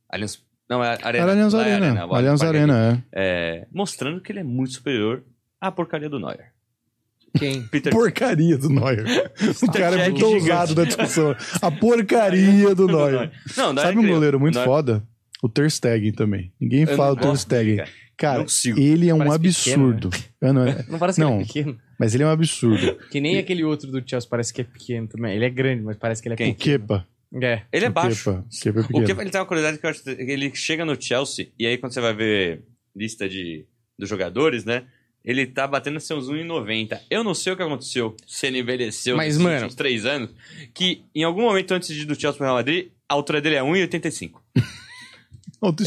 [SPEAKER 3] Allianz. Não, é Arena.
[SPEAKER 2] Allianz
[SPEAKER 3] é
[SPEAKER 2] Arena.
[SPEAKER 3] o
[SPEAKER 2] Allianz. Arena, é.
[SPEAKER 3] É, mostrando que ele é muito superior à porcaria do Neuer.
[SPEAKER 1] Quem?
[SPEAKER 3] Peter
[SPEAKER 2] Porcaria do Neuer. o cara é muito ousado da discussão. A porcaria do Neuer.
[SPEAKER 3] Não, Neuer
[SPEAKER 2] Sabe um
[SPEAKER 3] é
[SPEAKER 2] goleiro muito
[SPEAKER 3] Neuer-
[SPEAKER 2] foda? O Ter Stegen também. Ninguém
[SPEAKER 3] Eu
[SPEAKER 2] fala
[SPEAKER 3] não
[SPEAKER 2] do Ter Stegen.
[SPEAKER 3] cara. Não
[SPEAKER 2] ele é um
[SPEAKER 1] Parece
[SPEAKER 2] absurdo. É, não, é-
[SPEAKER 1] Não parece que
[SPEAKER 2] Não.
[SPEAKER 1] ele é pequeno.
[SPEAKER 2] mas ele é um absurdo.
[SPEAKER 1] Que nem aquele outro do Chelsea parece que é pequeno também. Ele é grande, mas parece que ele é
[SPEAKER 3] Quem?
[SPEAKER 2] O
[SPEAKER 1] pequeno.
[SPEAKER 2] Kepa.
[SPEAKER 1] É.
[SPEAKER 3] Ele é
[SPEAKER 2] O
[SPEAKER 3] baixo.
[SPEAKER 2] Kepa. Kepa é
[SPEAKER 3] O
[SPEAKER 2] pequeno.
[SPEAKER 3] que ele tem uma curiosidade que eu acho que ele chega no Chelsea e aí quando você vai ver lista de dos jogadores, né? Ele tá batendo seus 1,90. Eu não sei o que aconteceu se ele envelheceu
[SPEAKER 1] Mas,
[SPEAKER 3] nesses
[SPEAKER 1] mano-
[SPEAKER 3] últimos três anos, que em algum momento antes de ir do Chelsea pro Real Madrid, a altura dele é 1,85.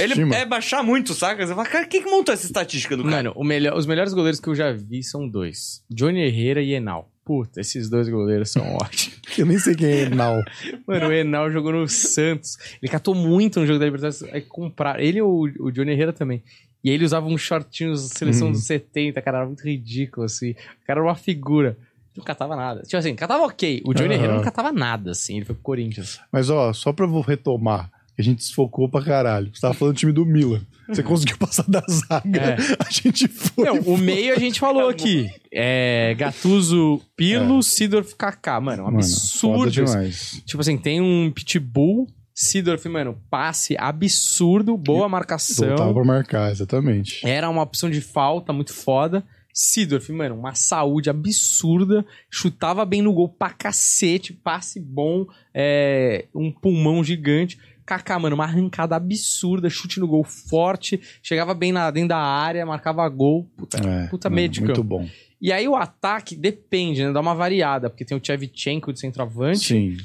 [SPEAKER 3] Ele é baixar muito, saca? Você fala, cara, quem que montou essa estatística do cara?
[SPEAKER 1] Mano, o melhor, os melhores goleiros que eu já vi são dois: Johnny Herrera e Enal. Puta, esses dois goleiros são ótimos.
[SPEAKER 2] Eu nem sei quem é Enal.
[SPEAKER 1] Mano, o Enal jogou no Santos. Ele catou muito no jogo da Libertadores. Aí compraram. Ele e o, o Johnny Herrera também. E aí ele usava uns shortinhos seleção
[SPEAKER 2] Uhum.
[SPEAKER 1] dos 70, cara, era muito ridículo, assim. O cara era uma figura. Não catava nada. Tipo assim, catava ok. O Johnny. Herrera não catava nada, assim. Ele foi pro Corinthians.
[SPEAKER 2] Mas ó, só pra eu retomar, que a gente desfocou pra caralho. Você tava falando do time do Milan. Você conseguiu passar da zaga.
[SPEAKER 1] É.
[SPEAKER 2] A gente foi.
[SPEAKER 1] Não, o meio a gente falou aqui. É. Gattuso, Pilo, Sidorf, Kaká. Mano, um
[SPEAKER 2] É. Mano,
[SPEAKER 1] absurdo.
[SPEAKER 2] demais.
[SPEAKER 1] Tipo assim, tem um pitbull, Sidorf, mano, passe absurdo, boa marcação.
[SPEAKER 2] Voltava pra marcar, exatamente.
[SPEAKER 1] Era uma opção de falta muito foda. Sidorf, mano, uma saúde absurda, chutava bem no gol pra cacete, passe bom, é, um pulmão gigante. Kaká, mano, uma arrancada absurda, chute no gol forte, chegava bem na, dentro da área, marcava gol. Puta,
[SPEAKER 2] É,
[SPEAKER 1] puta de
[SPEAKER 2] Muito bom.
[SPEAKER 1] E aí o ataque depende, né? Dá uma variada, porque tem o Tchevchenko de centroavante.
[SPEAKER 2] Sim.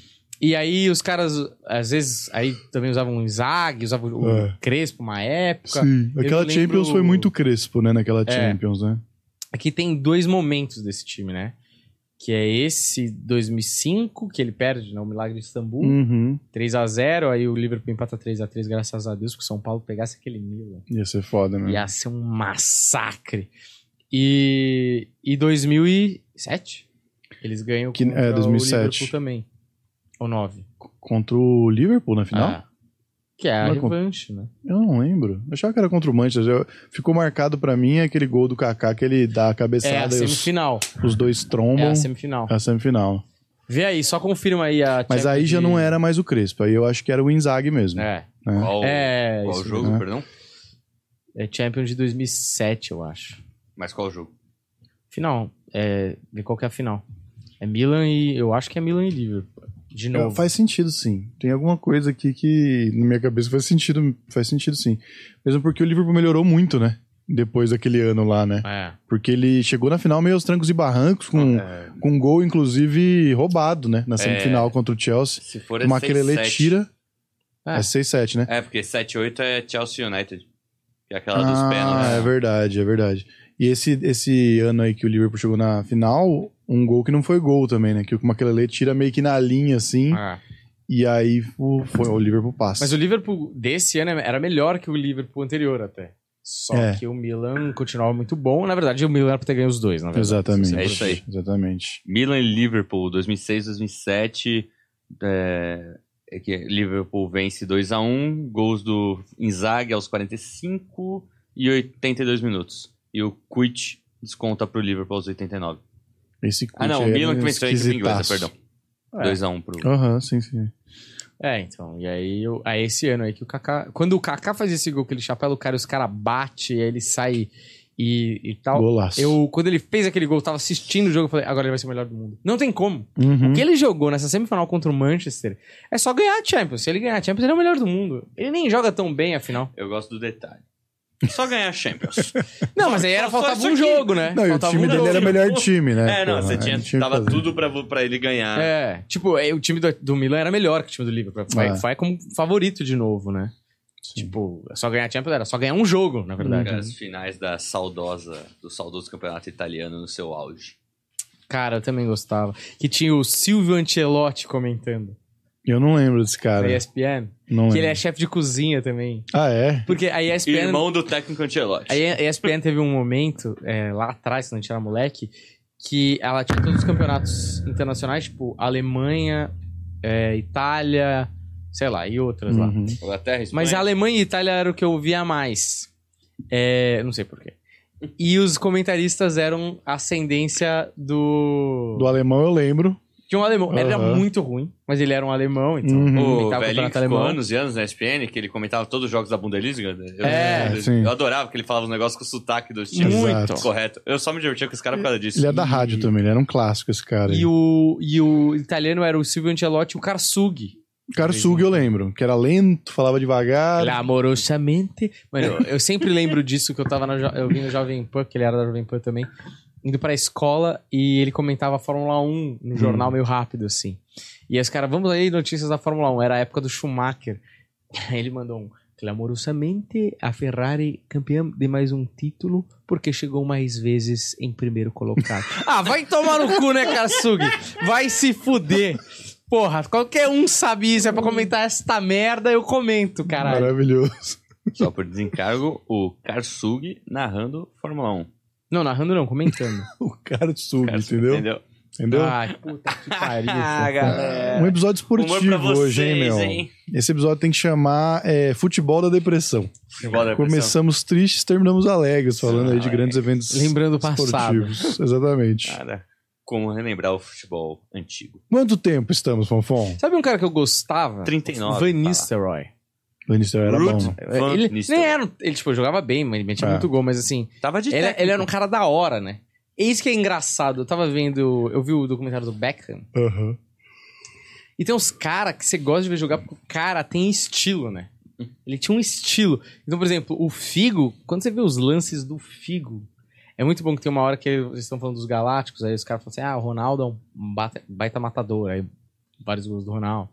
[SPEAKER 1] E aí os caras, às vezes, aí também usavam o Zag, usavam o
[SPEAKER 2] É.
[SPEAKER 1] Crespo uma época.
[SPEAKER 2] Sim. Aquela
[SPEAKER 1] lembro-
[SPEAKER 2] Champions foi muito crespo, né? Naquela
[SPEAKER 1] É.
[SPEAKER 2] Champions, né?
[SPEAKER 1] Aqui tem dois momentos desse time, né? Que é esse 2005, que ele perde, né? O Milagre de Istambul.
[SPEAKER 2] Uhum.
[SPEAKER 1] 3 a 0 aí o Liverpool empata 3 a 3 graças a Deus, que o São Paulo pegasse aquele Milan.
[SPEAKER 2] Ia ser foda, né?
[SPEAKER 1] Ia ser um massacre. E, e 2007, eles ganham
[SPEAKER 2] Que- é, 2007.
[SPEAKER 1] o Liverpool também. Ou 9.
[SPEAKER 2] Contra o Liverpool na final?
[SPEAKER 1] Ah, que é a
[SPEAKER 2] Não é contra-
[SPEAKER 1] revanche, né?
[SPEAKER 2] Eu não lembro. Eu achava que era contra o Manchester. Eu- ficou marcado pra mim aquele gol do Kaká que ele dá a
[SPEAKER 1] É a
[SPEAKER 2] cabeçada e os,
[SPEAKER 1] semifinal.
[SPEAKER 2] os dois trombam.
[SPEAKER 1] É a semifinal.
[SPEAKER 2] a semifinal.
[SPEAKER 1] Vê aí, só confirma aí a
[SPEAKER 2] Mas aí já
[SPEAKER 1] de-
[SPEAKER 2] não era mais o Crespo. Aí eu acho que era o Inzaghi mesmo.
[SPEAKER 1] É.
[SPEAKER 2] né?
[SPEAKER 3] Qual,
[SPEAKER 1] É,
[SPEAKER 3] qual
[SPEAKER 1] isso
[SPEAKER 3] jogo,
[SPEAKER 2] mesmo.
[SPEAKER 3] perdão?
[SPEAKER 1] É Champions de 2007, eu acho.
[SPEAKER 3] Mas qual jogo?
[SPEAKER 1] Final. É, vê qual que é a final. É Milan e... Eu acho que é Milan e Liverpool. De
[SPEAKER 2] É,
[SPEAKER 1] novo.
[SPEAKER 2] Faz sentido, sim. Tem alguma coisa aqui que na minha cabeça faz sentido, faz sentido, sim. Mesmo porque o Liverpool melhorou muito, né? Depois daquele ano lá, né?
[SPEAKER 1] É.
[SPEAKER 2] Porque ele chegou na final meio aos trancos e barrancos, com,
[SPEAKER 1] É.
[SPEAKER 2] com um gol, inclusive, roubado, né? Na semifinal contra o Chelsea.
[SPEAKER 3] Se for é
[SPEAKER 2] O Makelele
[SPEAKER 3] 6-7.
[SPEAKER 2] tira.
[SPEAKER 1] É.
[SPEAKER 2] É 6-7, né?
[SPEAKER 3] É, porque 7-8 é Chelsea United. Que é aquela dos
[SPEAKER 2] ah,
[SPEAKER 3] pênaltis.
[SPEAKER 2] é verdade, é verdade. E esse, esse ano aí que o Liverpool chegou na final, um gol que não foi gol também, né? Que o Makelele tira meio que na linha, assim,
[SPEAKER 1] É.
[SPEAKER 2] e aí o, foi, o Liverpool passa.
[SPEAKER 1] Mas o Liverpool desse ano era melhor que o Liverpool anterior até. Só
[SPEAKER 2] É.
[SPEAKER 1] que o Milan continuava muito bom. Na verdade, o Milan era pra ter ganho os dois, na verdade.
[SPEAKER 2] Exatamente.
[SPEAKER 3] É isso aí.
[SPEAKER 2] Exatamente.
[SPEAKER 3] Milan e Liverpool, 2006, 2007. É, é que Liverpool vence 2x1, gols do Inzaghi aos 45 e 82 minutos. E o Kuit desconta pro Liverpool aos 89.
[SPEAKER 2] Esse
[SPEAKER 3] Ah, não, o
[SPEAKER 2] é
[SPEAKER 3] Milan que venceu a equipe inglesa, perdão.
[SPEAKER 1] É.
[SPEAKER 3] 2x1 pro.
[SPEAKER 2] Aham, sim, sim.
[SPEAKER 1] É, então. E aí, eu, aí esse ano aí que o Kaká. Quando o Kaká faz esse gol, que ele chapéu o cara, os caras bate, aí ele sai e, e tal.
[SPEAKER 2] Golaço.
[SPEAKER 1] Eu, quando ele fez aquele gol, eu tava assistindo o jogo, eu falei, agora ele vai ser o melhor do mundo. Não tem como.
[SPEAKER 2] Uhum.
[SPEAKER 1] O que ele jogou nessa semifinal contra o Manchester é só ganhar a Champions. Se ele ganhar a Champions, ele é o melhor do mundo. Ele nem joga tão bem, afinal.
[SPEAKER 3] Eu gosto do detalhe. Só ganhar Champions.
[SPEAKER 1] Não, mas aí era
[SPEAKER 3] só-
[SPEAKER 1] faltava um jogo, né?
[SPEAKER 2] Não, e o time
[SPEAKER 1] um
[SPEAKER 2] dele
[SPEAKER 1] jogo.
[SPEAKER 2] era o melhor time, né?
[SPEAKER 3] é, não,
[SPEAKER 2] porra,
[SPEAKER 3] você tinha,
[SPEAKER 2] que
[SPEAKER 3] tava
[SPEAKER 2] fazer.
[SPEAKER 3] tudo pra, pra ele ganhar.
[SPEAKER 1] É, tipo, é, o time do, do Milan era melhor que o time do Liverpool. Vai,
[SPEAKER 2] É.
[SPEAKER 1] vai como favorito de novo, né? Tipo, só ganhar a Champions era só ganhar um jogo, na verdade.
[SPEAKER 3] As finais da saudosa, do saudoso campeonato italiano no seu auge.
[SPEAKER 1] Cara, eu também gostava. Que tinha o Silvio Ancelotti comentando
[SPEAKER 2] Eu não lembro desse
[SPEAKER 1] da
[SPEAKER 2] cara.
[SPEAKER 1] ESPN.
[SPEAKER 2] Não
[SPEAKER 1] Que ele é chefe de cozinha também.
[SPEAKER 2] Ah, é?
[SPEAKER 1] Porque a ESPN...
[SPEAKER 3] Irmão do técnico Ancelotti.
[SPEAKER 1] A ESPN teve um momento, é, lá atrás, quando a gente era moleque, que ela tinha todos os campeonatos internacionais, tipo Alemanha, é, Itália, sei lá, e outras lá.
[SPEAKER 2] Uhum.
[SPEAKER 3] Inglaterra, Espanha.
[SPEAKER 1] Mas a Alemanha e Itália era o que eu via mais. É, não sei porquê. E os comentaristas eram ascendência do.
[SPEAKER 2] Do alemão eu lembro.
[SPEAKER 1] Tinha um alemão. Ele era muito ruim, mas ele era um alemão, então.
[SPEAKER 2] Uhum.
[SPEAKER 3] O
[SPEAKER 1] comentava o
[SPEAKER 3] velhinho ficou
[SPEAKER 1] alemão.
[SPEAKER 3] anos e anos na ESPN, que ele comentava todos os jogos da Bundesliga. Eu,
[SPEAKER 1] É,
[SPEAKER 3] eu, eu adorava que ele falava os negócios com o sotaque dos times.
[SPEAKER 1] Muito.
[SPEAKER 3] Correto. Eu só me divertia com esse cara por causa disso.
[SPEAKER 2] Ele é da rádio também, ele era um clássico esse cara. aí.
[SPEAKER 1] E o, e o italiano era o Silvio Ancelotti e o Karsug.
[SPEAKER 2] O cara Sug eu lembro, que era lento, falava devagar.
[SPEAKER 1] Amorosamente. Mano, eu, eu sempre lembro disso que eu tava na, jo- eu vi no Jovem Pan, que ele era da Jovem Pan também, indo pra escola e ele comentava a Fórmula 1 no jornal meio rápido, assim. E aí os caras, vamos aí, notícias da Fórmula 1. Era a época do Schumacher. Aí ele mandou um. Clamorosamente, a Ferrari campeã de mais um título porque chegou mais vezes em primeiro colocado. ah, vai tomar no cu, né, Karsug? Vai se fuder. Porra, qualquer um sabe isso. É pra comentar esta merda, eu comento, caralho.
[SPEAKER 2] Maravilhoso.
[SPEAKER 3] Só por desencargo, o Karsug narrando Fórmula 1.
[SPEAKER 1] Não, narrando não, comentando.
[SPEAKER 2] O cara Sug,
[SPEAKER 3] Karsug,
[SPEAKER 2] entendeu?
[SPEAKER 3] Entendeu?
[SPEAKER 2] Entendeu?
[SPEAKER 1] Ai, puta que pariu.
[SPEAKER 3] Ah, galera.
[SPEAKER 2] Um episódio esportivo
[SPEAKER 3] vocês,
[SPEAKER 2] hoje, hein, meu?
[SPEAKER 3] hein?
[SPEAKER 2] Esse episódio tem que chamar é, Futebol da Depressão.
[SPEAKER 3] Futebol da depressão.
[SPEAKER 2] Começamos tristes, terminamos alegres, falando aí de
[SPEAKER 3] Ah,
[SPEAKER 2] grandes eventos
[SPEAKER 1] Lembrando o passado.
[SPEAKER 2] esportivos. Exatamente.
[SPEAKER 3] Cara, como relembrar o futebol antigo.
[SPEAKER 2] Quanto tempo estamos, Fonfon?
[SPEAKER 1] Sabe um cara que eu gostava?
[SPEAKER 3] 39.
[SPEAKER 1] Van Nistelrooy.
[SPEAKER 2] Vinícius era
[SPEAKER 3] Rude.
[SPEAKER 2] bom.
[SPEAKER 3] Van
[SPEAKER 1] Ele nem era. Ele, tipo, jogava bem, mas ele metia
[SPEAKER 2] É.
[SPEAKER 1] muito gol, mas assim.
[SPEAKER 3] Tava de
[SPEAKER 1] Ele, ele era um cara da hora, né? Eis que é engraçado. Eu tava vendo. Eu vi o documentário do Beckham.
[SPEAKER 2] Aham.
[SPEAKER 1] E tem uns caras que você gosta de ver jogar porque o cara tem estilo, né? Ele tinha um estilo. Então, por exemplo, o Figo, quando você vê os lances do Figo, é muito bom que tem uma hora que eles estão falando dos Galácticos, aí os caras falam assim: ah, o Ronaldo é um bata- baita matador. Aí vários gols do Ronaldo.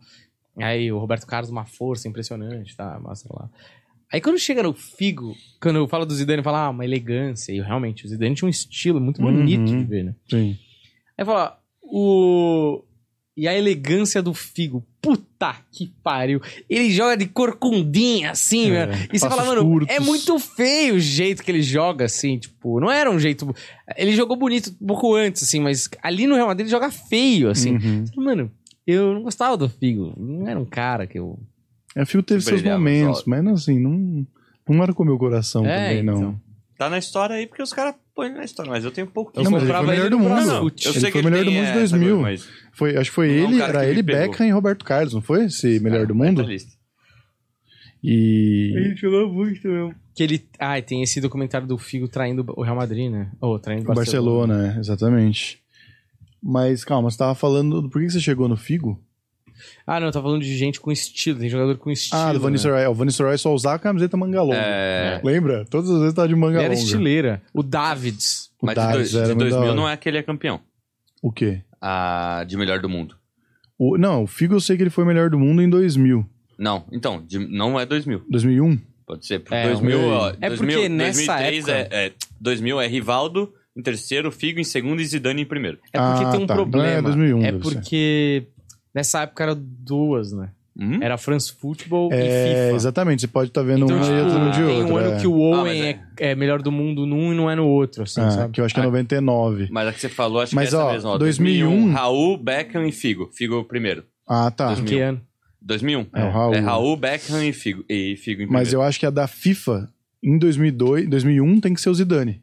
[SPEAKER 1] Aí o Roberto Carlos, uma força impressionante, tá? Mostra lá. Aí quando chega no Figo, quando eu falo do Zidane, fala, ah, uma elegância. E realmente, o Zidane tinha um estilo muito bonito
[SPEAKER 2] Uhum.
[SPEAKER 1] de ver, né?
[SPEAKER 2] Sim.
[SPEAKER 1] Aí fala, o. E a elegância do Figo. Puta que pariu. Ele joga de corcundinha, assim,
[SPEAKER 2] É,
[SPEAKER 1] velho. E você fala, mano,
[SPEAKER 2] curtos.
[SPEAKER 1] é muito feio o jeito que ele joga, assim, tipo, não era um jeito. Ele jogou bonito um pouco antes, assim, mas ali no Real Madrid ele joga feio, assim.
[SPEAKER 2] Uhum.
[SPEAKER 1] Mano, eu não gostava do Figo. Não era um cara que eu.
[SPEAKER 2] A Fio teve seus momentos, mas assim, não, não marcou meu coração
[SPEAKER 1] É,
[SPEAKER 2] também, não.
[SPEAKER 1] então.
[SPEAKER 3] Tá na história aí porque os caras põem na história, mas eu tenho pouco
[SPEAKER 1] Eu
[SPEAKER 2] Não, mas ele foi o melhor
[SPEAKER 1] ele
[SPEAKER 2] do mundo.
[SPEAKER 3] Eu
[SPEAKER 2] Ele
[SPEAKER 3] sei
[SPEAKER 2] foi
[SPEAKER 3] que
[SPEAKER 2] o melhor
[SPEAKER 3] ele
[SPEAKER 2] do mundo de
[SPEAKER 3] essa
[SPEAKER 2] 2000.
[SPEAKER 3] coisa, mas
[SPEAKER 2] Foi, acho que foi
[SPEAKER 3] Não é um
[SPEAKER 2] ele,
[SPEAKER 3] que
[SPEAKER 2] era ele. Beckham e Roberto Carlos, não foi? Esse melhor
[SPEAKER 3] Ah,
[SPEAKER 2] do mundo?
[SPEAKER 3] tá lista.
[SPEAKER 2] E
[SPEAKER 1] jogou muito mesmo. Que ele. Ah, tem esse documentário do Figo traindo o Real Madrid, né? Ou traindo
[SPEAKER 2] o Barcelona, é, exatamente. Mas calma, você tava falando. Por que você chegou no Figo?
[SPEAKER 1] Ah, não, eu tava falando de gente com estilo, tem jogador com estilo.
[SPEAKER 2] ah, do Van
[SPEAKER 1] né?
[SPEAKER 2] Nistelrooy. O Van Nistelrooy só usava a camiseta manga longa.
[SPEAKER 3] É,
[SPEAKER 2] Lembra? Todas as vezes tava de manga
[SPEAKER 1] Ele era
[SPEAKER 2] longa.
[SPEAKER 1] estileira. O Davids.
[SPEAKER 2] O
[SPEAKER 3] mas
[SPEAKER 2] Davids
[SPEAKER 3] de, dois-
[SPEAKER 2] era
[SPEAKER 3] de
[SPEAKER 2] muito da
[SPEAKER 3] 2000
[SPEAKER 2] hora.
[SPEAKER 3] não é que ele é campeão.
[SPEAKER 2] O quê?
[SPEAKER 3] Ah, de melhor do mundo.
[SPEAKER 2] O, não, o Figo eu sei que ele foi o melhor do mundo em 2000.
[SPEAKER 3] Não, então, de- não é 2000.
[SPEAKER 2] 2001?
[SPEAKER 3] Pode ser. Por
[SPEAKER 1] É,
[SPEAKER 3] 2000,
[SPEAKER 2] um-
[SPEAKER 3] ó,
[SPEAKER 1] É
[SPEAKER 3] 2000,
[SPEAKER 1] porque nessa
[SPEAKER 3] 2003
[SPEAKER 1] época-
[SPEAKER 3] é, é 2000 é Rivaldo em terceiro, Figo em segundo e Zidane em primeiro.
[SPEAKER 1] É porque
[SPEAKER 2] Ah,
[SPEAKER 1] tem um
[SPEAKER 2] tá.
[SPEAKER 1] problema.
[SPEAKER 2] É 2001,
[SPEAKER 1] é
[SPEAKER 2] deve ser.
[SPEAKER 1] porque nessa época eram duas, né?
[SPEAKER 3] Hum?
[SPEAKER 1] Era France Football
[SPEAKER 2] É,
[SPEAKER 1] e FIFA.
[SPEAKER 2] exatamente. Você pode estar vendo
[SPEAKER 1] Então,
[SPEAKER 2] um e
[SPEAKER 1] tipo,
[SPEAKER 2] outro de
[SPEAKER 1] tem
[SPEAKER 2] outro.
[SPEAKER 1] um ano
[SPEAKER 2] é.
[SPEAKER 1] que o
[SPEAKER 3] Ah,
[SPEAKER 1] Owen
[SPEAKER 3] mas
[SPEAKER 1] é... é melhor do mundo num e não é no outro, assim,
[SPEAKER 2] Ah,
[SPEAKER 1] sabe?
[SPEAKER 2] que eu acho que é 99.
[SPEAKER 3] Mas a que você falou, acho
[SPEAKER 2] Mas,
[SPEAKER 3] que é essa
[SPEAKER 2] ó,
[SPEAKER 3] mesmo. Ó,
[SPEAKER 2] 2001,
[SPEAKER 3] Raul, Beckham e Figo. Figo primeiro.
[SPEAKER 2] Ah, tá.
[SPEAKER 3] 2000.
[SPEAKER 1] Em que ano?
[SPEAKER 3] 2001.
[SPEAKER 2] É o Raul.
[SPEAKER 3] É Raul, Beckham e Figo. E Figo em
[SPEAKER 2] Mas
[SPEAKER 3] primeiro.
[SPEAKER 2] eu acho que a da FIFA, em 2002, 2001, tem que ser o Zidane.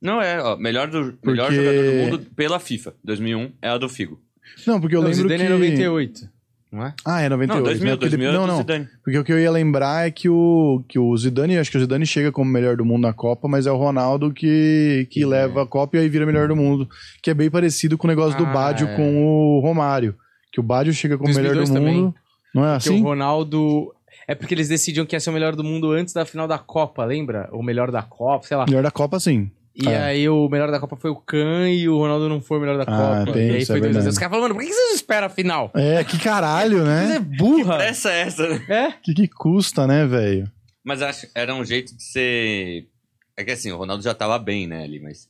[SPEAKER 3] Não, é, ó, melhor, do, melhor
[SPEAKER 2] Porque-
[SPEAKER 3] jogador do mundo pela FIFA. 2001 é a do Figo.
[SPEAKER 2] Não, porque eu
[SPEAKER 1] Não, o
[SPEAKER 2] lembro
[SPEAKER 1] Zidane
[SPEAKER 2] que...
[SPEAKER 1] é 98, não é?
[SPEAKER 2] Ah, é 98.
[SPEAKER 3] Não, 2000,
[SPEAKER 2] né? Porque,
[SPEAKER 3] 2000
[SPEAKER 2] ele-
[SPEAKER 3] é
[SPEAKER 2] não,
[SPEAKER 3] do
[SPEAKER 2] não.
[SPEAKER 3] Zidane.
[SPEAKER 2] Porque o que eu ia lembrar é que o, que o Zidane, acho que o Zidane chega como melhor do mundo na Copa, mas é o Ronaldo que, que
[SPEAKER 1] É.
[SPEAKER 2] leva a Copa e aí vira melhor do mundo. Que é bem parecido com o negócio do
[SPEAKER 1] Ah,
[SPEAKER 2] Bádio
[SPEAKER 1] é.
[SPEAKER 2] com o Romário. Que o Bádio chega como melhor do
[SPEAKER 1] 2002 também.
[SPEAKER 2] mundo. Não é
[SPEAKER 1] Porque
[SPEAKER 2] assim?
[SPEAKER 1] o Ronaldo... É porque eles decidiam que ia ser o melhor do mundo antes da final da Copa, lembra? O melhor da Copa, sei lá.
[SPEAKER 2] Melhor da Copa, sim.
[SPEAKER 1] E
[SPEAKER 2] É.
[SPEAKER 1] aí o melhor da Copa foi o Kahn e o Ronaldo não foi o melhor da
[SPEAKER 2] Ah,
[SPEAKER 1] Copa.
[SPEAKER 2] tem
[SPEAKER 1] e aí foi
[SPEAKER 2] é
[SPEAKER 1] 2 a 0.
[SPEAKER 2] verdade.
[SPEAKER 1] Os caras falaram, mano, por que vocês esperam a final?
[SPEAKER 2] É, que caralho,
[SPEAKER 1] Você é
[SPEAKER 2] né?
[SPEAKER 1] burra.
[SPEAKER 3] Essa é essa, né?
[SPEAKER 1] É?
[SPEAKER 2] Que que custa, né, velho?
[SPEAKER 3] Mas acho era um jeito de ser. É que assim, o Ronaldo já tava bem, né, ali, mas.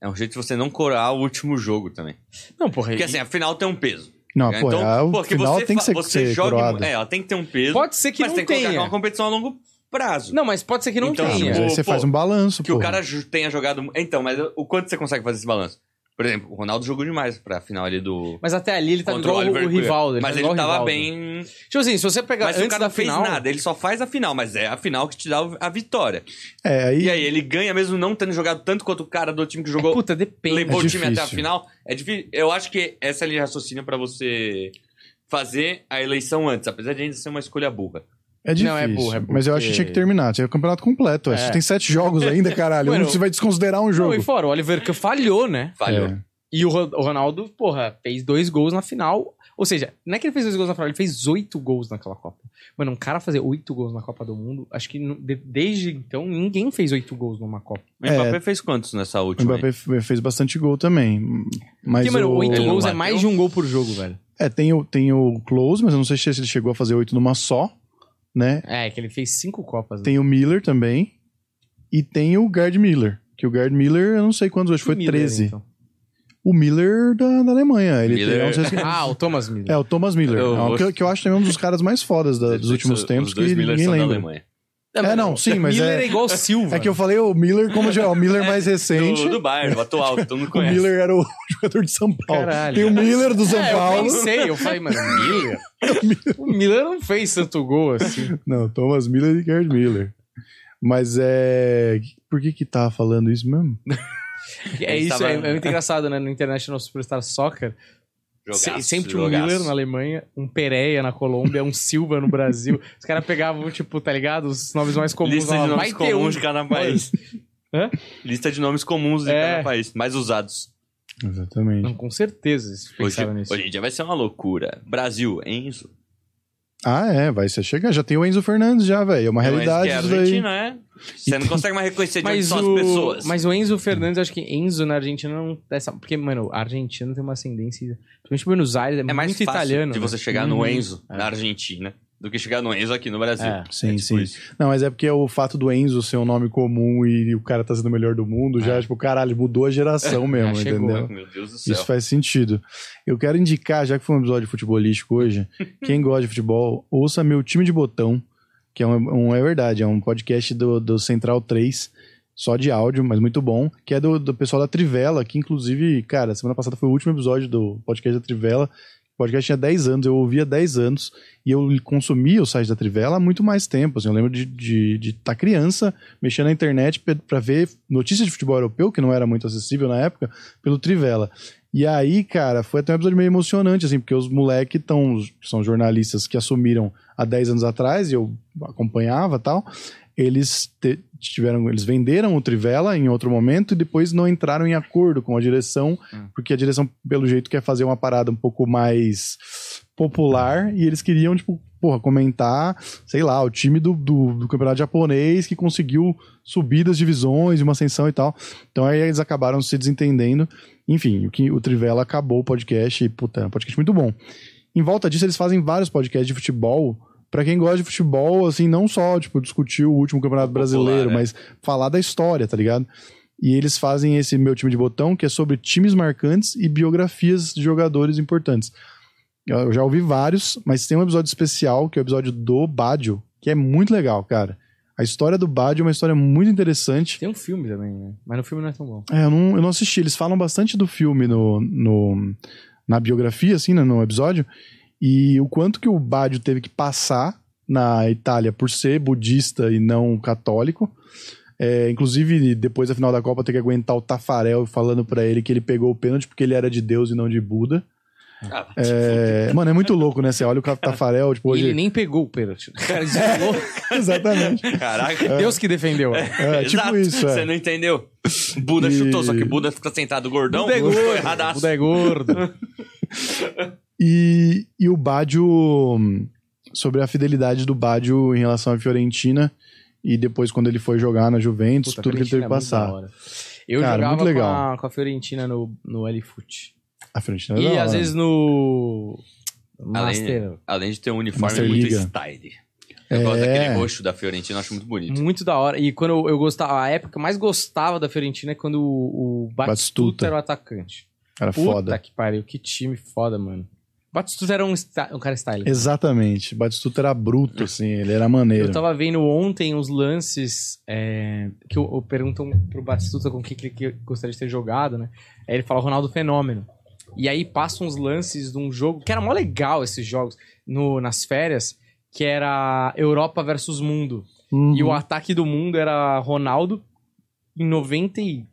[SPEAKER 3] É um jeito de você não corar o último jogo também.
[SPEAKER 1] Não, porra.
[SPEAKER 3] Porque
[SPEAKER 1] e-
[SPEAKER 3] assim, a final tem um peso.
[SPEAKER 2] Não,
[SPEAKER 3] né?
[SPEAKER 2] pô, é, o
[SPEAKER 3] porque
[SPEAKER 2] final
[SPEAKER 3] você
[SPEAKER 2] tem que ser,
[SPEAKER 3] você
[SPEAKER 2] ser
[SPEAKER 3] joga.
[SPEAKER 2] coroado.
[SPEAKER 3] É, ela tem que ter um peso.
[SPEAKER 1] Pode ser que
[SPEAKER 3] mas
[SPEAKER 1] não
[SPEAKER 3] tem que que é
[SPEAKER 1] tenha.
[SPEAKER 3] uma competição a longo prazo.
[SPEAKER 1] Não, mas pode ser que não
[SPEAKER 3] Então,
[SPEAKER 1] tenha.
[SPEAKER 2] mas aí
[SPEAKER 3] Pô,
[SPEAKER 2] você
[SPEAKER 3] pô,
[SPEAKER 2] faz um balanço,
[SPEAKER 3] que o cara tenha jogado. Então, mas o quanto você consegue fazer esse balanço? Por exemplo, o Ronaldo jogou demais pra final ali do.
[SPEAKER 1] Mas até ali ele tá
[SPEAKER 3] contra
[SPEAKER 1] igual o, o Rivaldo.
[SPEAKER 3] Mas
[SPEAKER 1] tá
[SPEAKER 3] ele tava
[SPEAKER 1] Rivaldo.
[SPEAKER 3] bem.
[SPEAKER 1] Tipo assim, se você pegar
[SPEAKER 3] Mas
[SPEAKER 1] antes
[SPEAKER 3] o cara
[SPEAKER 1] da
[SPEAKER 3] não fez
[SPEAKER 1] final...
[SPEAKER 3] nada, ele só faz a final, mas é a final que te dá a vitória.
[SPEAKER 2] É, aí,
[SPEAKER 3] E aí, ele ganha mesmo não tendo jogado tanto quanto o cara do time que jogou.
[SPEAKER 1] Puta, depende.
[SPEAKER 3] levou
[SPEAKER 2] É
[SPEAKER 3] o time até a final. É difícil. Eu acho que essa é a linha de raciocínio pra você fazer a eleição antes, apesar de ainda ser uma escolha burra.
[SPEAKER 2] É difícil.
[SPEAKER 1] Não, é burro, é burro,
[SPEAKER 2] mas eu acho que tinha que terminar. Tinha o campeonato completo.
[SPEAKER 1] É.
[SPEAKER 2] Você tem sete jogos ainda, caralho.
[SPEAKER 1] Mano,
[SPEAKER 2] você vai desconsiderar um jogo.
[SPEAKER 1] Não, e fora, o Oliver Kahn falhou, né?
[SPEAKER 3] Falhou.
[SPEAKER 2] É.
[SPEAKER 1] E o Ro- o Ronaldo, porra, fez dois gols na final. Ou seja, não é que ele fez dois gols na final, ele fez oito gols naquela Copa. Mano, um cara fazer oito gols na Copa do Mundo, acho que desde então ninguém fez oito gols numa Copa.
[SPEAKER 3] O Mbappé fez quantos nessa
[SPEAKER 2] O
[SPEAKER 3] última?
[SPEAKER 2] Mbappé
[SPEAKER 3] aí?
[SPEAKER 2] fez bastante gol também. Mas
[SPEAKER 1] Porque, mano,
[SPEAKER 2] o...
[SPEAKER 1] oito
[SPEAKER 3] Ele não
[SPEAKER 1] gols é mais de um gol por jogo, velho.
[SPEAKER 2] É, tem o, tem o Close, mas eu não sei se ele chegou a fazer oito numa só, né?
[SPEAKER 1] É, que ele fez cinco Copas. né?
[SPEAKER 2] Tem o Miller também. E tem o Gerd Miller. Que o Gerd Miller, eu não sei quantos, acho que foi
[SPEAKER 1] Miller,
[SPEAKER 2] 13.
[SPEAKER 1] então.
[SPEAKER 2] O Miller da, da Alemanha. Ele
[SPEAKER 3] Miller-
[SPEAKER 2] tem, eu não sei se-
[SPEAKER 1] Ah, o Thomas Miller.
[SPEAKER 2] É, o Thomas Miller.
[SPEAKER 3] Eu
[SPEAKER 2] É um
[SPEAKER 3] vou-
[SPEAKER 2] que, eu- que eu acho também um dos caras mais fodas da- dos últimos
[SPEAKER 3] Os
[SPEAKER 2] tempos, que
[SPEAKER 3] dois Millers
[SPEAKER 2] ninguém
[SPEAKER 3] são da
[SPEAKER 2] lembra.
[SPEAKER 3] Alemanha.
[SPEAKER 2] É, não, sim, mas
[SPEAKER 1] Miller
[SPEAKER 2] é-
[SPEAKER 1] é igual Silva.
[SPEAKER 2] É que eu falei o Miller como já, o Miller mais recente.
[SPEAKER 3] Do, do Bayern, o atual, que todo mundo
[SPEAKER 2] O
[SPEAKER 3] conhece.
[SPEAKER 2] Miller era o jogador de São Paulo.
[SPEAKER 1] Caralho.
[SPEAKER 2] Tem o Miller do São
[SPEAKER 1] É, eu
[SPEAKER 2] Paulo.
[SPEAKER 1] pensei, eu falei, mano, Miller? o Miller não fez tanto gol assim.
[SPEAKER 2] Não, Thomas Miller e Gerd Miller. Mas é. Por que que tava falando isso mesmo?
[SPEAKER 1] É isso,
[SPEAKER 3] tava-
[SPEAKER 1] é, é muito engraçado, né? No International Superstar Soccer,
[SPEAKER 3] Jogaço,
[SPEAKER 1] sempre tinha um
[SPEAKER 3] jogaço.
[SPEAKER 1] Miller na Alemanha, um Pereira na Colômbia, um Silva no Brasil. Os caras pegavam, tipo, tá ligado? Os nomes mais comuns.
[SPEAKER 3] Lista de nomes
[SPEAKER 1] um.
[SPEAKER 3] comuns de cada país.
[SPEAKER 1] Hã?
[SPEAKER 3] Lista de nomes comuns de
[SPEAKER 1] É.
[SPEAKER 3] cada país, mais usados.
[SPEAKER 2] Exatamente.
[SPEAKER 1] Não, com certeza, eles
[SPEAKER 3] Hoje,
[SPEAKER 1] pensaram nisso.
[SPEAKER 3] hoje em dia vai ser uma loucura. Brasil, Enzo.
[SPEAKER 2] Ah, é, vai ser chegar. Já tem o Enzo Fernandes já, velho. É uma realidade
[SPEAKER 3] que
[SPEAKER 2] isso
[SPEAKER 3] é
[SPEAKER 2] daí.
[SPEAKER 3] Argentina, é? Você não consegue mais reconhecer de onde
[SPEAKER 1] Mas
[SPEAKER 3] são
[SPEAKER 1] o,
[SPEAKER 3] as pessoas.
[SPEAKER 1] mas o Enzo Fernandes, acho que Enzo na Argentina não. Essa, porque, mano, a Argentina tem uma ascendência. Principalmente Buenos Aires, é,
[SPEAKER 3] é mais
[SPEAKER 1] muito
[SPEAKER 3] fácil
[SPEAKER 1] italiano.
[SPEAKER 3] de
[SPEAKER 1] né?
[SPEAKER 3] você chegar
[SPEAKER 1] Uhum.
[SPEAKER 3] no Enzo,
[SPEAKER 1] É.
[SPEAKER 3] na Argentina, do que chegar no Enzo aqui no Brasil.
[SPEAKER 1] É.
[SPEAKER 2] Sim,
[SPEAKER 3] tipo
[SPEAKER 2] sim.
[SPEAKER 3] isso.
[SPEAKER 2] Não, mas é porque o fato do Enzo ser um nome comum e o cara tá sendo o melhor do mundo, já,
[SPEAKER 3] É.
[SPEAKER 2] tipo, caralho, mudou a geração mesmo,
[SPEAKER 1] chegou,
[SPEAKER 2] entendeu?
[SPEAKER 3] Meu Deus do céu.
[SPEAKER 2] Isso faz sentido. Eu quero indicar, já que foi um episódio futebolístico hoje, quem gosta de futebol, ouça meu time de botão, que é, um, um- é verdade, é um podcast do, do Central 3, só de áudio, mas muito bom, que é do, do pessoal da Trivela, que inclusive, cara, semana passada foi o último episódio do podcast da Trivela. O podcast tinha 10 anos, eu ouvia 10 anos, e eu consumia o site da Trivela há muito mais tempo. Assim, eu lembro de estar de, de tá criança, mexendo na internet pra ver notícias de futebol europeu, que não era muito acessível na época, pelo Trivela. E aí, cara, foi até um episódio meio emocionante, assim, porque os moleques são jornalistas que assumiram há 10 anos atrás, e eu acompanhava tal, eles tiveram, eles venderam o Trivela em outro momento e depois não entraram em acordo com a direção,
[SPEAKER 1] Hum.
[SPEAKER 2] porque a direção, pelo jeito, quer fazer uma parada um pouco mais popular e eles queriam, tipo, porra, comentar, sei lá, o time do, do, do campeonato japonês que conseguiu subir das divisões, uma ascensão e tal. Então aí eles acabaram se desentendendo. Enfim, o, que, o Trivela acabou o podcast e, puta, é um podcast muito bom. Em volta disso, eles fazem vários podcasts de futebol. Pra quem gosta de futebol, assim, não só, tipo, discutir o último campeonato
[SPEAKER 3] Popular,
[SPEAKER 2] brasileiro,
[SPEAKER 3] né?
[SPEAKER 2] mas falar da história, tá ligado? E eles fazem esse meu time de botão, que é sobre times marcantes e biografias de jogadores importantes. Eu já ouvi vários, mas tem um episódio especial, que é o episódio do Badio, que é muito legal, cara. A história do Badio é uma história muito interessante.
[SPEAKER 1] Tem um filme também, né? Mas no filme não é tão bom.
[SPEAKER 2] É, eu não, eu não assisti. Eles falam bastante do filme no, no, na biografia, assim, né, no episódio. E o quanto que o Badio teve que passar na Itália por ser budista e não católico. É, inclusive, depois da final da Copa, ter que aguentar o Tafarel falando pra ele que ele pegou o pênalti porque ele era de Deus e não de Buda.
[SPEAKER 3] Ah,
[SPEAKER 2] É, mano, é muito louco, né? Você olha o Tafarel, tipo,
[SPEAKER 1] E
[SPEAKER 2] hoje.
[SPEAKER 1] ele nem pegou o pênalti. Cara desviou.
[SPEAKER 2] Exatamente.
[SPEAKER 3] Caraca.
[SPEAKER 1] Deus que defendeu.
[SPEAKER 2] É, tipo
[SPEAKER 3] Exato.
[SPEAKER 2] isso, é.
[SPEAKER 3] Você não entendeu? Buda
[SPEAKER 2] E-
[SPEAKER 3] chutou, só que Buda fica sentado gordão.
[SPEAKER 1] Buda é gordo.
[SPEAKER 3] erradaço.
[SPEAKER 1] Buda é gordo.
[SPEAKER 2] E, e o Badio, sobre a fidelidade do Badio em relação à Fiorentina, e depois quando ele foi jogar na Juventus,
[SPEAKER 1] Puta,
[SPEAKER 2] tudo que ele teve que
[SPEAKER 1] é
[SPEAKER 2] passar.
[SPEAKER 1] Eu
[SPEAKER 2] Cara,
[SPEAKER 1] jogava
[SPEAKER 2] muito
[SPEAKER 1] com
[SPEAKER 2] legal.
[SPEAKER 1] a, com a Fiorentina no, no L-Foot.
[SPEAKER 2] A Fiorentina é
[SPEAKER 1] E às vezes no
[SPEAKER 3] Além,
[SPEAKER 1] Master.
[SPEAKER 3] além de ter um uniforme
[SPEAKER 2] Master
[SPEAKER 3] muito
[SPEAKER 2] Liga.
[SPEAKER 3] style. Eu
[SPEAKER 2] É.
[SPEAKER 3] gosto daquele roxo da Fiorentina, eu acho muito bonito.
[SPEAKER 1] Muito da hora. E quando eu, eu gostava, a época que eu mais gostava da Fiorentina é quando o, o Batistuta,
[SPEAKER 2] Batistuta.
[SPEAKER 1] era o atacante.
[SPEAKER 2] Cara,
[SPEAKER 1] Puta
[SPEAKER 2] foda.
[SPEAKER 1] que pariu, que time foda, mano. Batistuta era um, um cara style.
[SPEAKER 2] Exatamente. Batistuta era bruto, assim, ele era maneiro.
[SPEAKER 1] Eu tava vendo ontem os lances é, que eu, eu perguntam pro Batistuta com o que, que ele gostaria de ter jogado, né? Aí ele fala Ronaldo Fenômeno. E aí passam uns lances de um jogo, que era mó legal esses jogos, no, nas férias, que era Europa versus Mundo.
[SPEAKER 2] Uhum.
[SPEAKER 1] E o ataque do mundo era Ronaldo em 90 e...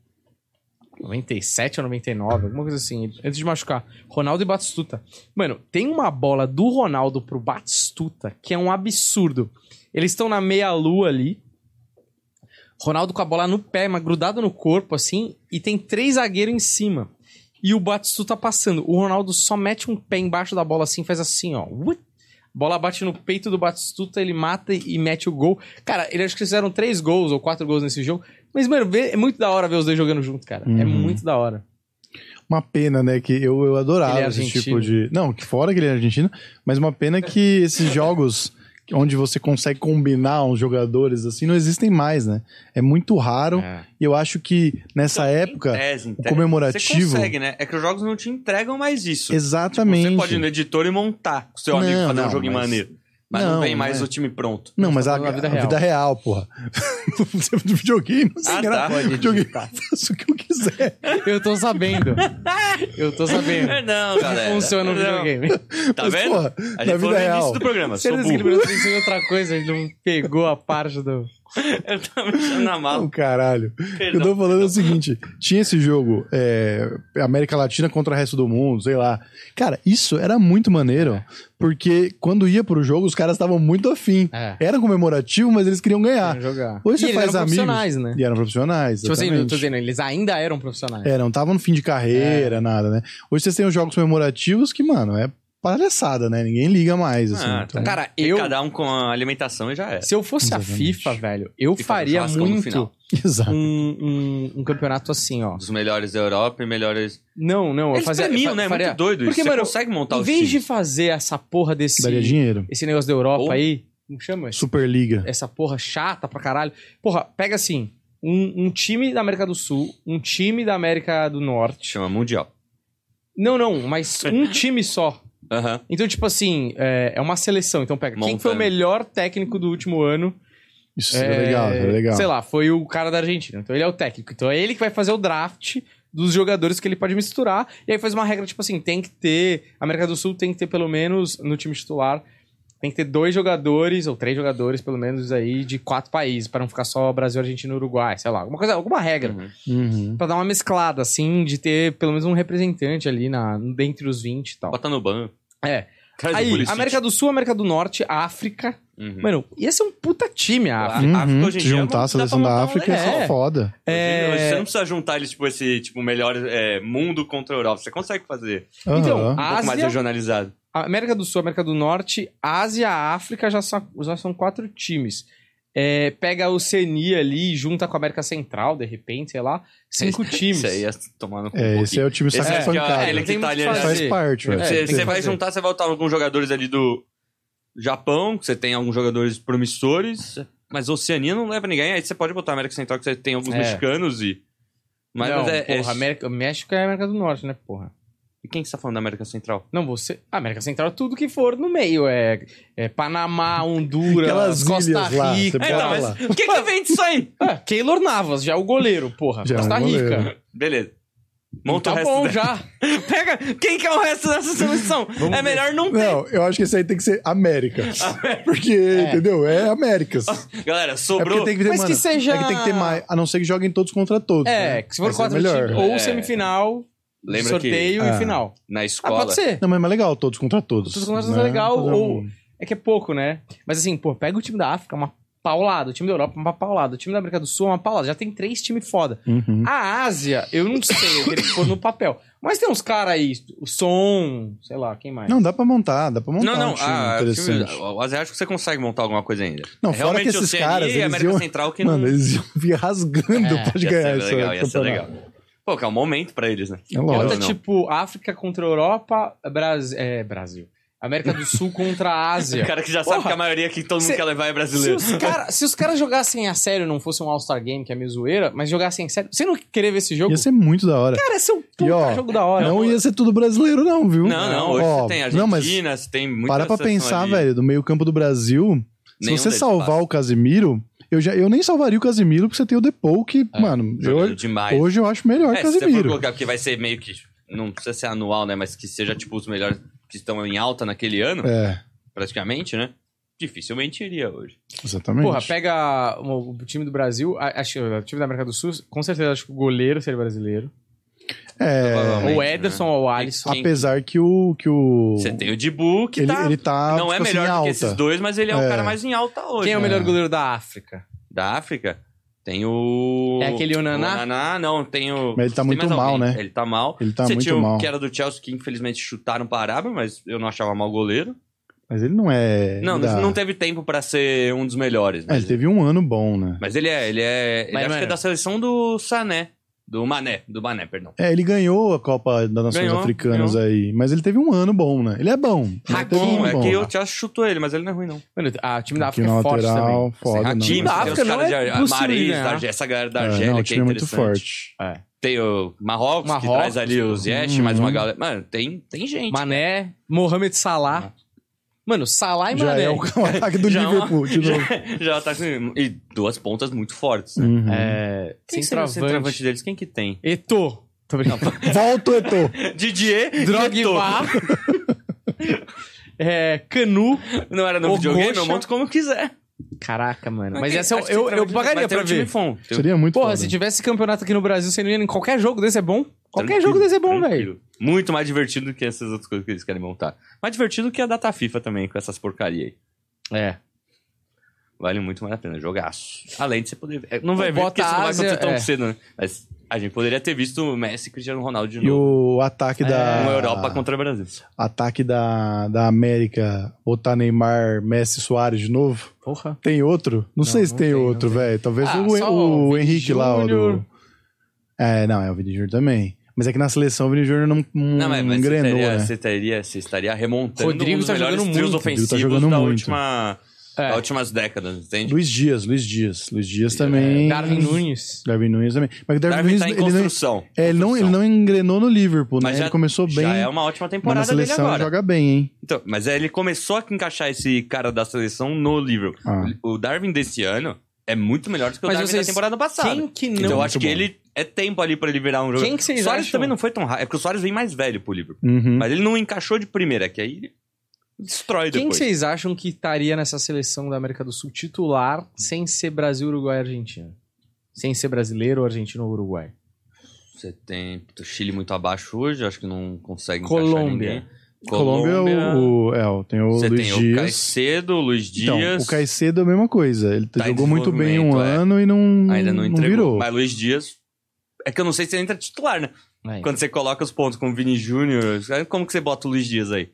[SPEAKER 1] 97 ou 99, alguma coisa assim, antes de machucar. Ronaldo e Batistuta. Mano, tem uma bola do Ronaldo pro Batistuta que é um absurdo. Eles estão na meia-lua ali. Ronaldo com a bola no pé, mas grudado no corpo, assim, e tem três zagueiros em cima. E o Batistuta passando. O Ronaldo só mete um pé embaixo da bola assim, faz assim, ó. Ui. Bola bate no peito do Batistuta, ele mata e mete o gol. Cara, ele acho que eles fizeram três gols ou quatro gols nesse jogo. Mas, mano, vê- é muito da hora ver os dois jogando junto, cara. É
[SPEAKER 2] Uhum.
[SPEAKER 1] muito da hora.
[SPEAKER 2] Uma pena, né? Que eu, eu adorava
[SPEAKER 1] é
[SPEAKER 2] esse tipo de. Não, que fora que ele é argentino, mas uma pena que esses jogos onde você consegue combinar uns jogadores assim não existem mais, né? É muito raro.
[SPEAKER 1] É.
[SPEAKER 2] E eu acho que nessa
[SPEAKER 3] Então, em
[SPEAKER 2] época.
[SPEAKER 3] tese, em
[SPEAKER 2] o
[SPEAKER 3] tese,
[SPEAKER 2] comemorativo-
[SPEAKER 3] Você consegue, né? É que os jogos não te entregam mais isso.
[SPEAKER 2] Exatamente.
[SPEAKER 3] Você pode ir no editor e montar com seu
[SPEAKER 2] Não,
[SPEAKER 3] amigo fazer um
[SPEAKER 2] não,
[SPEAKER 3] jogo
[SPEAKER 2] mas-
[SPEAKER 3] maneiro. Mas não,
[SPEAKER 2] Não,
[SPEAKER 3] vem mais
[SPEAKER 2] mas-
[SPEAKER 3] o time pronto.
[SPEAKER 2] Não, mas a,
[SPEAKER 1] da vida
[SPEAKER 2] a
[SPEAKER 1] real.
[SPEAKER 2] vida real, porra. Do videogame, não sei
[SPEAKER 3] Ah, tá.
[SPEAKER 1] Pode
[SPEAKER 2] videogame, eu faço o que eu quiser.
[SPEAKER 1] Eu tô sabendo. Eu tô sabendo.
[SPEAKER 3] Não,
[SPEAKER 1] Como
[SPEAKER 3] galera.
[SPEAKER 1] funciona o videogame.
[SPEAKER 3] Tá
[SPEAKER 2] Mas,
[SPEAKER 3] vendo?
[SPEAKER 2] porra,
[SPEAKER 3] a
[SPEAKER 2] na
[SPEAKER 3] gente falou
[SPEAKER 2] vida
[SPEAKER 3] no
[SPEAKER 2] real.
[SPEAKER 3] início do programa. Sou
[SPEAKER 1] Certeza que ele
[SPEAKER 3] burro.
[SPEAKER 1] pensou em outra coisa, ele não pegou a parte do.
[SPEAKER 3] Eu tava mexendo na mala.
[SPEAKER 2] caralho. O que eu
[SPEAKER 3] Perdão.
[SPEAKER 2] tô falando é o seguinte: tinha esse jogo, é, América Latina contra o resto do mundo, sei lá. Cara, isso era muito maneiro, porque quando ia pro jogo, os caras estavam muito afim.
[SPEAKER 1] É.
[SPEAKER 2] Era comemorativo, mas eles queriam ganhar.
[SPEAKER 1] Jogar.
[SPEAKER 2] Hoje
[SPEAKER 1] E
[SPEAKER 2] você
[SPEAKER 1] eles
[SPEAKER 2] faz
[SPEAKER 1] eram
[SPEAKER 2] amigos.
[SPEAKER 1] profissionais, né?
[SPEAKER 2] E eram profissionais.
[SPEAKER 1] Tipo assim, eu tô dizendo, eles ainda eram profissionais.
[SPEAKER 2] É, não estavam no fim de carreira, nada, né? Hoje vocês têm os jogos comemorativos que, mano, é palhaçada, né? Ninguém liga mais, assim.
[SPEAKER 3] Ah,
[SPEAKER 2] então-
[SPEAKER 1] Cara,
[SPEAKER 3] Tem
[SPEAKER 1] eu.
[SPEAKER 3] Cada um com a alimentação e já era.
[SPEAKER 1] Se eu fosse
[SPEAKER 2] Exatamente.
[SPEAKER 1] a FIFA, velho, eu
[SPEAKER 3] fazer
[SPEAKER 1] faria muito
[SPEAKER 3] final.
[SPEAKER 2] Exato.
[SPEAKER 1] um, um, um campeonato assim, ó.
[SPEAKER 3] Dos melhores da Europa e melhores.
[SPEAKER 1] Não, não, eu
[SPEAKER 3] Eles
[SPEAKER 1] fazia.
[SPEAKER 3] premiam,
[SPEAKER 1] fa-
[SPEAKER 3] né? É
[SPEAKER 1] faria-
[SPEAKER 3] muito doido
[SPEAKER 1] Porque,
[SPEAKER 3] isso.
[SPEAKER 1] mano,
[SPEAKER 3] Você consegue montar
[SPEAKER 1] Em vez de fazer essa porra desse.
[SPEAKER 2] Daria dinheiro.
[SPEAKER 1] Esse negócio da Europa
[SPEAKER 3] Ou-
[SPEAKER 1] aí. Como chama? esse?
[SPEAKER 2] Superliga.
[SPEAKER 1] essa porra chata pra caralho. Porra, pega assim, um, um time da América do Sul, um time da América do Norte.
[SPEAKER 3] Chama Mundial.
[SPEAKER 1] Não, não, mas um time só.
[SPEAKER 3] Aham.
[SPEAKER 1] Então, tipo assim, é, é uma seleção. Então pega, quem foi o melhor técnico do último ano?
[SPEAKER 2] Isso é legal, é legal.
[SPEAKER 1] Sei lá, foi o cara da Argentina. Então ele é o técnico. Então é ele que vai fazer o draft dos jogadores que ele pode misturar. E aí faz uma regra, tipo assim, tem que ter... América do Sul tem que ter pelo menos, no time titular, tem que ter dois jogadores, ou três jogadores, pelo menos, aí, de quatro países, para não ficar só Brasil, Argentina e Uruguai, sei lá. Alguma coisa, alguma regra.
[SPEAKER 3] Uhum.
[SPEAKER 2] Uhum.
[SPEAKER 1] Pra dar uma mesclada, assim, de ter pelo menos um representante ali na, dentre os 20 e tal.
[SPEAKER 3] Bota no banco.
[SPEAKER 1] É.
[SPEAKER 3] O
[SPEAKER 1] Aí. América do Sul, América do Norte, África.
[SPEAKER 3] Uhum.
[SPEAKER 1] Mano, ia ser um puta time a África.
[SPEAKER 3] A África
[SPEAKER 2] Uhum.
[SPEAKER 3] hoje em
[SPEAKER 2] Se
[SPEAKER 3] dia
[SPEAKER 2] juntar a seleção da
[SPEAKER 3] montar um
[SPEAKER 2] África
[SPEAKER 3] legal.
[SPEAKER 2] é
[SPEAKER 1] É.
[SPEAKER 2] foda.
[SPEAKER 3] Hoje
[SPEAKER 1] É...
[SPEAKER 3] Você não precisa juntar eles, tipo, esse tipo, melhor é, mundo contra a Europa. Você consegue fazer
[SPEAKER 1] Então,
[SPEAKER 2] Aham.
[SPEAKER 3] um pouco mais
[SPEAKER 1] Ásia-
[SPEAKER 3] regionalizado.
[SPEAKER 1] A América do Sul, América do Norte, Ásia, África já são, já são quatro times. É, pega a Oceania ali, junta com a América Central, de repente, sei lá, cinco times.
[SPEAKER 3] Isso aí é tomar no cu.
[SPEAKER 2] É, esse é o time
[SPEAKER 3] Esse é é- ele que tá ali,
[SPEAKER 1] o
[SPEAKER 3] né?
[SPEAKER 2] Faz parte, velho.
[SPEAKER 1] É,
[SPEAKER 3] Você, você vai juntar, você vai botar alguns jogadores ali do Japão, que você tem alguns jogadores promissores, mas Oceania não leva ninguém. Aí você pode botar a América Central, que você tem alguns
[SPEAKER 1] É.
[SPEAKER 3] mexicanos e. Mas,
[SPEAKER 1] não,
[SPEAKER 3] mas é, é-
[SPEAKER 1] porra, América, México é América do Norte, né, porra?
[SPEAKER 3] E quem que você tá falando da América Central?
[SPEAKER 1] Não, você. A América Central é tudo que for no meio. É, é Panamá, Honduras,
[SPEAKER 2] Aquelas
[SPEAKER 1] Costa
[SPEAKER 2] lá,
[SPEAKER 1] Rica.
[SPEAKER 2] você
[SPEAKER 3] É, então,
[SPEAKER 2] Bora
[SPEAKER 3] mas
[SPEAKER 2] lá.
[SPEAKER 3] o que que vem disso aí?
[SPEAKER 1] Ah, Keylor Navas, já é o goleiro, porra.
[SPEAKER 2] Já é um
[SPEAKER 1] Costa
[SPEAKER 2] goleiro.
[SPEAKER 1] Rica.
[SPEAKER 3] Beleza. Monta
[SPEAKER 1] tá
[SPEAKER 3] o resto
[SPEAKER 1] bom
[SPEAKER 3] da-
[SPEAKER 1] já.
[SPEAKER 3] Pega. Quem que é o resto dessa seleção? é melhor não ter.
[SPEAKER 2] Não, eu acho que esse aí tem que ser América. Porque, entendeu? É Américas.
[SPEAKER 3] Galera,
[SPEAKER 2] É
[SPEAKER 3] sobrou.
[SPEAKER 2] porque tem que ter,
[SPEAKER 1] Mas
[SPEAKER 2] mano,
[SPEAKER 1] que seja-
[SPEAKER 2] É que tem que ter mais. A não ser que joguem todos contra todos.
[SPEAKER 1] É,
[SPEAKER 2] né?
[SPEAKER 1] que se for quatro
[SPEAKER 2] melhor.
[SPEAKER 1] times, ou
[SPEAKER 3] É.
[SPEAKER 1] semifinal,
[SPEAKER 3] Lembra
[SPEAKER 1] sorteio
[SPEAKER 2] que-
[SPEAKER 1] e
[SPEAKER 2] Ah.
[SPEAKER 1] final.
[SPEAKER 3] Na
[SPEAKER 1] Ah,
[SPEAKER 3] escola.
[SPEAKER 1] pode ser.
[SPEAKER 2] Não, mas é mais legal, todos contra todos.
[SPEAKER 1] Todos contra todos
[SPEAKER 2] né?
[SPEAKER 1] é legal,
[SPEAKER 2] Fazer
[SPEAKER 1] ou- É que é pouco, né? Mas assim, pô, pega o time da África, uma paulada. O time da Europa, uma paulada. O time da América do Sul, uma paulada. Já tem três times foda.
[SPEAKER 2] Uhum.
[SPEAKER 1] A Ásia, eu não sei, eu queria que for no papel. Mas tem uns caras aí, o Som, sei lá, quem mais?
[SPEAKER 2] Não, dá pra montar, dá pra montar
[SPEAKER 3] Não, não,
[SPEAKER 2] um time
[SPEAKER 3] ah,
[SPEAKER 2] interessante.
[SPEAKER 3] time, o asiático você consegue montar alguma coisa ainda.
[SPEAKER 2] Não, fora
[SPEAKER 3] Realmente
[SPEAKER 2] que esses
[SPEAKER 3] Oceania
[SPEAKER 2] caras, eles
[SPEAKER 3] América
[SPEAKER 2] iam-
[SPEAKER 3] Central que
[SPEAKER 2] Mano,
[SPEAKER 3] não...
[SPEAKER 2] eles iam vir rasgando
[SPEAKER 1] É,
[SPEAKER 2] pra
[SPEAKER 3] Ia
[SPEAKER 2] ganhar
[SPEAKER 3] legal, ia ser
[SPEAKER 2] campeonato.
[SPEAKER 3] legal. Pô, que é um momento pra eles, né?
[SPEAKER 2] É lógico.
[SPEAKER 3] não.
[SPEAKER 1] tipo África contra Europa, Bras... é, Brasil. América do Sul contra a Ásia.
[SPEAKER 3] O cara que já sabe
[SPEAKER 1] Porra,
[SPEAKER 3] que a maioria que todo mundo
[SPEAKER 1] cê-
[SPEAKER 3] quer levar é
[SPEAKER 1] Se
[SPEAKER 3] brasileiro.
[SPEAKER 1] os, cara- se os caras jogassem a sério, não fosse um All-Star Game, que é meio zoeira, mas jogassem a sério. Você não querer ver esse jogo?
[SPEAKER 2] Ia ser muito da hora.
[SPEAKER 1] Cara, ia ser um puta
[SPEAKER 2] E, ó,
[SPEAKER 1] jogo da hora.
[SPEAKER 2] Não ia ser tudo brasileiro, não, viu?
[SPEAKER 3] Não, não, hoje
[SPEAKER 2] Ó,
[SPEAKER 3] você tem Argentina,
[SPEAKER 2] Não, mas
[SPEAKER 3] você tem muita
[SPEAKER 2] para pra pensar,
[SPEAKER 3] ali.
[SPEAKER 2] velho, do meio campo do Brasil, se
[SPEAKER 3] Nenhum
[SPEAKER 2] você
[SPEAKER 3] deles
[SPEAKER 2] salvar
[SPEAKER 3] passa.
[SPEAKER 2] o Casimiro, eu, já, eu nem salvaria o Casimiro porque você tem o Depou que, mano,
[SPEAKER 3] Jogando
[SPEAKER 2] eu-
[SPEAKER 3] demais.
[SPEAKER 2] hoje eu acho melhor
[SPEAKER 3] é,
[SPEAKER 2] o
[SPEAKER 3] se você for
[SPEAKER 2] Casimiro.
[SPEAKER 3] colocar, porque vai ser meio que... Não precisa ser anual, né? Mas que seja, tipo, os melhores que estão em alta naquele ano,
[SPEAKER 2] É,
[SPEAKER 3] praticamente, né? Dificilmente iria hoje.
[SPEAKER 2] exatamente.
[SPEAKER 1] Porra, pega o, time do Brasil, a- acho que o time da América do Sul, com certeza acho que o goleiro seria brasileiro.
[SPEAKER 2] É,
[SPEAKER 1] o Ederson ou o Alisson.
[SPEAKER 3] Quem-
[SPEAKER 2] apesar que o... Que o
[SPEAKER 3] Você tem o Dibu, que
[SPEAKER 2] ele,
[SPEAKER 3] tá...
[SPEAKER 2] ele tá,
[SPEAKER 3] não é
[SPEAKER 2] tipo assim,
[SPEAKER 3] melhor do que esses dois, mas ele é, o
[SPEAKER 2] É.
[SPEAKER 3] cara mais em alta hoje.
[SPEAKER 1] Quem é o
[SPEAKER 3] né?
[SPEAKER 1] melhor goleiro da África?
[SPEAKER 3] Da África? Tem o...
[SPEAKER 1] É aquele Onaná?
[SPEAKER 3] O Onaná, não, tem o...
[SPEAKER 2] Mas ele tá
[SPEAKER 3] tem
[SPEAKER 2] muito mal,
[SPEAKER 3] alguém.
[SPEAKER 2] né?
[SPEAKER 3] Ele tá mal.
[SPEAKER 2] Ele tá
[SPEAKER 3] Você
[SPEAKER 2] muito
[SPEAKER 3] tinha o
[SPEAKER 2] mal.
[SPEAKER 3] que era do Chelsea, que infelizmente chutaram pra Arábia, mas eu não achava mal goleiro.
[SPEAKER 2] Mas ele não é...
[SPEAKER 3] Não,
[SPEAKER 2] da-
[SPEAKER 3] não teve tempo pra ser um dos melhores.
[SPEAKER 2] É,
[SPEAKER 3] Mas,
[SPEAKER 2] ele teve um ano bom, né?
[SPEAKER 3] mas ele é, ele é... Ele
[SPEAKER 1] Mas,
[SPEAKER 3] acho que é da seleção do Sané. Do Mané, do Mané, perdão.
[SPEAKER 2] É, ele ganhou a Copa das Nações
[SPEAKER 3] Ganhou,
[SPEAKER 2] Africanas
[SPEAKER 3] ganhou.
[SPEAKER 2] aí. Mas ele teve um ano bom, né? Ele é bom. Ele teve um
[SPEAKER 3] é
[SPEAKER 2] bom.
[SPEAKER 3] que o Chelsea chutou ele, mas ele não é ruim, não.
[SPEAKER 1] Mano, a time da África é forte também.
[SPEAKER 2] lateral, foda.
[SPEAKER 3] Hakimi,
[SPEAKER 2] não.
[SPEAKER 1] time da África
[SPEAKER 3] os
[SPEAKER 1] não é
[SPEAKER 3] de
[SPEAKER 1] possível
[SPEAKER 3] Maris, da essa galera da
[SPEAKER 2] É,
[SPEAKER 3] Argélia,
[SPEAKER 2] não, o
[SPEAKER 3] que é
[SPEAKER 2] time é muito forte.
[SPEAKER 1] É.
[SPEAKER 3] Tem o Marrocos, que
[SPEAKER 1] Marrocos,
[SPEAKER 3] traz ali o Ziyech,
[SPEAKER 2] Uhum.
[SPEAKER 3] mais uma galera. Mano, tem, tem gente.
[SPEAKER 1] Mané, Mohamed Salah. Mano, Salah e
[SPEAKER 2] Já
[SPEAKER 1] Mané.
[SPEAKER 2] é o, o ataque do
[SPEAKER 3] Já é uma-
[SPEAKER 2] Liverpool, de novo.
[SPEAKER 3] Já tá com... E duas pontas muito fortes, né?
[SPEAKER 2] Uhum.
[SPEAKER 1] É,
[SPEAKER 3] Quem seria o
[SPEAKER 1] centroavante.
[SPEAKER 3] centroavante deles? Quem que tem?
[SPEAKER 1] Eto'o. Tô brincando.
[SPEAKER 2] Volta o Eto'o.
[SPEAKER 3] Didier e
[SPEAKER 1] Drogba. é, Canu.
[SPEAKER 3] Não era no videogame? Eu monto como quiser.
[SPEAKER 1] Caraca, mano. Mas
[SPEAKER 3] quem-
[SPEAKER 1] essa eu, eu, eu pagaria pra
[SPEAKER 3] um time
[SPEAKER 1] ver.
[SPEAKER 3] Tem-
[SPEAKER 2] Seria muito
[SPEAKER 1] Porra,
[SPEAKER 2] foda.
[SPEAKER 1] se tivesse campeonato aqui no Brasil, você não ia em qualquer jogo desse é bom. Qualquer
[SPEAKER 3] Tranquilo,
[SPEAKER 1] jogo desse é bom, velho.
[SPEAKER 3] Muito mais divertido do que essas outras coisas que eles querem montar. Mais divertido que a data FIFA também, com essas porcaria aí.
[SPEAKER 1] É.
[SPEAKER 3] Vale muito mais a pena. Jogaço. Além de você poder ver. É, Não vai ver porque isso não vai acontecer tão
[SPEAKER 1] é.
[SPEAKER 3] cedo, né? Mas a gente poderia ter visto o Messi e Cristiano Ronaldo de
[SPEAKER 2] E
[SPEAKER 3] novo.
[SPEAKER 2] o ataque da...
[SPEAKER 3] Uma Europa contra o Brasil.
[SPEAKER 2] Ataque da, da América, botar Neymar, Messi, Soares de novo.
[SPEAKER 1] Porra.
[SPEAKER 2] Tem outro? Não, sei se
[SPEAKER 1] não
[SPEAKER 2] tem,
[SPEAKER 1] tem, não
[SPEAKER 2] outro, velho. Talvez
[SPEAKER 1] Ah,
[SPEAKER 2] o, o,
[SPEAKER 1] o Vini
[SPEAKER 2] Henrique lá, o
[SPEAKER 1] Júnior.
[SPEAKER 2] do... É, não, é o Vini Júnior também. Mas é que na seleção o Vini Júnior não, não,
[SPEAKER 3] Não, mas, mas você,
[SPEAKER 2] engrenou,
[SPEAKER 3] teria,
[SPEAKER 2] né?
[SPEAKER 3] você, teria, você estaria remontando
[SPEAKER 1] Rodrigo
[SPEAKER 3] um dos
[SPEAKER 1] tá
[SPEAKER 3] melhores
[SPEAKER 1] jogando
[SPEAKER 3] trios
[SPEAKER 1] muito.
[SPEAKER 3] ofensivos
[SPEAKER 2] Rodrigo tá jogando
[SPEAKER 3] da
[SPEAKER 2] muito.
[SPEAKER 3] última,
[SPEAKER 1] É.
[SPEAKER 3] das últimas décadas, entende?
[SPEAKER 2] Luiz Dias, Luiz Dias. Luiz Dias também...
[SPEAKER 1] Darwin Nunes.
[SPEAKER 2] Darwin Nunes também. Mas o Darwin,
[SPEAKER 3] Darwin
[SPEAKER 2] Nunes,
[SPEAKER 3] tá em
[SPEAKER 2] ele, não,
[SPEAKER 3] construção.
[SPEAKER 2] é, ele, não, ele
[SPEAKER 3] construção.
[SPEAKER 2] não engrenou no Liverpool, né?
[SPEAKER 3] Mas já-
[SPEAKER 2] ele começou bem,
[SPEAKER 3] Já é uma ótima
[SPEAKER 2] mas na
[SPEAKER 3] temporada dele
[SPEAKER 2] seleção ele
[SPEAKER 3] agora.
[SPEAKER 2] joga bem, hein?
[SPEAKER 3] Então, mas é, ele começou a encaixar esse cara da seleção no Liverpool.
[SPEAKER 2] Ah.
[SPEAKER 3] O Darwin desse ano é muito melhor do que o
[SPEAKER 1] Mas
[SPEAKER 3] Darwin
[SPEAKER 1] vocês-
[SPEAKER 3] da temporada passada.
[SPEAKER 1] Quem que não...
[SPEAKER 3] Então eu acho que
[SPEAKER 2] bom.
[SPEAKER 3] ele é tempo ali pra ele virar um jogador.
[SPEAKER 1] Quem que vocês
[SPEAKER 3] o Soares
[SPEAKER 1] acham?
[SPEAKER 3] também não foi tão rápido. É porque o Soares vem mais velho pro Liverpool.
[SPEAKER 2] Uhum.
[SPEAKER 3] Mas ele não encaixou de primeira, que aí ele destrói
[SPEAKER 1] Quem que
[SPEAKER 3] depois.
[SPEAKER 1] vocês acham que estaria nessa seleção da América do Sul titular sem ser Brasil, Uruguai e Argentina? Sem ser brasileiro, argentino ou uruguai?
[SPEAKER 3] Você tem o Chile muito abaixo hoje, acho que não consegue
[SPEAKER 1] Colômbia.
[SPEAKER 3] encaixar ninguém.
[SPEAKER 2] Colômbia, o, o- é, o- tem o
[SPEAKER 3] Você
[SPEAKER 2] Luiz
[SPEAKER 3] tem o
[SPEAKER 2] Dias.
[SPEAKER 3] Caicedo, o Luiz
[SPEAKER 2] Então,
[SPEAKER 3] Dias.
[SPEAKER 2] o Caicedo é a mesma coisa. Ele
[SPEAKER 3] Tá
[SPEAKER 2] jogou muito bem um
[SPEAKER 3] é.
[SPEAKER 2] ano e não,
[SPEAKER 3] ainda não entregou.
[SPEAKER 2] virou.
[SPEAKER 3] Mas Luiz Dias. É que eu não sei se ele entra titular, né?
[SPEAKER 1] Aí.
[SPEAKER 3] Quando você coloca os pontos com o Vini Júnior, como que você bota o Luiz Dias aí?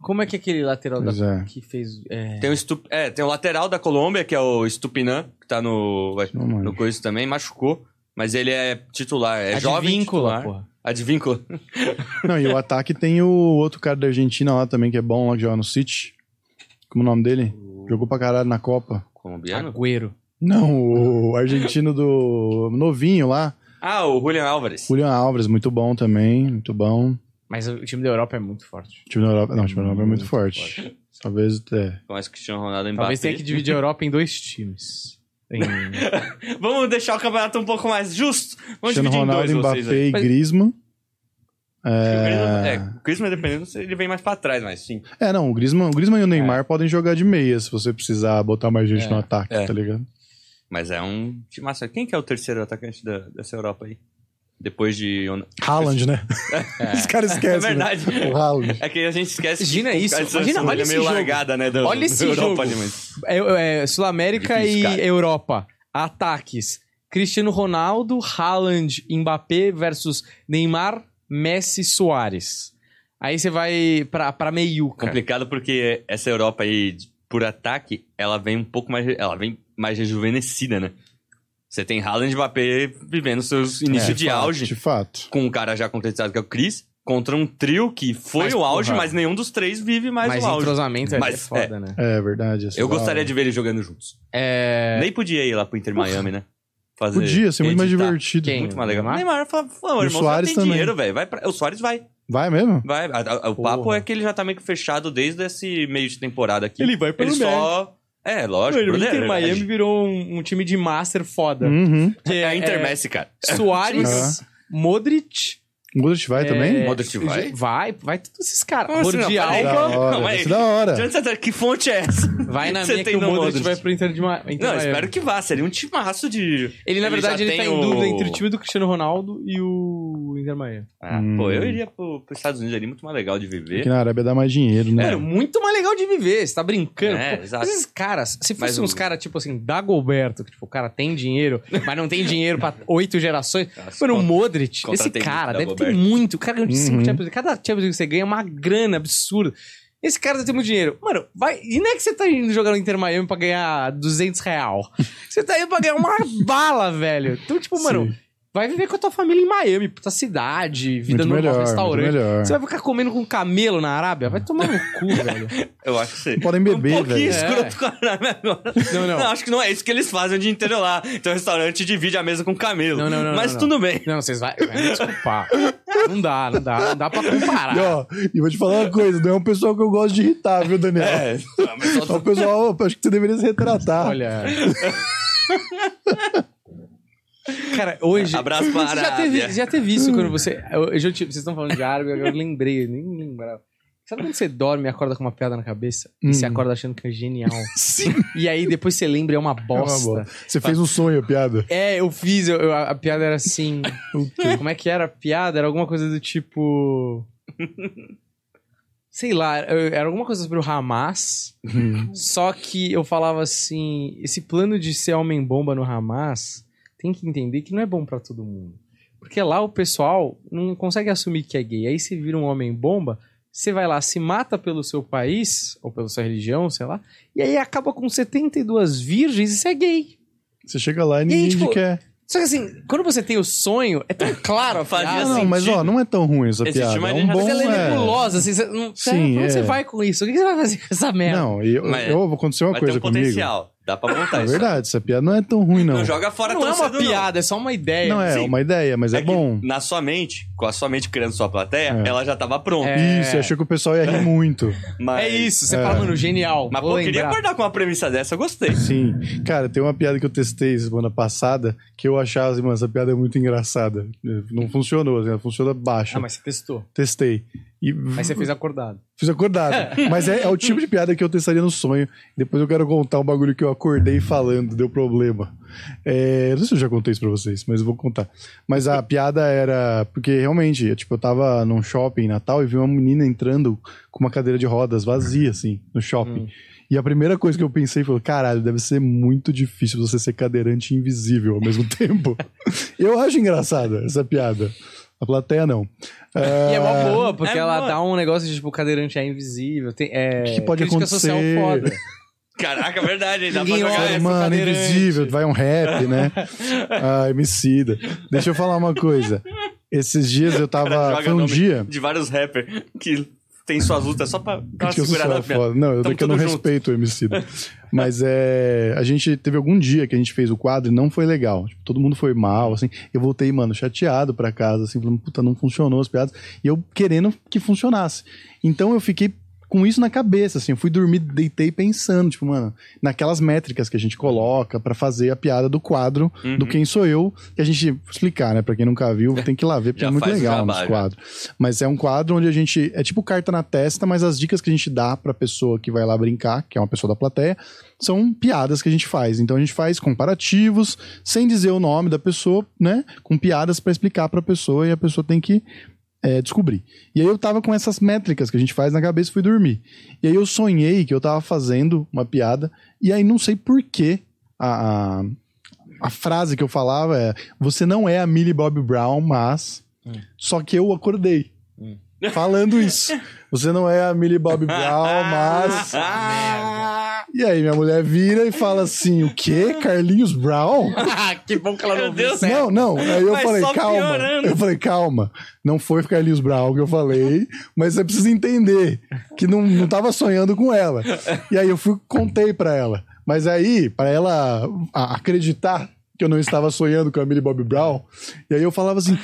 [SPEAKER 1] Como é que é aquele lateral da...
[SPEAKER 2] é.
[SPEAKER 1] que fez... é,
[SPEAKER 3] Tem o, Estup... é, tem o lateral da Colômbia, que é o Estupinan, que tá no,
[SPEAKER 2] Não
[SPEAKER 3] no coisa também, machucou. Mas ele é titular, é jovem
[SPEAKER 1] Advíncula,
[SPEAKER 3] titular.
[SPEAKER 1] porra.
[SPEAKER 3] Advíncula.
[SPEAKER 2] Não, e o ataque tem o outro cara da Argentina lá também, que é bom lá, que joga no City. Como é o nome dele? Jogou pra caralho na Copa.
[SPEAKER 3] Colombiano?
[SPEAKER 1] Agüero.
[SPEAKER 2] Não, o argentino do novinho lá.
[SPEAKER 3] Ah, o Julian Álvares.
[SPEAKER 2] Julian Alves, muito bom também, muito bom.
[SPEAKER 1] Mas o time da Europa é muito forte.
[SPEAKER 2] O time da Europa, não, o time da Europa é muito,
[SPEAKER 1] Muito
[SPEAKER 2] forte. Talvez, é.
[SPEAKER 3] Começa o Cristiano Ronaldo Mbappé.
[SPEAKER 1] Talvez tenha que dividir a Europa em dois times. Em-
[SPEAKER 3] Vamos deixar o campeonato um pouco mais justo. Vamos
[SPEAKER 2] Cristiano
[SPEAKER 3] dividir em
[SPEAKER 2] Ronaldo,
[SPEAKER 3] dois
[SPEAKER 2] Mbappé e Griezmann.
[SPEAKER 3] É,
[SPEAKER 2] É...
[SPEAKER 3] o Griezmann, dependendo, ele vem mais pra trás, mas sim.
[SPEAKER 2] é, não, o Griezmann, o Griezmann e o Neymar podem jogar de meia se você precisar botar mais gente
[SPEAKER 1] É,
[SPEAKER 2] no ataque,
[SPEAKER 3] é.
[SPEAKER 2] tá ligado?
[SPEAKER 3] Mas é um time massa. Quem que é o terceiro atacante da- dessa Europa aí? Depois de...
[SPEAKER 2] Haaland, né? Os caras
[SPEAKER 3] É
[SPEAKER 2] esquecem.
[SPEAKER 3] verdade.
[SPEAKER 2] Né? O Haaland.
[SPEAKER 3] É que a gente esquece
[SPEAKER 1] Imagina isso, imagina,
[SPEAKER 3] seleção
[SPEAKER 1] olha
[SPEAKER 3] é
[SPEAKER 1] esse
[SPEAKER 3] meio
[SPEAKER 1] jogo.
[SPEAKER 3] largada, né? da-
[SPEAKER 1] Olha esse
[SPEAKER 3] da Europa
[SPEAKER 1] jogo.
[SPEAKER 3] ali, mas-
[SPEAKER 1] É, é, Sul-América
[SPEAKER 3] Difícil,
[SPEAKER 1] e
[SPEAKER 3] cara.
[SPEAKER 1] Europa. Ataques. Cristiano Ronaldo, Haaland, Mbappé versus Neymar, Messi, Soares. Aí você vai pra, pra meiuca.
[SPEAKER 3] Complicado porque essa Europa aí, por ataque, ela vem um pouco mais... Ela vem mais rejuvenescida, né? Você tem Haaland e Mbappé vivendo seus inícios
[SPEAKER 2] É,
[SPEAKER 3] de
[SPEAKER 2] fato,
[SPEAKER 3] auge.
[SPEAKER 2] De fato.
[SPEAKER 3] com um cara já concretizado que é o Chris, contra um trio que foi
[SPEAKER 1] Mas,
[SPEAKER 3] o auge,
[SPEAKER 1] porra.
[SPEAKER 3] mas nenhum dos três vive mais
[SPEAKER 1] Mas
[SPEAKER 3] o auge.
[SPEAKER 1] entrosamento é
[SPEAKER 3] Mas,
[SPEAKER 1] foda, né?
[SPEAKER 2] É verdade.
[SPEAKER 3] Eu gostaria de ver eles jogando juntos.
[SPEAKER 1] É...
[SPEAKER 3] Nem podia ir lá pro Inter Miami, né? Fazer,
[SPEAKER 2] Podia ser muito mais divertido.
[SPEAKER 1] Quem?
[SPEAKER 3] Muito mais legal.
[SPEAKER 1] Neymar?
[SPEAKER 3] Neymar fala, pô,
[SPEAKER 2] o
[SPEAKER 3] irmão, você tem
[SPEAKER 2] também.
[SPEAKER 3] dinheiro, velho. Vai pra... O Soares vai.
[SPEAKER 2] Vai mesmo?
[SPEAKER 3] vai. A- a- o papo
[SPEAKER 1] Porra.
[SPEAKER 3] é que ele já tá meio que fechado desde esse meio de temporada aqui.
[SPEAKER 1] Ele vai pelo
[SPEAKER 3] Ele só... É, lógico.
[SPEAKER 1] Mano, o
[SPEAKER 3] brother,
[SPEAKER 1] Inter
[SPEAKER 3] é
[SPEAKER 1] Miami
[SPEAKER 3] verdade.
[SPEAKER 1] virou um, um time de master foda.
[SPEAKER 2] Uhum.
[SPEAKER 1] Que
[SPEAKER 3] É a Inter Messi, cara.
[SPEAKER 1] Soares, Modric...
[SPEAKER 2] O Modric vai também?
[SPEAKER 1] é,
[SPEAKER 3] Modric vai?
[SPEAKER 1] Vai, vai todos esses caras.
[SPEAKER 3] Como assim,
[SPEAKER 1] Alba...
[SPEAKER 2] da hora.
[SPEAKER 3] Você tá- Que fonte é essa?
[SPEAKER 1] Vai na
[SPEAKER 3] Você
[SPEAKER 1] minha que o Modric,
[SPEAKER 3] Modric.
[SPEAKER 1] vai pro Inter de. Inter
[SPEAKER 3] Não,
[SPEAKER 1] Miami.
[SPEAKER 3] espero que vá. Seria um timaço de...
[SPEAKER 1] Ele, na
[SPEAKER 3] Ele
[SPEAKER 1] verdade, ele tá em dúvida entre o time do Cristiano Ronaldo e o Inter Miami.
[SPEAKER 3] Ah,
[SPEAKER 2] Hum.
[SPEAKER 3] pô, eu iria pro, pros Estados Unidos ali, muito mais legal de viver.
[SPEAKER 2] Aqui na Arábia dá mais dinheiro, né?
[SPEAKER 1] Mano, muito mais legal de viver, você tá brincando.
[SPEAKER 3] É,
[SPEAKER 1] Pô,
[SPEAKER 3] exato.
[SPEAKER 1] Esses caras, se fossem uns
[SPEAKER 3] o-
[SPEAKER 1] caras, tipo assim, Dagoberto, que tipo, o cara tem dinheiro, mas não tem dinheiro pra oito gerações. Mano, o Modric, esse cara, deve ter
[SPEAKER 3] Dagoberto.
[SPEAKER 1] muito. O cara de cinco
[SPEAKER 2] Uhum.
[SPEAKER 1] Champions League. Cada Champions League que você ganha é uma grana absurda. Esse cara deve ter muito dinheiro. Mano, vai. E não é que você tá indo jogar no Inter Miami pra ganhar 200 real. Você tá indo pra ganhar uma bala, velho. Então, tipo, mano,
[SPEAKER 2] Sim.
[SPEAKER 1] Vai viver com a tua família em Miami, puta cidade, vida
[SPEAKER 2] Muito
[SPEAKER 1] normal,
[SPEAKER 2] melhor, muito
[SPEAKER 1] restaurante.
[SPEAKER 2] melhor.
[SPEAKER 1] Você vai ficar comendo com camelo na Arábia? Vai tomar no cu, velho.
[SPEAKER 3] Eu acho que sim.
[SPEAKER 2] Podem beber,
[SPEAKER 3] um pouquinho
[SPEAKER 2] velho.
[SPEAKER 3] escroto com a Arábia agora.
[SPEAKER 1] Não, não.
[SPEAKER 3] acho que não é isso que eles fazem o dia inteiro lá. Então o restaurante divide a mesa com camelo.
[SPEAKER 1] Não, não, não,
[SPEAKER 3] Mas
[SPEAKER 1] não,
[SPEAKER 3] tudo bem.
[SPEAKER 1] Não, vocês vai, vai me desculpar. Não dá, não dá, não dá pra comparar.
[SPEAKER 2] E, ó, e vou te falar uma coisa, não é um pessoal que eu gosto de irritar, viu, Daniel?
[SPEAKER 3] É, mas
[SPEAKER 2] É
[SPEAKER 3] só-
[SPEAKER 2] um pessoal, acho que você deveria se retratar.
[SPEAKER 1] Olha. Cara, hoje.
[SPEAKER 3] Abraço
[SPEAKER 1] Você já teve, já teve isso quando você. Eu, eu vocês estão falando de árabe, agora eu lembrei, eu nem lembrava. Sabe quando você dorme e acorda com uma piada na cabeça? E
[SPEAKER 2] Hum.
[SPEAKER 1] você acorda achando que é genial.
[SPEAKER 2] Sim.
[SPEAKER 1] E aí depois você lembra e é uma
[SPEAKER 2] É uma
[SPEAKER 1] bosta.
[SPEAKER 2] boa. Você fez um sonho, a piada.
[SPEAKER 1] É, eu fiz, eu- eu- a, a piada era assim. Como é que era a piada? Era alguma coisa do tipo. Sei lá, era alguma coisa sobre o Hamas. Só que eu falava assim: esse plano de ser homem-bomba no Hamas tem que entender que não é bom pra todo mundo. Porque lá o pessoal não consegue assumir que é gay. Aí você vira um homem-bomba, você vai lá, se mata pelo seu país, ou pela sua religião, sei lá, e aí acaba com 72 virgens e você é gay.
[SPEAKER 2] Você chega lá e
[SPEAKER 1] aí,
[SPEAKER 2] ninguém
[SPEAKER 1] tipo,
[SPEAKER 2] te quer.
[SPEAKER 1] Só que assim, quando você tem o sonho, é tão claro a piada.
[SPEAKER 2] Ah, não, mas ó, não é tão ruim essa
[SPEAKER 3] Existe
[SPEAKER 2] piada.
[SPEAKER 3] uma
[SPEAKER 2] É um bom.
[SPEAKER 1] Mas ela é
[SPEAKER 2] é...
[SPEAKER 1] nebulosa, assim, você, não,
[SPEAKER 2] Sim, é.
[SPEAKER 1] você vai com isso? O que você vai fazer com essa merda?
[SPEAKER 2] Não, e eu,
[SPEAKER 3] Mas-
[SPEAKER 2] eu aconteceu uma coisa
[SPEAKER 3] um
[SPEAKER 2] comigo.
[SPEAKER 3] potencial. Dá pra montar
[SPEAKER 2] É
[SPEAKER 3] isso.
[SPEAKER 2] verdade, essa piada não é tão ruim, não.
[SPEAKER 3] Não joga fora
[SPEAKER 1] não
[SPEAKER 3] tão
[SPEAKER 1] é uma
[SPEAKER 3] cedo,
[SPEAKER 1] piada, é só uma ideia.
[SPEAKER 2] Não é
[SPEAKER 3] Sim.
[SPEAKER 2] uma ideia, mas é,
[SPEAKER 3] que
[SPEAKER 2] bom.
[SPEAKER 3] Na sua mente, com a sua mente criando sua plateia,
[SPEAKER 2] É.
[SPEAKER 3] ela já tava pronta.
[SPEAKER 1] É.
[SPEAKER 2] Isso, achei que o pessoal ia rir muito.
[SPEAKER 3] Mas...
[SPEAKER 1] É isso, você
[SPEAKER 2] É.
[SPEAKER 1] fala, mano, genial.
[SPEAKER 3] Mas, pô, eu queria acordar com uma premissa dessa, eu gostei.
[SPEAKER 2] Sim. Cara, tem uma piada que eu testei semana passada que eu achava assim, mano, essa piada é muito engraçada. Não funcionou, assim, ela funciona baixo.
[SPEAKER 1] Ah, mas você testou.
[SPEAKER 2] Testei. E
[SPEAKER 1] Aí você fez acordado.
[SPEAKER 2] fiz acordado. mas é, é o tipo de piada que eu testaria no sonho. Depois eu quero contar um bagulho que eu acordei falando, deu problema. É, não sei se eu já contei isso pra vocês, mas eu vou contar. Mas a piada era. Porque realmente, tipo, eu tava num shopping em Natal e vi uma menina entrando com uma cadeira de rodas vazia, assim, no shopping.
[SPEAKER 1] Hum.
[SPEAKER 2] E a primeira coisa que eu pensei foi: caralho, deve ser muito difícil você ser cadeirante e invisível ao mesmo tempo. eu acho engraçada essa piada. A plateia não.
[SPEAKER 1] E é uma boa, porque
[SPEAKER 3] É
[SPEAKER 1] ela
[SPEAKER 3] boa.
[SPEAKER 1] dá um negócio de, tipo, o cadeirante é invisível. Tem, é,
[SPEAKER 2] Que pode
[SPEAKER 1] crítica
[SPEAKER 2] acontecer.
[SPEAKER 1] social foda.
[SPEAKER 3] Caraca, verdade, hein? dá pra
[SPEAKER 1] Ninguém
[SPEAKER 3] jogar
[SPEAKER 1] olha
[SPEAKER 3] essa.
[SPEAKER 2] Mano, invisível, vai um rap, né? Ah, emicida. Deixa eu falar uma coisa. Esses dias eu tava. Foi um dia.
[SPEAKER 3] De vários rappers que tem suas lutas só pra
[SPEAKER 2] eu sou
[SPEAKER 3] segurada na
[SPEAKER 2] foda. Não, eu,
[SPEAKER 3] Tamo
[SPEAKER 2] que eu não
[SPEAKER 3] junto.
[SPEAKER 2] respeito o MC. Mas é. A gente teve algum dia que a gente fez o quadro e não foi legal. Tipo, todo mundo foi mal, assim. Eu voltei, mano, chateado pra casa, assim, falando, puta, não funcionou as piadas. E eu querendo que funcionasse. Então eu fiquei com isso na cabeça, assim. Eu fui dormir, deitei pensando, tipo, mano, naquelas métricas que a gente coloca pra fazer a piada do quadro
[SPEAKER 3] Uhum.
[SPEAKER 2] do Quem Sou Eu, que a gente explicar, né? Pra quem nunca viu, tem que ir lá ver, porque é muito legal nos quadros. Mas é um quadro onde a gente. É tipo carta na testa, mas as dicas que a gente dá pra pessoa que vai lá brincar, que é uma pessoa da plateia, são piadas que a gente faz. Então a gente faz comparativos, sem dizer o nome da pessoa, né? Com piadas pra explicar pra pessoa e a pessoa tem que é, descobrir. E aí eu tava com essas métricas que a gente faz na cabeça e fui dormir. E aí eu sonhei que eu tava fazendo uma piada, e aí não sei por que a, a, a frase que eu falava é: Você não é a Millie Bob Brown, mas. Só que eu acordei. Falando isso. Você não é a Millie Bob Brown, mas. E aí minha mulher vira e fala assim: O quê? Carlinhos Brown?
[SPEAKER 1] que bom que ela não viu certo.
[SPEAKER 2] Não, não. Aí eu
[SPEAKER 3] Vai
[SPEAKER 2] falei,
[SPEAKER 3] só
[SPEAKER 2] calma.
[SPEAKER 3] piorando.
[SPEAKER 2] Eu falei, calma. Não foi Carlinhos Brown que eu falei, mas você precisa entender que não, não tava sonhando com ela. E aí eu fui, contei pra ela. Mas aí, pra ela acreditar que eu não estava sonhando com a Millie Bob Brown, e aí eu falava assim: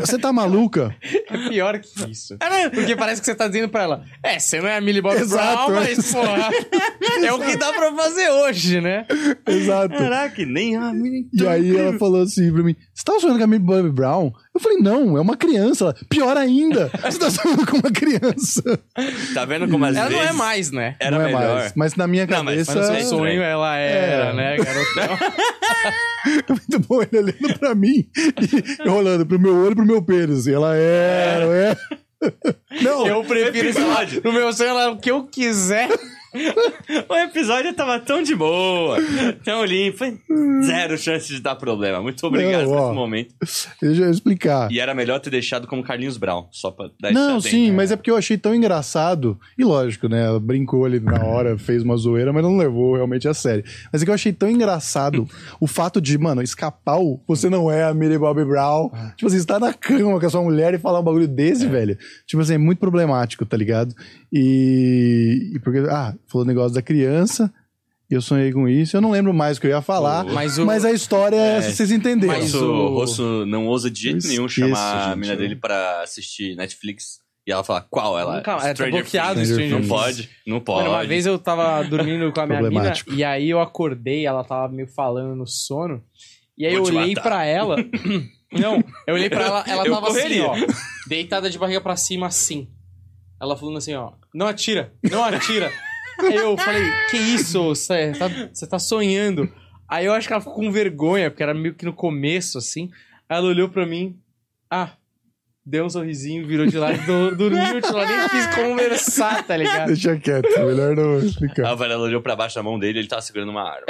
[SPEAKER 2] Você tá maluca?
[SPEAKER 1] É pior que isso. Porque parece que você tá dizendo pra ela, é, você não é a Millie Bob
[SPEAKER 2] Exato,
[SPEAKER 1] Brown,
[SPEAKER 2] é.
[SPEAKER 1] mas, porra, é o que dá pra fazer hoje, né?
[SPEAKER 2] Exato.
[SPEAKER 3] Caraca, nem a menina.
[SPEAKER 2] E aí ela falou assim pra mim: Você tava sonhando com a Millie Bob Brown? Eu falei, não, é uma criança. Ela, Pior ainda, você tá sonhando com uma criança.
[SPEAKER 3] Tá vendo como às
[SPEAKER 1] Ela
[SPEAKER 3] vezes
[SPEAKER 1] não é mais, né?
[SPEAKER 3] era
[SPEAKER 2] não é
[SPEAKER 3] melhor?
[SPEAKER 2] mais. Mas na minha
[SPEAKER 3] Não, mas-
[SPEAKER 2] cabeça.
[SPEAKER 1] Mas no
[SPEAKER 3] é
[SPEAKER 1] seu sonho
[SPEAKER 3] estranho.
[SPEAKER 1] ela era,
[SPEAKER 2] É.
[SPEAKER 1] né, garotão?
[SPEAKER 2] muito bom ele olhando pra mim e eu olhando pro meu olho e pro meu pênis. E ela é, não é? Não,
[SPEAKER 1] Eu prefiro lá,
[SPEAKER 3] episódio.
[SPEAKER 1] no meu sonho ela o que eu quiser.
[SPEAKER 3] O episódio tava tão de boa, tão limpo, zero chance de dar problema. Muito obrigado
[SPEAKER 2] Não,
[SPEAKER 3] por esse momento.
[SPEAKER 2] deixa eu explicar.
[SPEAKER 3] E era melhor ter deixado como Carlinhos Brown, só pra dar
[SPEAKER 2] Não, sim,
[SPEAKER 3] adendo.
[SPEAKER 2] mas é porque eu achei tão engraçado. E lógico, né? Ela brincou ali na hora, fez uma zoeira, mas não levou realmente a sério. Mas é que eu achei tão engraçado o fato de, mano, escapar o. Você não é a Millie Bobby Brown. Tipo assim, você tá na cama com a sua mulher e falar um bagulho desse, velho. Tipo assim, é muito problemático, tá ligado? E. e porque, ah, falou o negócio da criança. Eu sonhei com isso. Eu não lembro mais o que eu ia falar.
[SPEAKER 1] Mas
[SPEAKER 2] Mas,
[SPEAKER 1] o-
[SPEAKER 2] a história é essa, vocês entenderam.
[SPEAKER 1] Mas o-
[SPEAKER 3] Rosso não ousa de jeito
[SPEAKER 2] Eu
[SPEAKER 3] nenhum
[SPEAKER 2] esqueço,
[SPEAKER 3] chamar a
[SPEAKER 2] gente,
[SPEAKER 3] mina
[SPEAKER 2] eu-
[SPEAKER 3] dele pra assistir Netflix. E ela fala, qual? Ela,
[SPEAKER 1] Calma, é, tá
[SPEAKER 3] Stranger
[SPEAKER 1] bloqueado
[SPEAKER 3] Things.
[SPEAKER 2] Stranger
[SPEAKER 3] Não pode, não pode.
[SPEAKER 1] Mano, uma vez eu tava dormindo com a minha mina e aí eu acordei, ela tava meio falando no sono. E aí
[SPEAKER 3] Vou
[SPEAKER 1] eu olhei
[SPEAKER 3] matar.
[SPEAKER 1] pra ela. Não, eu olhei pra ela, ela
[SPEAKER 3] Eu
[SPEAKER 1] tava
[SPEAKER 3] correria.
[SPEAKER 1] assim, ó, deitada de barriga pra cima assim. Ela falando assim, ó, não atira, não atira. aí eu falei, que isso? Você tá, você tá sonhando. Aí eu acho que ela ficou com vergonha, porque era meio que no começo, assim. Aí ela olhou pra mim, ah, deu um sorrisinho, virou de lado e do- dormiu, tipo, nem quis conversar, tá ligado?
[SPEAKER 2] Deixa quieto, melhor não explicar.
[SPEAKER 3] A Varela olhou pra baixo da mão dele ele tava segurando uma arma.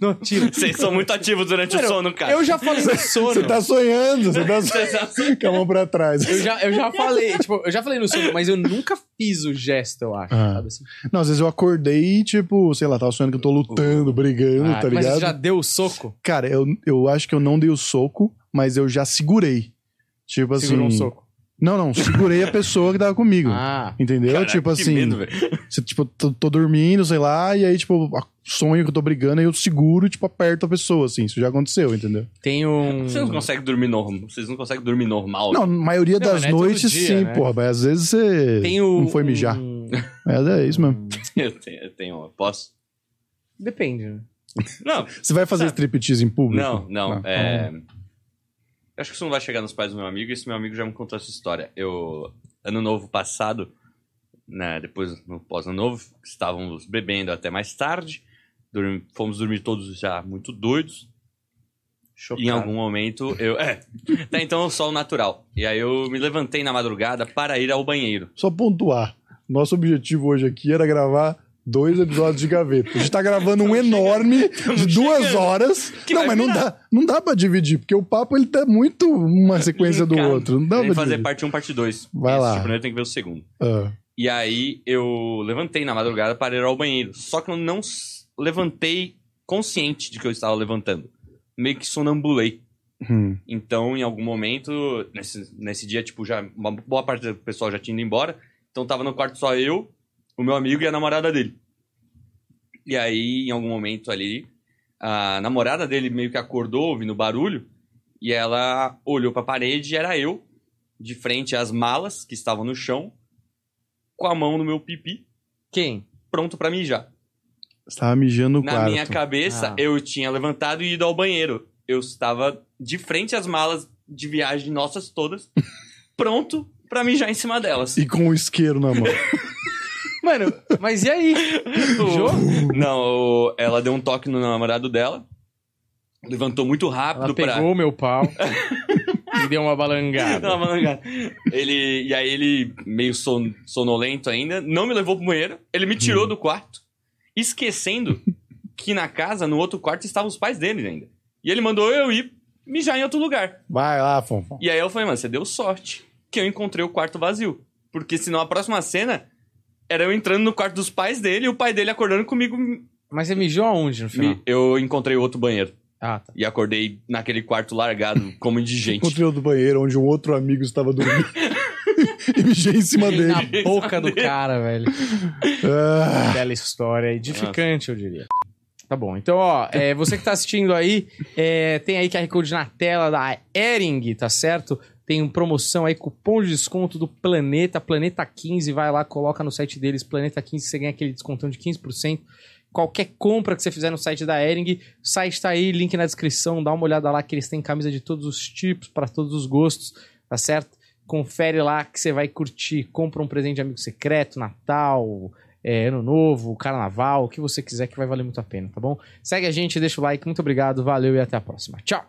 [SPEAKER 1] Não atira.
[SPEAKER 3] Vocês são muito ativos durante
[SPEAKER 1] Mano,
[SPEAKER 3] o sono, cara.
[SPEAKER 1] Eu já falei no sono.
[SPEAKER 2] Você tá sonhando, você tá
[SPEAKER 3] tá
[SPEAKER 2] sonhando. Com a mão pra trás.
[SPEAKER 1] Eu já, eu já falei, tipo, eu já falei no sono, mas eu nunca fiz o gesto, eu acho,
[SPEAKER 2] Ah.
[SPEAKER 1] sabe assim?
[SPEAKER 2] Não, às vezes eu acordei e, tipo, sei lá, tava sonhando que eu tô lutando, brigando,
[SPEAKER 1] Ah,
[SPEAKER 2] tá
[SPEAKER 1] mas
[SPEAKER 2] ligado?
[SPEAKER 1] você já deu o soco?
[SPEAKER 2] Cara, eu, eu acho que eu não dei o soco, mas eu já segurei. Tipo assim.
[SPEAKER 1] Segurou um soco.
[SPEAKER 2] Não, não, segurei a pessoa que tava comigo.
[SPEAKER 1] Ah.
[SPEAKER 2] Entendeu?
[SPEAKER 3] Caraca,
[SPEAKER 2] tipo
[SPEAKER 3] que
[SPEAKER 2] assim.
[SPEAKER 3] medo, velho.
[SPEAKER 2] você, tipo, tô, tô dormindo, sei lá, e aí, tipo, sonho que eu tô brigando, aí eu seguro e, tipo, aperto a pessoa, assim. Isso já aconteceu, entendeu?
[SPEAKER 1] Tem um.
[SPEAKER 3] Vocês não conseguem dormir normal. Vocês não conseguem dormir normal.
[SPEAKER 2] Não, na maioria
[SPEAKER 1] Não,
[SPEAKER 2] das
[SPEAKER 1] não é
[SPEAKER 2] noites,
[SPEAKER 1] dia,
[SPEAKER 2] sim,
[SPEAKER 1] né?
[SPEAKER 2] porra. Mas às vezes você
[SPEAKER 1] Tem o.
[SPEAKER 2] não foi mijar. Mas é isso mesmo.
[SPEAKER 3] Eu tenho, eu tenho. Posso?
[SPEAKER 1] Depende, né?
[SPEAKER 3] Não,
[SPEAKER 2] Você vai fazer
[SPEAKER 3] Sabe-
[SPEAKER 2] striptease em público?
[SPEAKER 3] não, não.
[SPEAKER 2] Ah,
[SPEAKER 3] é... Eu acho que isso não vai chegar nos pais do meu amigo. Esse meu amigo já me contou essa história. Eu, ano novo passado, né, depois no pós-ano novo, estávamos bebendo até mais tarde. dormi- fomos dormir todos já muito doidos.
[SPEAKER 1] Chocado.
[SPEAKER 3] Em algum momento eu. É. Tá, então o sol natural. E aí eu me levantei na madrugada para ir ao banheiro.
[SPEAKER 2] Só pontuar. Nosso objetivo hoje aqui era gravar dois episódios de gaveta. A gente tá gravando um enorme de duas
[SPEAKER 3] chegando.
[SPEAKER 2] horas.
[SPEAKER 3] Que
[SPEAKER 2] não, mas não dá, não dá pra dividir, porque o papo ele tá muito uma sequência do outro. Não dá
[SPEAKER 3] Tem que
[SPEAKER 2] pra
[SPEAKER 3] fazer
[SPEAKER 2] dividir.
[SPEAKER 3] parte 1, parte 2.
[SPEAKER 2] Vai lá.
[SPEAKER 3] O primeiro tem que ver o segundo.
[SPEAKER 2] Ah,
[SPEAKER 3] E aí eu levantei na madrugada para ir ao banheiro. Só que eu não levantei consciente de que eu estava levantando. Meio que sonambulei.
[SPEAKER 2] hum.
[SPEAKER 3] Então, em algum momento, nesse, nesse dia, tipo, já uma boa parte do pessoal já tinha ido embora. Então tava no quarto só eu, o meu amigo e a namorada dele. E aí, em algum momento ali, a namorada dele meio que acordou ouvindo barulho e ela olhou pra parede e era eu, de frente às malas que estavam no chão, com a mão no meu pipi,
[SPEAKER 1] Quem?
[SPEAKER 3] pronto pra mijar.
[SPEAKER 2] Você tava mijando no
[SPEAKER 3] Na
[SPEAKER 2] quarto.
[SPEAKER 3] minha cabeça,
[SPEAKER 1] Ah.
[SPEAKER 3] eu tinha levantado e ido ao banheiro. Eu estava de frente às malas de viagem nossas todas, pronto pra mijar em cima delas.
[SPEAKER 2] E com o isqueiro na mão.
[SPEAKER 1] Mano, mas e aí? Mijou?
[SPEAKER 3] Não, o- ela deu um toque no namorado dela, levantou muito rápido
[SPEAKER 1] Ela
[SPEAKER 3] pra...
[SPEAKER 1] pegou o meu pau e deu uma balangada.
[SPEAKER 3] Não, mano, cara. Ele, e aí ele, meio son- sonolento ainda, não me levou pro banheiro, ele me tirou do quarto, esquecendo que na casa, no outro quarto, estavam os pais dele ainda. E ele mandou eu ir mijar em outro lugar.
[SPEAKER 2] Vai lá, Fonfon.
[SPEAKER 3] E aí eu falei, mano, você deu sorte que eu encontrei o quarto vazio. Porque senão a próxima cena era eu entrando no quarto dos pais dele e o pai dele acordando comigo.
[SPEAKER 1] Mas você mijou aonde no final?
[SPEAKER 3] Eu encontrei outro banheiro.
[SPEAKER 1] Ah, tá.
[SPEAKER 3] E acordei naquele quarto largado, como indigente.
[SPEAKER 2] Encontrei outro banheiro onde um outro amigo estava dormindo. e mijei em cima dele.
[SPEAKER 1] Na boca do cara, velho.
[SPEAKER 2] Ah,
[SPEAKER 1] Bela história, edificante, eu diria. Tá bom, então, ó, é, você que tá assistindo aí, é, tem aí QR Code na tela da Ering, tá certo? Tem promoção aí, cupom de desconto do Planeta, Planeta 15, vai lá, coloca no site deles, Planeta 15, você ganha aquele descontão de 15%. Qualquer compra que você fizer no site da Ering, o site tá aí, link na descrição, dá uma olhada lá que eles têm camisa de todos os tipos, para todos os gostos, tá certo? Confere lá que você vai curtir, compra um presente de amigo secreto, Natal, é, Ano Novo, Carnaval, o que você quiser que vai valer muito a pena, tá bom? Segue a gente, deixa o like, muito obrigado, valeu e até a próxima. Tchau!